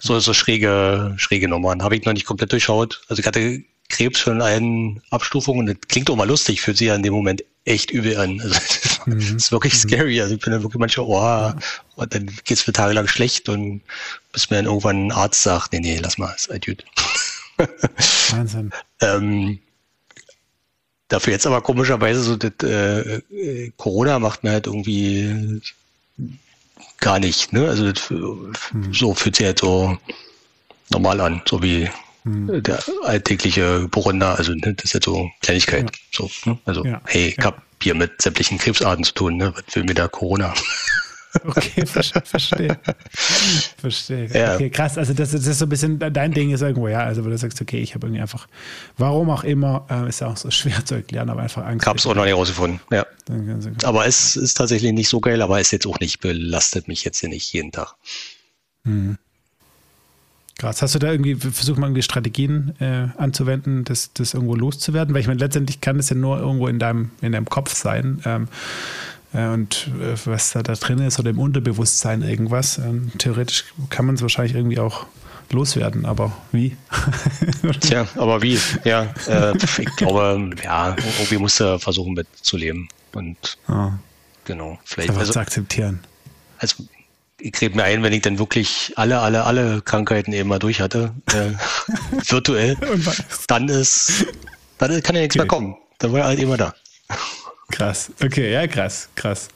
so, so schräge, schräge Nummern. Habe ich noch nicht komplett durchschaut. Also ich hatte Krebs schon in allen Abstufungen. Das klingt auch mal lustig, fühlt sich ja in dem Moment echt übel an. Also, mhm. das ist wirklich mhm. scary. Also ich bin dann wirklich manchmal, oh, und dann geht's mir tagelang schlecht und bis mir dann irgendwann ein Arzt sagt, nee, nee, lass mal, ist halt gut. Wahnsinn. ähm, dafür jetzt aber komischerweise so, das, äh, Corona macht mir halt irgendwie gar nicht, ne? Also das, mhm. so fühlt sich halt so normal an, so wie hm. der alltägliche Burunda, also ne, das ist ja so Kleinigkeit. Ja. So, ne? Also, ja. hey, ich habe hier mit sämtlichen Krebsarten zu tun, ne? Was will mir da Corona? Okay, verstehe. Verstehe. Ja. Okay, krass. Also das, das, ist so ein bisschen dein Ding ist irgendwo, ja. Also wo du sagst, okay, ich habe irgendwie einfach, warum auch immer, äh, ist ja auch so schwer zu erklären, aber einfach Angst. Hab's auch noch nicht rausgefunden, ja. Aber es ist tatsächlich nicht so geil, aber es jetzt auch nicht belastet mich jetzt hier nicht jeden Tag. Hm. Krass. Hast du da irgendwie versucht, mal irgendwie Strategien äh, anzuwenden, das, das irgendwo loszuwerden? Weil ich meine, letztendlich kann es ja nur irgendwo in deinem, in deinem Kopf sein. Ähm, äh, und äh, was da, da drin ist oder im Unterbewusstsein irgendwas. Ähm, theoretisch kann man es wahrscheinlich irgendwie auch loswerden, aber wie? Tja, aber wie? Ja, äh, ich glaube, ja, irgendwie musst du versuchen mitzuleben. Und ah. genau, vielleicht. Also, zu akzeptieren. Also ich kriege mir ein, wenn ich dann wirklich alle, alle, alle Krankheiten eben mal durch hatte, äh, virtuell, dann ist, dann kann ja nichts okay. mehr kommen. Dann war er halt immer da. Krass. Okay, ja, krass, krass.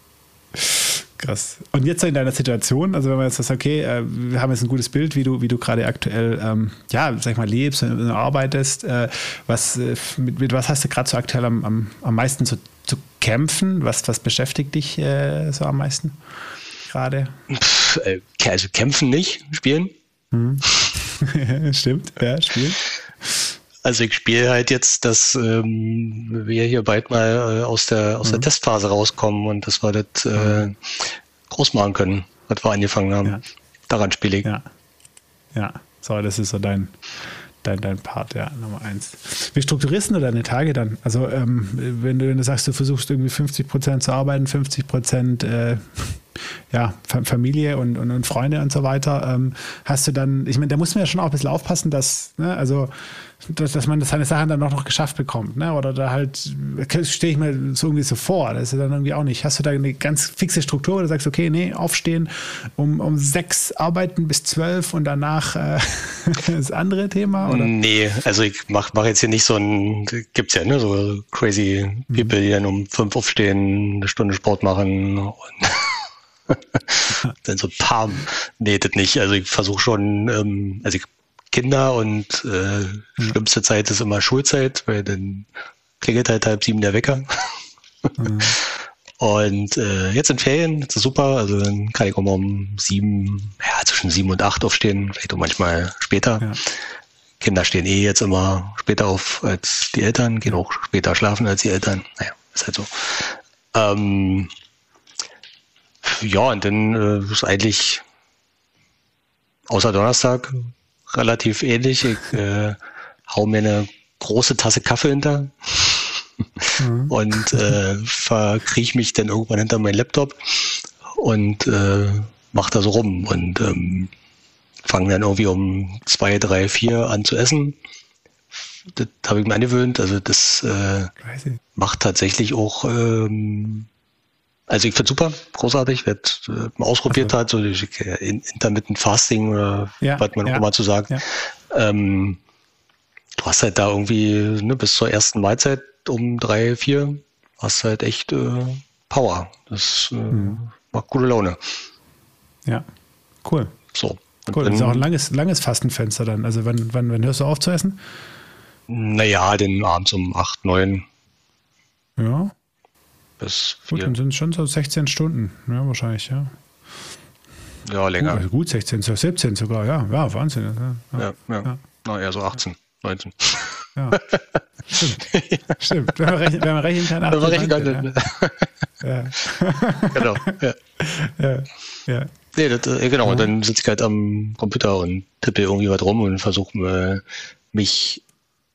Krass. Und jetzt in deiner Situation, also wenn man jetzt sagt, okay, äh, wir haben jetzt ein gutes Bild, wie du, wie du gerade aktuell, ähm, ja, sag ich mal, lebst und arbeitest, äh, was, äh, mit, mit, was hast du gerade so aktuell am, am, am meisten zu, zu kämpfen? Was, was beschäftigt dich äh, so am meisten gerade? Äh, also kämpfen nicht, spielen. Hm. Stimmt, ja, spielen. Also ich spiele halt jetzt, dass ähm, wir hier bald mal äh, aus der aus mhm. der Testphase rauskommen und dass wir das äh, groß machen können, was wir angefangen haben. Ja. Daran spiele ich. Ja. ja, so, das ist so dein, dein, dein Part, ja, Nummer eins. Wie strukturierst du deine Tage dann? Also ähm, wenn, du, wenn du sagst, du versuchst irgendwie 50 Prozent zu arbeiten, 50 Prozent äh, ja, Familie und, und, und, Freunde und so weiter, ähm, hast du dann, ich meine, da muss man ja schon auch ein bisschen aufpassen, dass, ne, also dass, dass man seine Sachen dann auch noch geschafft bekommt, ne? Oder da halt, stehe ich mir so irgendwie so vor. Das ist dann irgendwie auch nicht. Hast du da eine ganz fixe Struktur, wo du sagst, okay, nee, aufstehen, um, um sechs arbeiten bis zwölf und danach äh, das andere Thema? Oder? Nee, also ich mache mach jetzt hier nicht so ein, gibt's ja, ne, so crazy people, die dann um fünf aufstehen, eine Stunde Sport machen und dann so Pam. Nee, das nicht. Also ich versuche schon, ähm, also ich Kinder und äh, mhm. schlimmste Zeit ist immer Schulzeit, weil dann klingelt halt halb sieben der Wecker. Mhm. Und äh, jetzt in Ferien, das ist super, also dann kann ich auch mal um sieben, ja, zwischen sieben und acht aufstehen, vielleicht auch manchmal später. Ja. Kinder stehen eh jetzt immer später auf als die Eltern, gehen auch später schlafen als die Eltern. Naja, ist halt so. Ähm, ja, und dann äh, ist eigentlich außer Donnerstag relativ ähnlich. Ich äh, hau mir eine große Tasse Kaffee hinter mhm. und äh, verkriech mich dann irgendwann hinter meinen Laptop und äh, mach da so rum und ähm, fange dann irgendwie um zwei, drei, vier an zu essen. Das habe ich mir angewöhnt. Also das äh, macht tatsächlich auch ähm, also ich finde super, großartig, wer äh, ausprobiert also. hat, so die, äh, Intermittent Fasting oder ja, was man ja, auch immer zu sagen. Ja. Ähm, du hast halt da irgendwie ne, bis zur ersten Mahlzeit um drei, vier, hast halt echt äh, Power. Das äh, mhm. macht gute Laune. Ja, cool. So. cool, das ist auch ein langes, langes Fastenfenster dann. Also wann, wann, wann hörst du auf zu essen? Naja, den abends um acht, neun. Ja, bis vier. Gut, dann sind es schon so 16 Stunden, ja, wahrscheinlich, ja. Ja, länger. Gut, also gut 16, 17 sogar, ja. Ja, Wahnsinn. Ja, ja. ja. ja. Na, eher so 18, 19. Ja, stimmt. stimmt. Wenn man rechnen, wenn man rechnen kann, 18, wenn man rechnen kann. Ja. ja. genau, ja. ja. ja. Nee, das, äh, genau, und dann sitze ich halt am Computer und tippe irgendwie was rum und versuche äh, mich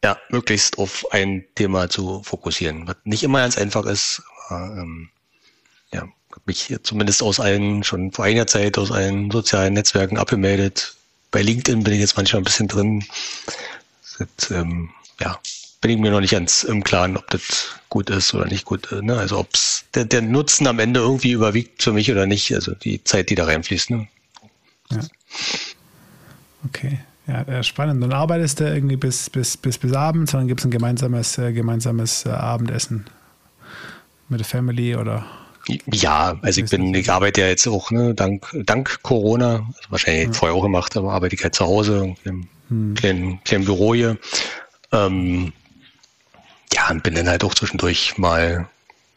ja, möglichst auf ein Thema zu fokussieren, was nicht immer ganz einfach ist, ähm, ja, habe mich zumindest aus allen, schon vor einiger Zeit aus allen sozialen Netzwerken abgemeldet. Bei LinkedIn bin ich jetzt manchmal ein bisschen drin. Das, ähm, ja, bin ich mir noch nicht ganz im Klaren, ob das gut ist oder nicht gut. Ne? Also ob der, der Nutzen am Ende irgendwie überwiegt für mich oder nicht. Also die Zeit, die da reinfließt. Ne? Ja. Okay. Ja, spannend. Dann arbeitest du irgendwie bis, bis, bis, bis abends, dann gibt es ein gemeinsames, äh, gemeinsames äh, Abendessen mit der Family oder? Ja, also ich bin, ich arbeite ja jetzt auch, ne, dank, dank Corona, also wahrscheinlich ja. vorher auch gemacht, aber arbeite ich halt zu Hause im hm. kleinen, kleinen Büro hier. Ähm, ja, und bin dann halt auch zwischendurch mal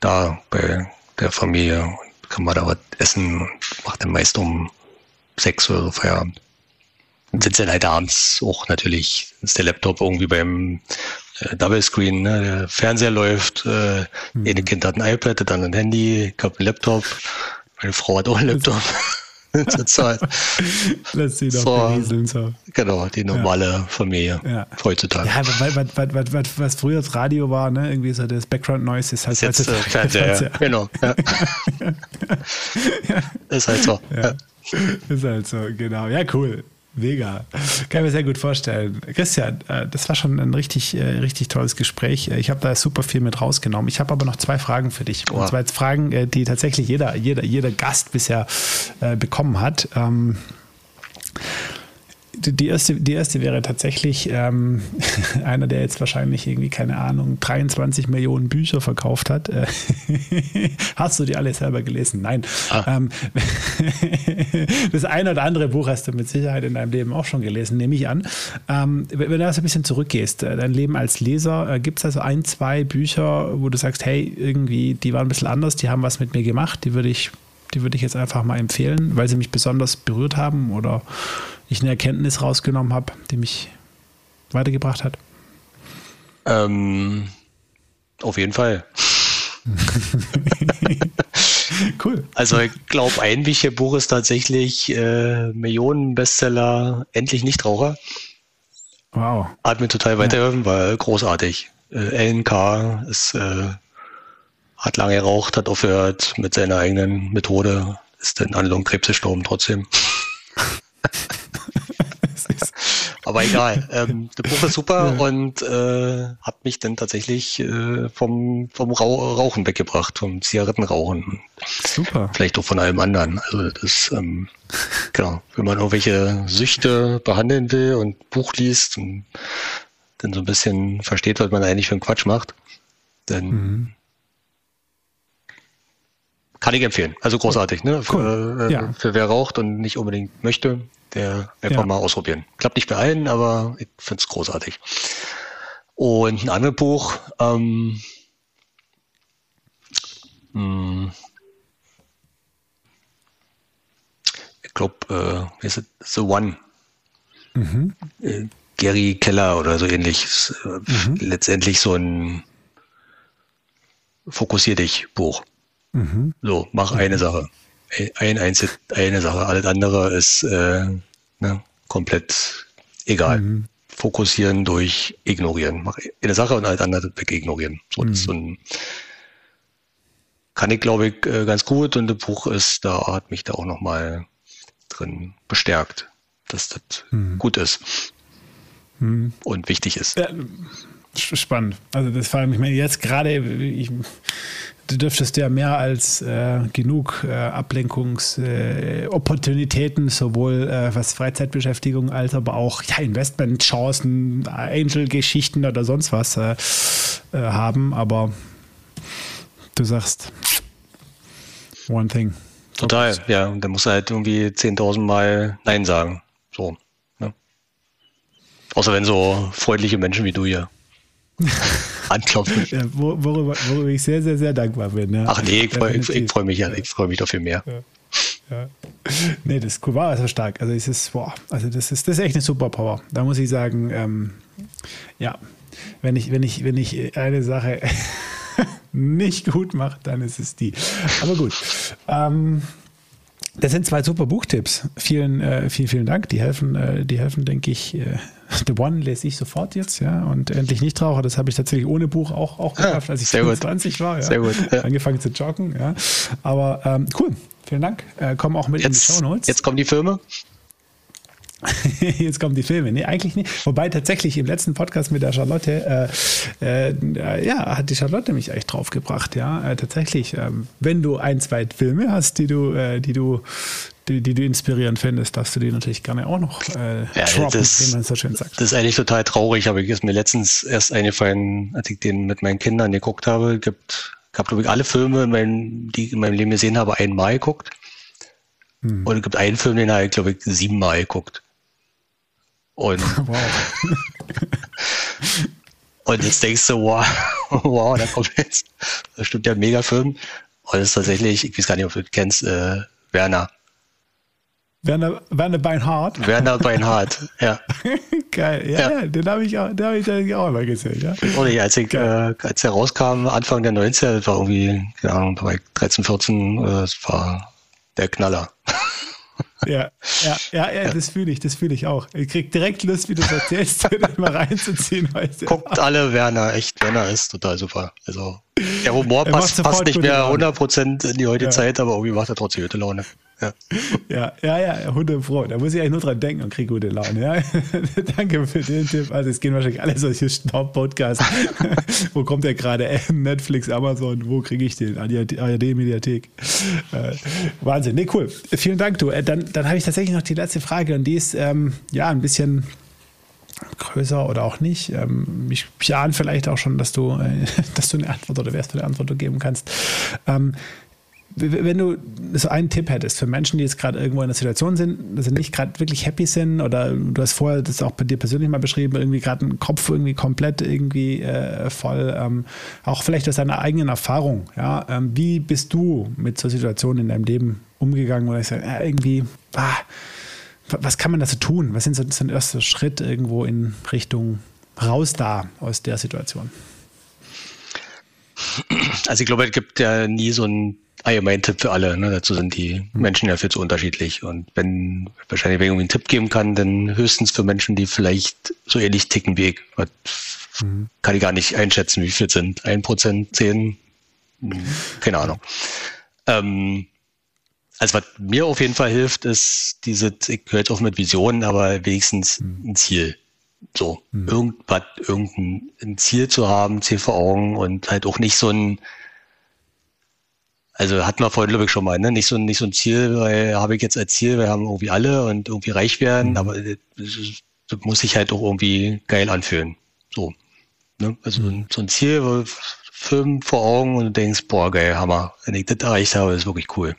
da bei der Familie und kann mal da was essen und mache dann meist um sechs oder so Feierabend. Und sitze dann halt abends auch natürlich, ist der Laptop irgendwie beim äh, Double Screen, ne? der Fernseher läuft, äh, mhm. jede Kind hat ein iPad, dann ein Handy, ich habe einen Laptop, meine Frau hat auch einen Laptop. Zurzeit. Lässt sie doch so, so. Genau, die normale ja. Familie ja. heutzutage. Ja, weil, weil, weil, weil, was früher das Radio war, ne? irgendwie so das Background Noise ist halt ist jetzt äh, Fernseher. Ja. Genau. Ja. Ist halt so. Ist halt so, genau. Ja, cool. Mega. Kann ich mir sehr gut vorstellen. Christian, äh, das war schon ein richtig, äh, richtig tolles Gespräch. Ich habe da super viel mit rausgenommen. Ich habe aber noch zwei Fragen für dich. Oh. Und zwar jetzt Fragen, äh, die tatsächlich jeder, jeder, jeder Gast bisher bekommen hat. Die erste, die erste wäre tatsächlich ähm, einer, der jetzt wahrscheinlich irgendwie, keine Ahnung, 23 Millionen Bücher verkauft hat. Äh, hast du die alle selber gelesen? Nein. Ah. Ähm, das eine oder andere Buch hast du mit Sicherheit in deinem Leben auch schon gelesen, nehme ich an. Ähm, wenn du das ein bisschen zurückgehst, äh, dein Leben als Leser, äh, gibt es also ein, zwei Bücher, wo du sagst, hey, irgendwie, die waren ein bisschen anders, die haben was mit mir gemacht, die würde ich die würde ich jetzt einfach mal empfehlen, weil sie mich besonders berührt haben oder ich eine Erkenntnis rausgenommen habe, die mich weitergebracht hat? Ähm, auf jeden Fall. cool. Also ich glaube, ein wichtiges Buch ist tatsächlich äh, Millionen-Bestseller Endlich Nichtraucher. Wow. Hat mir total weitergeholfen, ja. war großartig. Äh, LNK ist, äh, hat lange geraucht, hat aufgehört mit seiner eigenen Methode, ist dann an Lungenkrebs gestorben trotzdem. Aber egal. Ähm, das Buch ist super und äh, hat mich dann tatsächlich äh, vom, vom Rauchen weggebracht, vom Zigarettenrauchen. Super. Vielleicht auch von allem anderen. Also das ähm, genau, wenn man irgendwelche Süchte behandeln will und Buch liest und dann so ein bisschen versteht, was man eigentlich für einen Quatsch macht, dann mhm. kann ich empfehlen. Also großartig, ne? Für, cool. äh, ja. für wer raucht und nicht unbedingt möchte, der einfach ja. mal ausprobieren. Klappt nicht bei allen, aber ich finde es großartig. Und ein anderes Buch, ähm, hm, ich glaube, äh, ist The One. Mhm. Äh, Gary Keller oder so ähnlich. Äh, mhm. Letztendlich so ein Fokussier dich Buch. Mhm. So, mach eine Sache ein Einzel eine Sache. Alles andere ist äh, ne, komplett egal. Mhm. Fokussieren durch ignorieren. Mach eine Sache und alles andere weg ignorieren. So, mhm. so ein, kann ich, glaube ich, äh, ganz gut und das Buch ist, da hat mich da auch nochmal drin bestärkt, dass das mhm. gut ist mhm. und wichtig ist. Ja, spannend. Also das vor allem, ich meine, jetzt gerade, ich, du dürftest ja mehr als äh, genug äh, Ablenkungsopportunitäten, äh, sowohl äh, was Freizeitbeschäftigung als aber auch ja, Investmentchancen, Angel-Geschichten oder sonst was äh, äh, haben. Aber du sagst one thing. Total, ja. Und dann musst du halt irgendwie 10.000 Mal Nein sagen. So. Ne? Außer wenn so freundliche Menschen wie du hier anklopfen. Ja, worüber, worüber, ich sehr, sehr, sehr dankbar bin. Ja. Ach nee, ich freue freu mich, ja, ich freue mich dafür mehr. Ja. Ja. Nee, das ist cool, war also stark. Also es ist, boah, also das ist, das ist echt eine Superpower. Da muss ich sagen, ähm, ja, wenn ich, wenn ich, wenn ich eine Sache nicht gut mache, dann ist es die. Aber gut. Ähm, das sind zwei super Buchtipps. Vielen, äh, vielen, vielen Dank. Die helfen, äh, die helfen, denke ich. Äh, The One lese ich sofort jetzt, ja. Und endlich Nichtraucher, das habe ich tatsächlich ohne Buch auch, auch ah, geschafft, als ich 25 war. Ja. Sehr gut. Ja. Angefangen zu joggen, ja. Aber ähm, cool. Vielen Dank. Äh, kommen auch mit jetzt, in die Show Notes. Jetzt kommen die Filme. Jetzt kommen die Filme. Nee, eigentlich nicht. Wobei tatsächlich im letzten Podcast mit der Charlotte, äh, äh, ja, hat die Charlotte mich echt draufgebracht, ja. Äh, tatsächlich, ähm, wenn du ein, zwei Filme hast, die du, äh, die du, die, die, du inspirierend findest, darfst du die natürlich gerne auch noch äh, ja, droppen, das, wie man so schön sagt. Das ist eigentlich total traurig, aber ist mir letztens erst eingefallen, als ich den mit meinen Kindern geguckt habe. Gibt, ich habe, glaube ich, alle Filme, in meinem, die ich in meinem Leben gesehen habe, einmal geguckt. Hm. Und es gibt einen Film, den habe ich, glaube ich, siebenmal geguckt. Und, wow. und jetzt denkst du, wow, wow, da kommt jetzt, das stimmt ja mega Film. Und das ist tatsächlich, ich weiß gar nicht, ob du kennst, äh, Werner. Werner, Werner Beinhardt. Werner Beinhardt, ja. Geil, ja, ja. den habe ich, auch, den hab ich auch immer gesehen. Ja. Und ich, als, ich, äh, als er rauskam, Anfang der 90er, das war irgendwie, keine Ahnung, bei 13, 14, äh, das war der Knaller. Ja, ja, ja, ja, das fühle ich, das fühle ich auch. Ich krieg direkt Lust, wie du es erzählst, das mal reinzuziehen. Du? Guckt alle Werner, echt, Werner ist total super. Also, der Humor passt, passt nicht mehr 100% in die heutige ja. Zeit, aber irgendwie macht er trotzdem gute Laune. Ja. ja, ja, ja, Hunde froh. Da muss ich eigentlich nur dran denken und kriege gute Laune. Ja. Danke für den Tipp. Also es gehen wahrscheinlich alle solche Staub-Podcasts. wo kommt der gerade? Äh, Netflix, Amazon, wo kriege ich den? ARD-Mediathek. Äh, Wahnsinn. Nee, cool. Vielen Dank, du. Äh, dann, dann habe ich tatsächlich noch die letzte Frage und die ist ähm, ja ein bisschen größer oder auch nicht. Ähm, ich, ahne vielleicht auch schon, dass du, äh, dass du eine Antwort oder wärst du eine Antwort geben kannst. Ähm, wenn du so einen Tipp hättest für Menschen, die jetzt gerade irgendwo in einer Situation sind, dass sie nicht gerade wirklich happy sind oder du hast vorher das auch bei dir persönlich mal beschrieben, irgendwie gerade einen Kopf irgendwie komplett irgendwie äh, voll, ähm, auch vielleicht aus deiner eigenen Erfahrung, ja, ähm, wie bist du mit so Situationen in deinem Leben umgegangen, wo ich sage, äh, irgendwie, ah, was kann man dazu tun? Was sind so, so ein erster Schritt irgendwo in Richtung raus da aus der Situation? Also ich glaube, es gibt ja nie so einen allgemeinen Tipp für alle. Ne? Dazu sind die mhm. Menschen ja viel zu unterschiedlich. Und wenn wahrscheinlich wenn ich irgendwie einen Tipp geben kann, dann höchstens für Menschen, die vielleicht so ähnlich ticken wie ich. Mhm. Kann ich gar nicht einschätzen, wie viel sind. Ein Prozent, zehn, hm, keine Ahnung. Ähm, also was mir auf jeden Fall hilft, ist diese, ich höre jetzt auf mit Visionen, aber wenigstens mhm. ein Ziel. So, irgendwas, irgendein Ziel zu haben, Ziel vor Augen und halt auch nicht so ein, also hatten wir vorhin, glaube ich, schon mal, ne? Nicht so, nicht so ein Ziel, weil habe ich jetzt als Ziel, wir haben irgendwie alle und irgendwie reich werden, mhm. aber das, das, muss sich halt auch irgendwie geil anfühlen. So. Ne? Also mhm. so ein Ziel, Film vor Augen und du denkst, boah, geil, Hammer. Wenn ich das erreicht habe, ist wirklich cool.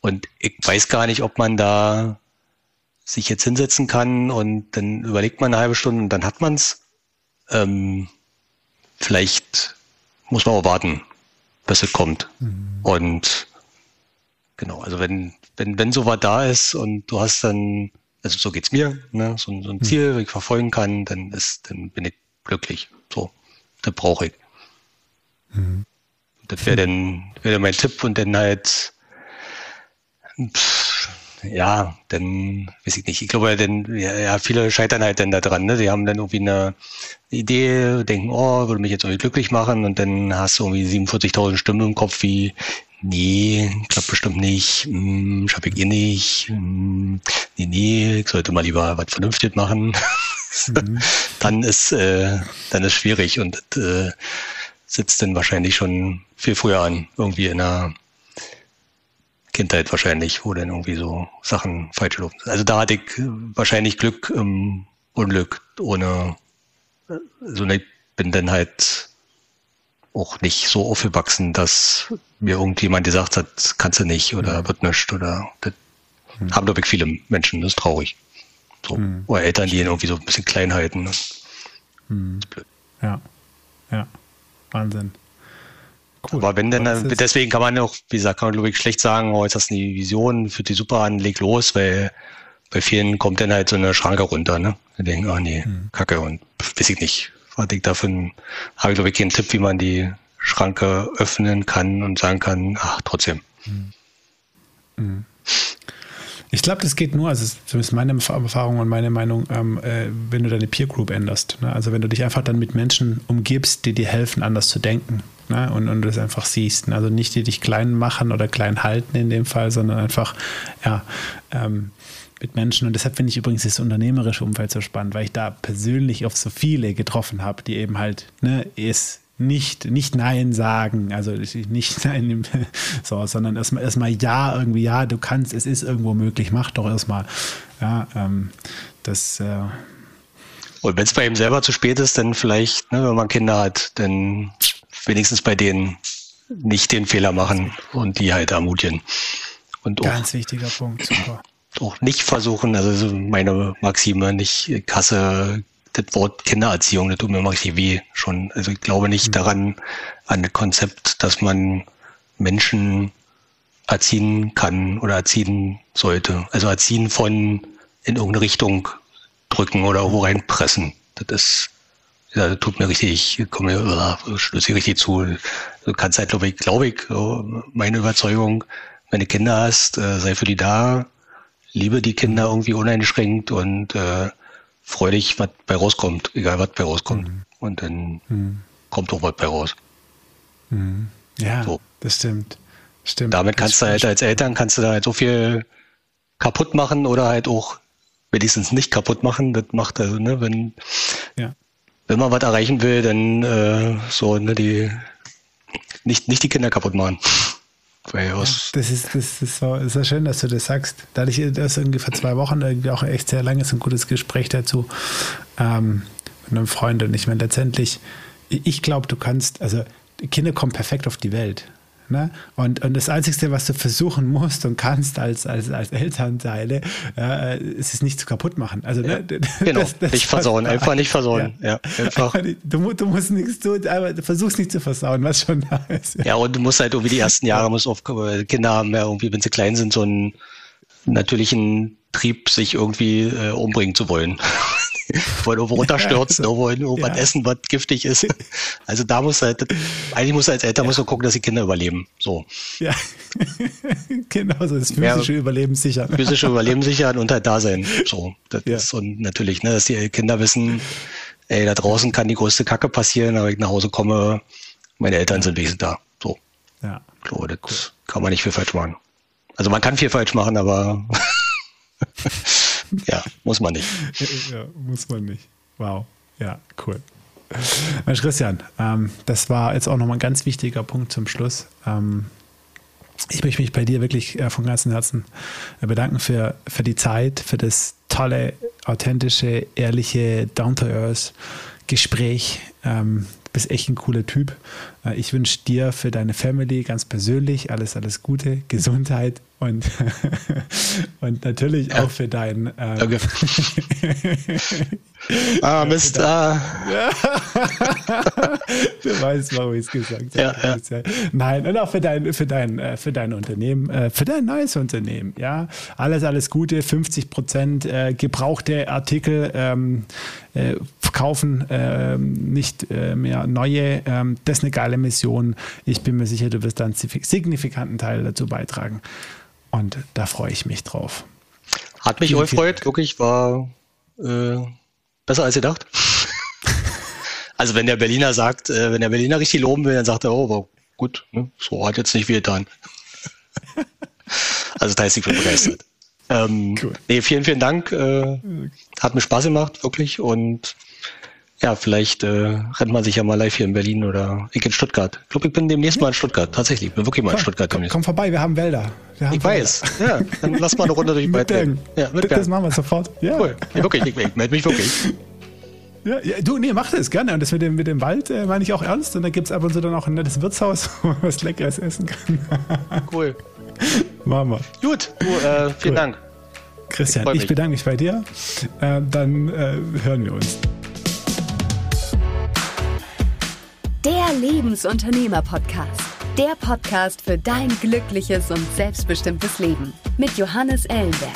Und ich weiß gar nicht, ob man da sich jetzt hinsetzen kann und dann überlegt man eine halbe Stunde und dann hat man's. Ähm, vielleicht muss man auch warten, bis es kommt. Mhm. Und genau, also wenn, wenn, wenn sowas da ist und du hast dann, also so geht's mir, ne, so, so ein mhm. Ziel, mhm. ich verfolgen kann, dann ist, dann bin ich glücklich. So, das brauche ich. Mhm. Das wäre dann, wäre mein Tipp und dann halt Pff, ja, dann weiß ich nicht. Ich glaube, denn, ja, viele scheitern halt dann da dran. Ne? Die haben dann irgendwie eine Idee, denken, oh, würde mich jetzt irgendwie glücklich machen und dann hast du irgendwie 47.000 Stimmen im Kopf wie, nee, klappt bestimmt nicht, hm, schaffe ich eh nicht, hm, nee, nee, ich sollte mal lieber was vernünftig machen. Mhm. dann ist, äh, dann ist schwierig und äh, sitzt dann wahrscheinlich schon viel früher an, irgendwie in einer Kindheit wahrscheinlich, wo dann irgendwie so Sachen falsch laufen. Also da hatte ich wahrscheinlich Glück im Unglück, ohne, so also ich bin dann halt auch nicht so aufgewachsen, dass mir irgendjemand gesagt hat, kannst du nicht oder mhm. wird nicht oder das mhm. haben glaube ich viele Menschen, das ist traurig. So. Mhm. Oder Eltern, die ihn irgendwie so ein bisschen klein halten. Ne? Mhm. Ja. Ja. Wahnsinn. Cool. Aber wenn denn, deswegen kann man auch, wie gesagt, kann man glaube ich schlecht sagen, oh, jetzt hast du eine Vision, führt die super an, leg los, weil bei vielen kommt dann halt so eine Schranke runter, ne? Die denken, ah nee, hm. Kacke und weiß ich nicht. Was ich davon habe ich glaube ich keinen Tipp, wie man die Schranke öffnen kann und sagen kann, ach, trotzdem. Hm. Hm. Ich glaube, das geht nur, also zumindest meine Erfahrung und meine Meinung, ähm, äh, wenn du deine Peer Group änderst. Ne? Also wenn du dich einfach dann mit Menschen umgibst, die dir helfen, anders zu denken ne? und, und das einfach siehst. Ne? Also nicht die dich klein machen oder klein halten in dem Fall, sondern einfach, ja, ähm, mit Menschen. Und deshalb finde ich übrigens das unternehmerische Umfeld so spannend, weil ich da persönlich auf so viele getroffen habe, die eben halt, ne, ist nicht, nicht Nein sagen, also nicht Nein, so, sondern erstmal erstmal Ja, irgendwie, ja, du kannst, es ist irgendwo möglich, mach doch erstmal. Ja, ähm, das äh, und wenn es bei ihm selber zu spät ist, dann vielleicht, ne, wenn man Kinder hat, dann wenigstens bei denen nicht den Fehler machen und die halt ermutigen. Und Ganz auch, wichtiger Punkt, super. Auch nicht versuchen, also meine Maxime, nicht Kasse, das Wort Kindererziehung, das tut mir richtig weh schon. Also ich glaube nicht mhm. daran, an das Konzept, dass man Menschen erziehen kann oder erziehen sollte. Also erziehen von in irgendeine Richtung drücken oder wo reinpressen. Das ist ja, das tut mir richtig, ich komme mir, schlüssig richtig zu. Du kannst halt, glaube ich, glaube ich, meine Überzeugung, wenn du Kinder hast, äh, sei für die da, liebe die Kinder irgendwie uneingeschränkt und äh, freu dich, was bei rauskommt, egal was bei rauskommt. Mhm. Und dann mhm. kommt auch was bei raus. Mhm. Ja, so. das stimmt. Stimmt. Damit kannst du halt als Eltern kannst du da halt so viel kaputt machen oder halt auch wenigstens nicht kaputt machen. Das macht also, ne, wenn, ja. Wenn man was erreichen will, dann äh, so, ne, die nicht, nicht die Kinder kaputt machen. Ja, das ist, das ist so, ist so schön, dass du das sagst. Da hatte ich das irgendwie vor zwei Wochen irgendwie auch echt sehr langes und gutes Gespräch dazu ähm, mit einem Freund. Und ich meine, letztendlich, ich glaube, du kannst, also Kinder kommen perfekt auf die Welt. Ne? Und, und das Einzige, was du versuchen musst und kannst als, als, als Elternteile, äh, ist es nicht zu kaputt machen. Also, ja, ne, genau, das, das nicht versauen, einfach nicht versauen. Ja. ja einfach. Du, du, musst nichts tun, aber du versuchst nicht zu versauen, was schon da ist. Ja, ja und du musst halt irgendwie die ersten Jahre, musst auf, Kinder haben ja irgendwie, wenn sie klein sind, so einen natürlichen Trieb, sich irgendwie äh, umbringen zu wollen wollen irgendwo runterstürzen, irgendwo irgendwas ja. essen, was giftig ist. Also da muss halt, eigentlich muss als Eltern ja. muss du gucken, dass die Kinder überleben. So. Ja, genau, so das physische ja, Überleben sichern. Physische Überleben sichern und halt da sein. So, das ja. ist und natürlich, ne, dass die Kinder wissen, ey, da draußen kann die größte Kacke passieren, aber ich nach Hause komme, meine Eltern sind wesentlich da. So. Ja. So, das cool. kann man nicht viel falsch machen. Also man kann viel falsch machen, aber ja, muss man nicht. Ja, muss man nicht. Wow. Ja, cool. Mensch, Christian, ähm, das war jetzt auch nochmal ein ganz wichtiger Punkt zum Schluss. Ähm, ich möchte mich bei dir wirklich äh, von ganzem Herzen äh, bedanken für, für die Zeit, für das tolle, authentische, ehrliche, down-to-earth Gespräch. Ähm, du bist echt ein cooler Typ. Äh, ich wünsche dir für deine Family ganz persönlich alles, alles Gute, Gesundheit, und, und natürlich ja. auch für dein. Ähm, okay. ah, Mist. Ah. du weißt, warum ich es gesagt ja, habe. Ja. Nein, und auch für dein, für dein, äh, für dein Unternehmen, äh, für dein neues Unternehmen. Ja, alles, alles Gute. 50 Prozent gebrauchte Artikel ähm, äh, kaufen, äh, nicht äh, mehr neue. Ähm, das ist eine geile Mission. Ich bin mir sicher, du wirst dann einen signifikanten Teil dazu beitragen. Und da freue ich mich drauf. Hat mich auch gefreut, wirklich, war äh, besser als gedacht. also wenn der Berliner sagt, äh, wenn der Berliner richtig loben will, dann sagt er, oh, war gut, ne? so hat jetzt nicht viel getan. also da ist ich bin begeistert. Ähm, cool. nee, vielen, vielen Dank. Äh, hat mir Spaß gemacht, wirklich. Und ja, vielleicht äh, rennt man sich ja mal live hier in Berlin oder ich in Stuttgart. Ich glaube, ich bin demnächst mal in Stuttgart. Tatsächlich, ich bin wirklich mal in Stuttgart komm, komm, vorbei, wir haben Wälder. Wir haben ich Wälder. weiß, ja. Dann lass mal eine Runde durch mit Bergen. Ja, mit Das machen wir sofort. Ja. Cool. Ja, wirklich, ich, ich melde mich wirklich. Ja, ja, du, nee, mach das gerne. Und das mit dem, mit dem Wald äh, meine ich auch ernst. Und da gibt es ab und zu dann auch ein nettes Wirtshaus, wo man was Leckeres essen kann. cool. Machen wir. Gut, du, äh, vielen cool. Dank. Christian, ich, ich, bedanke mich bei dir. Äh, dann äh, hören wir uns. Der Lebensunternehmer-Podcast. Der Podcast für dein glückliches und selbstbestimmtes Leben. Mit Johannes Ellenberg.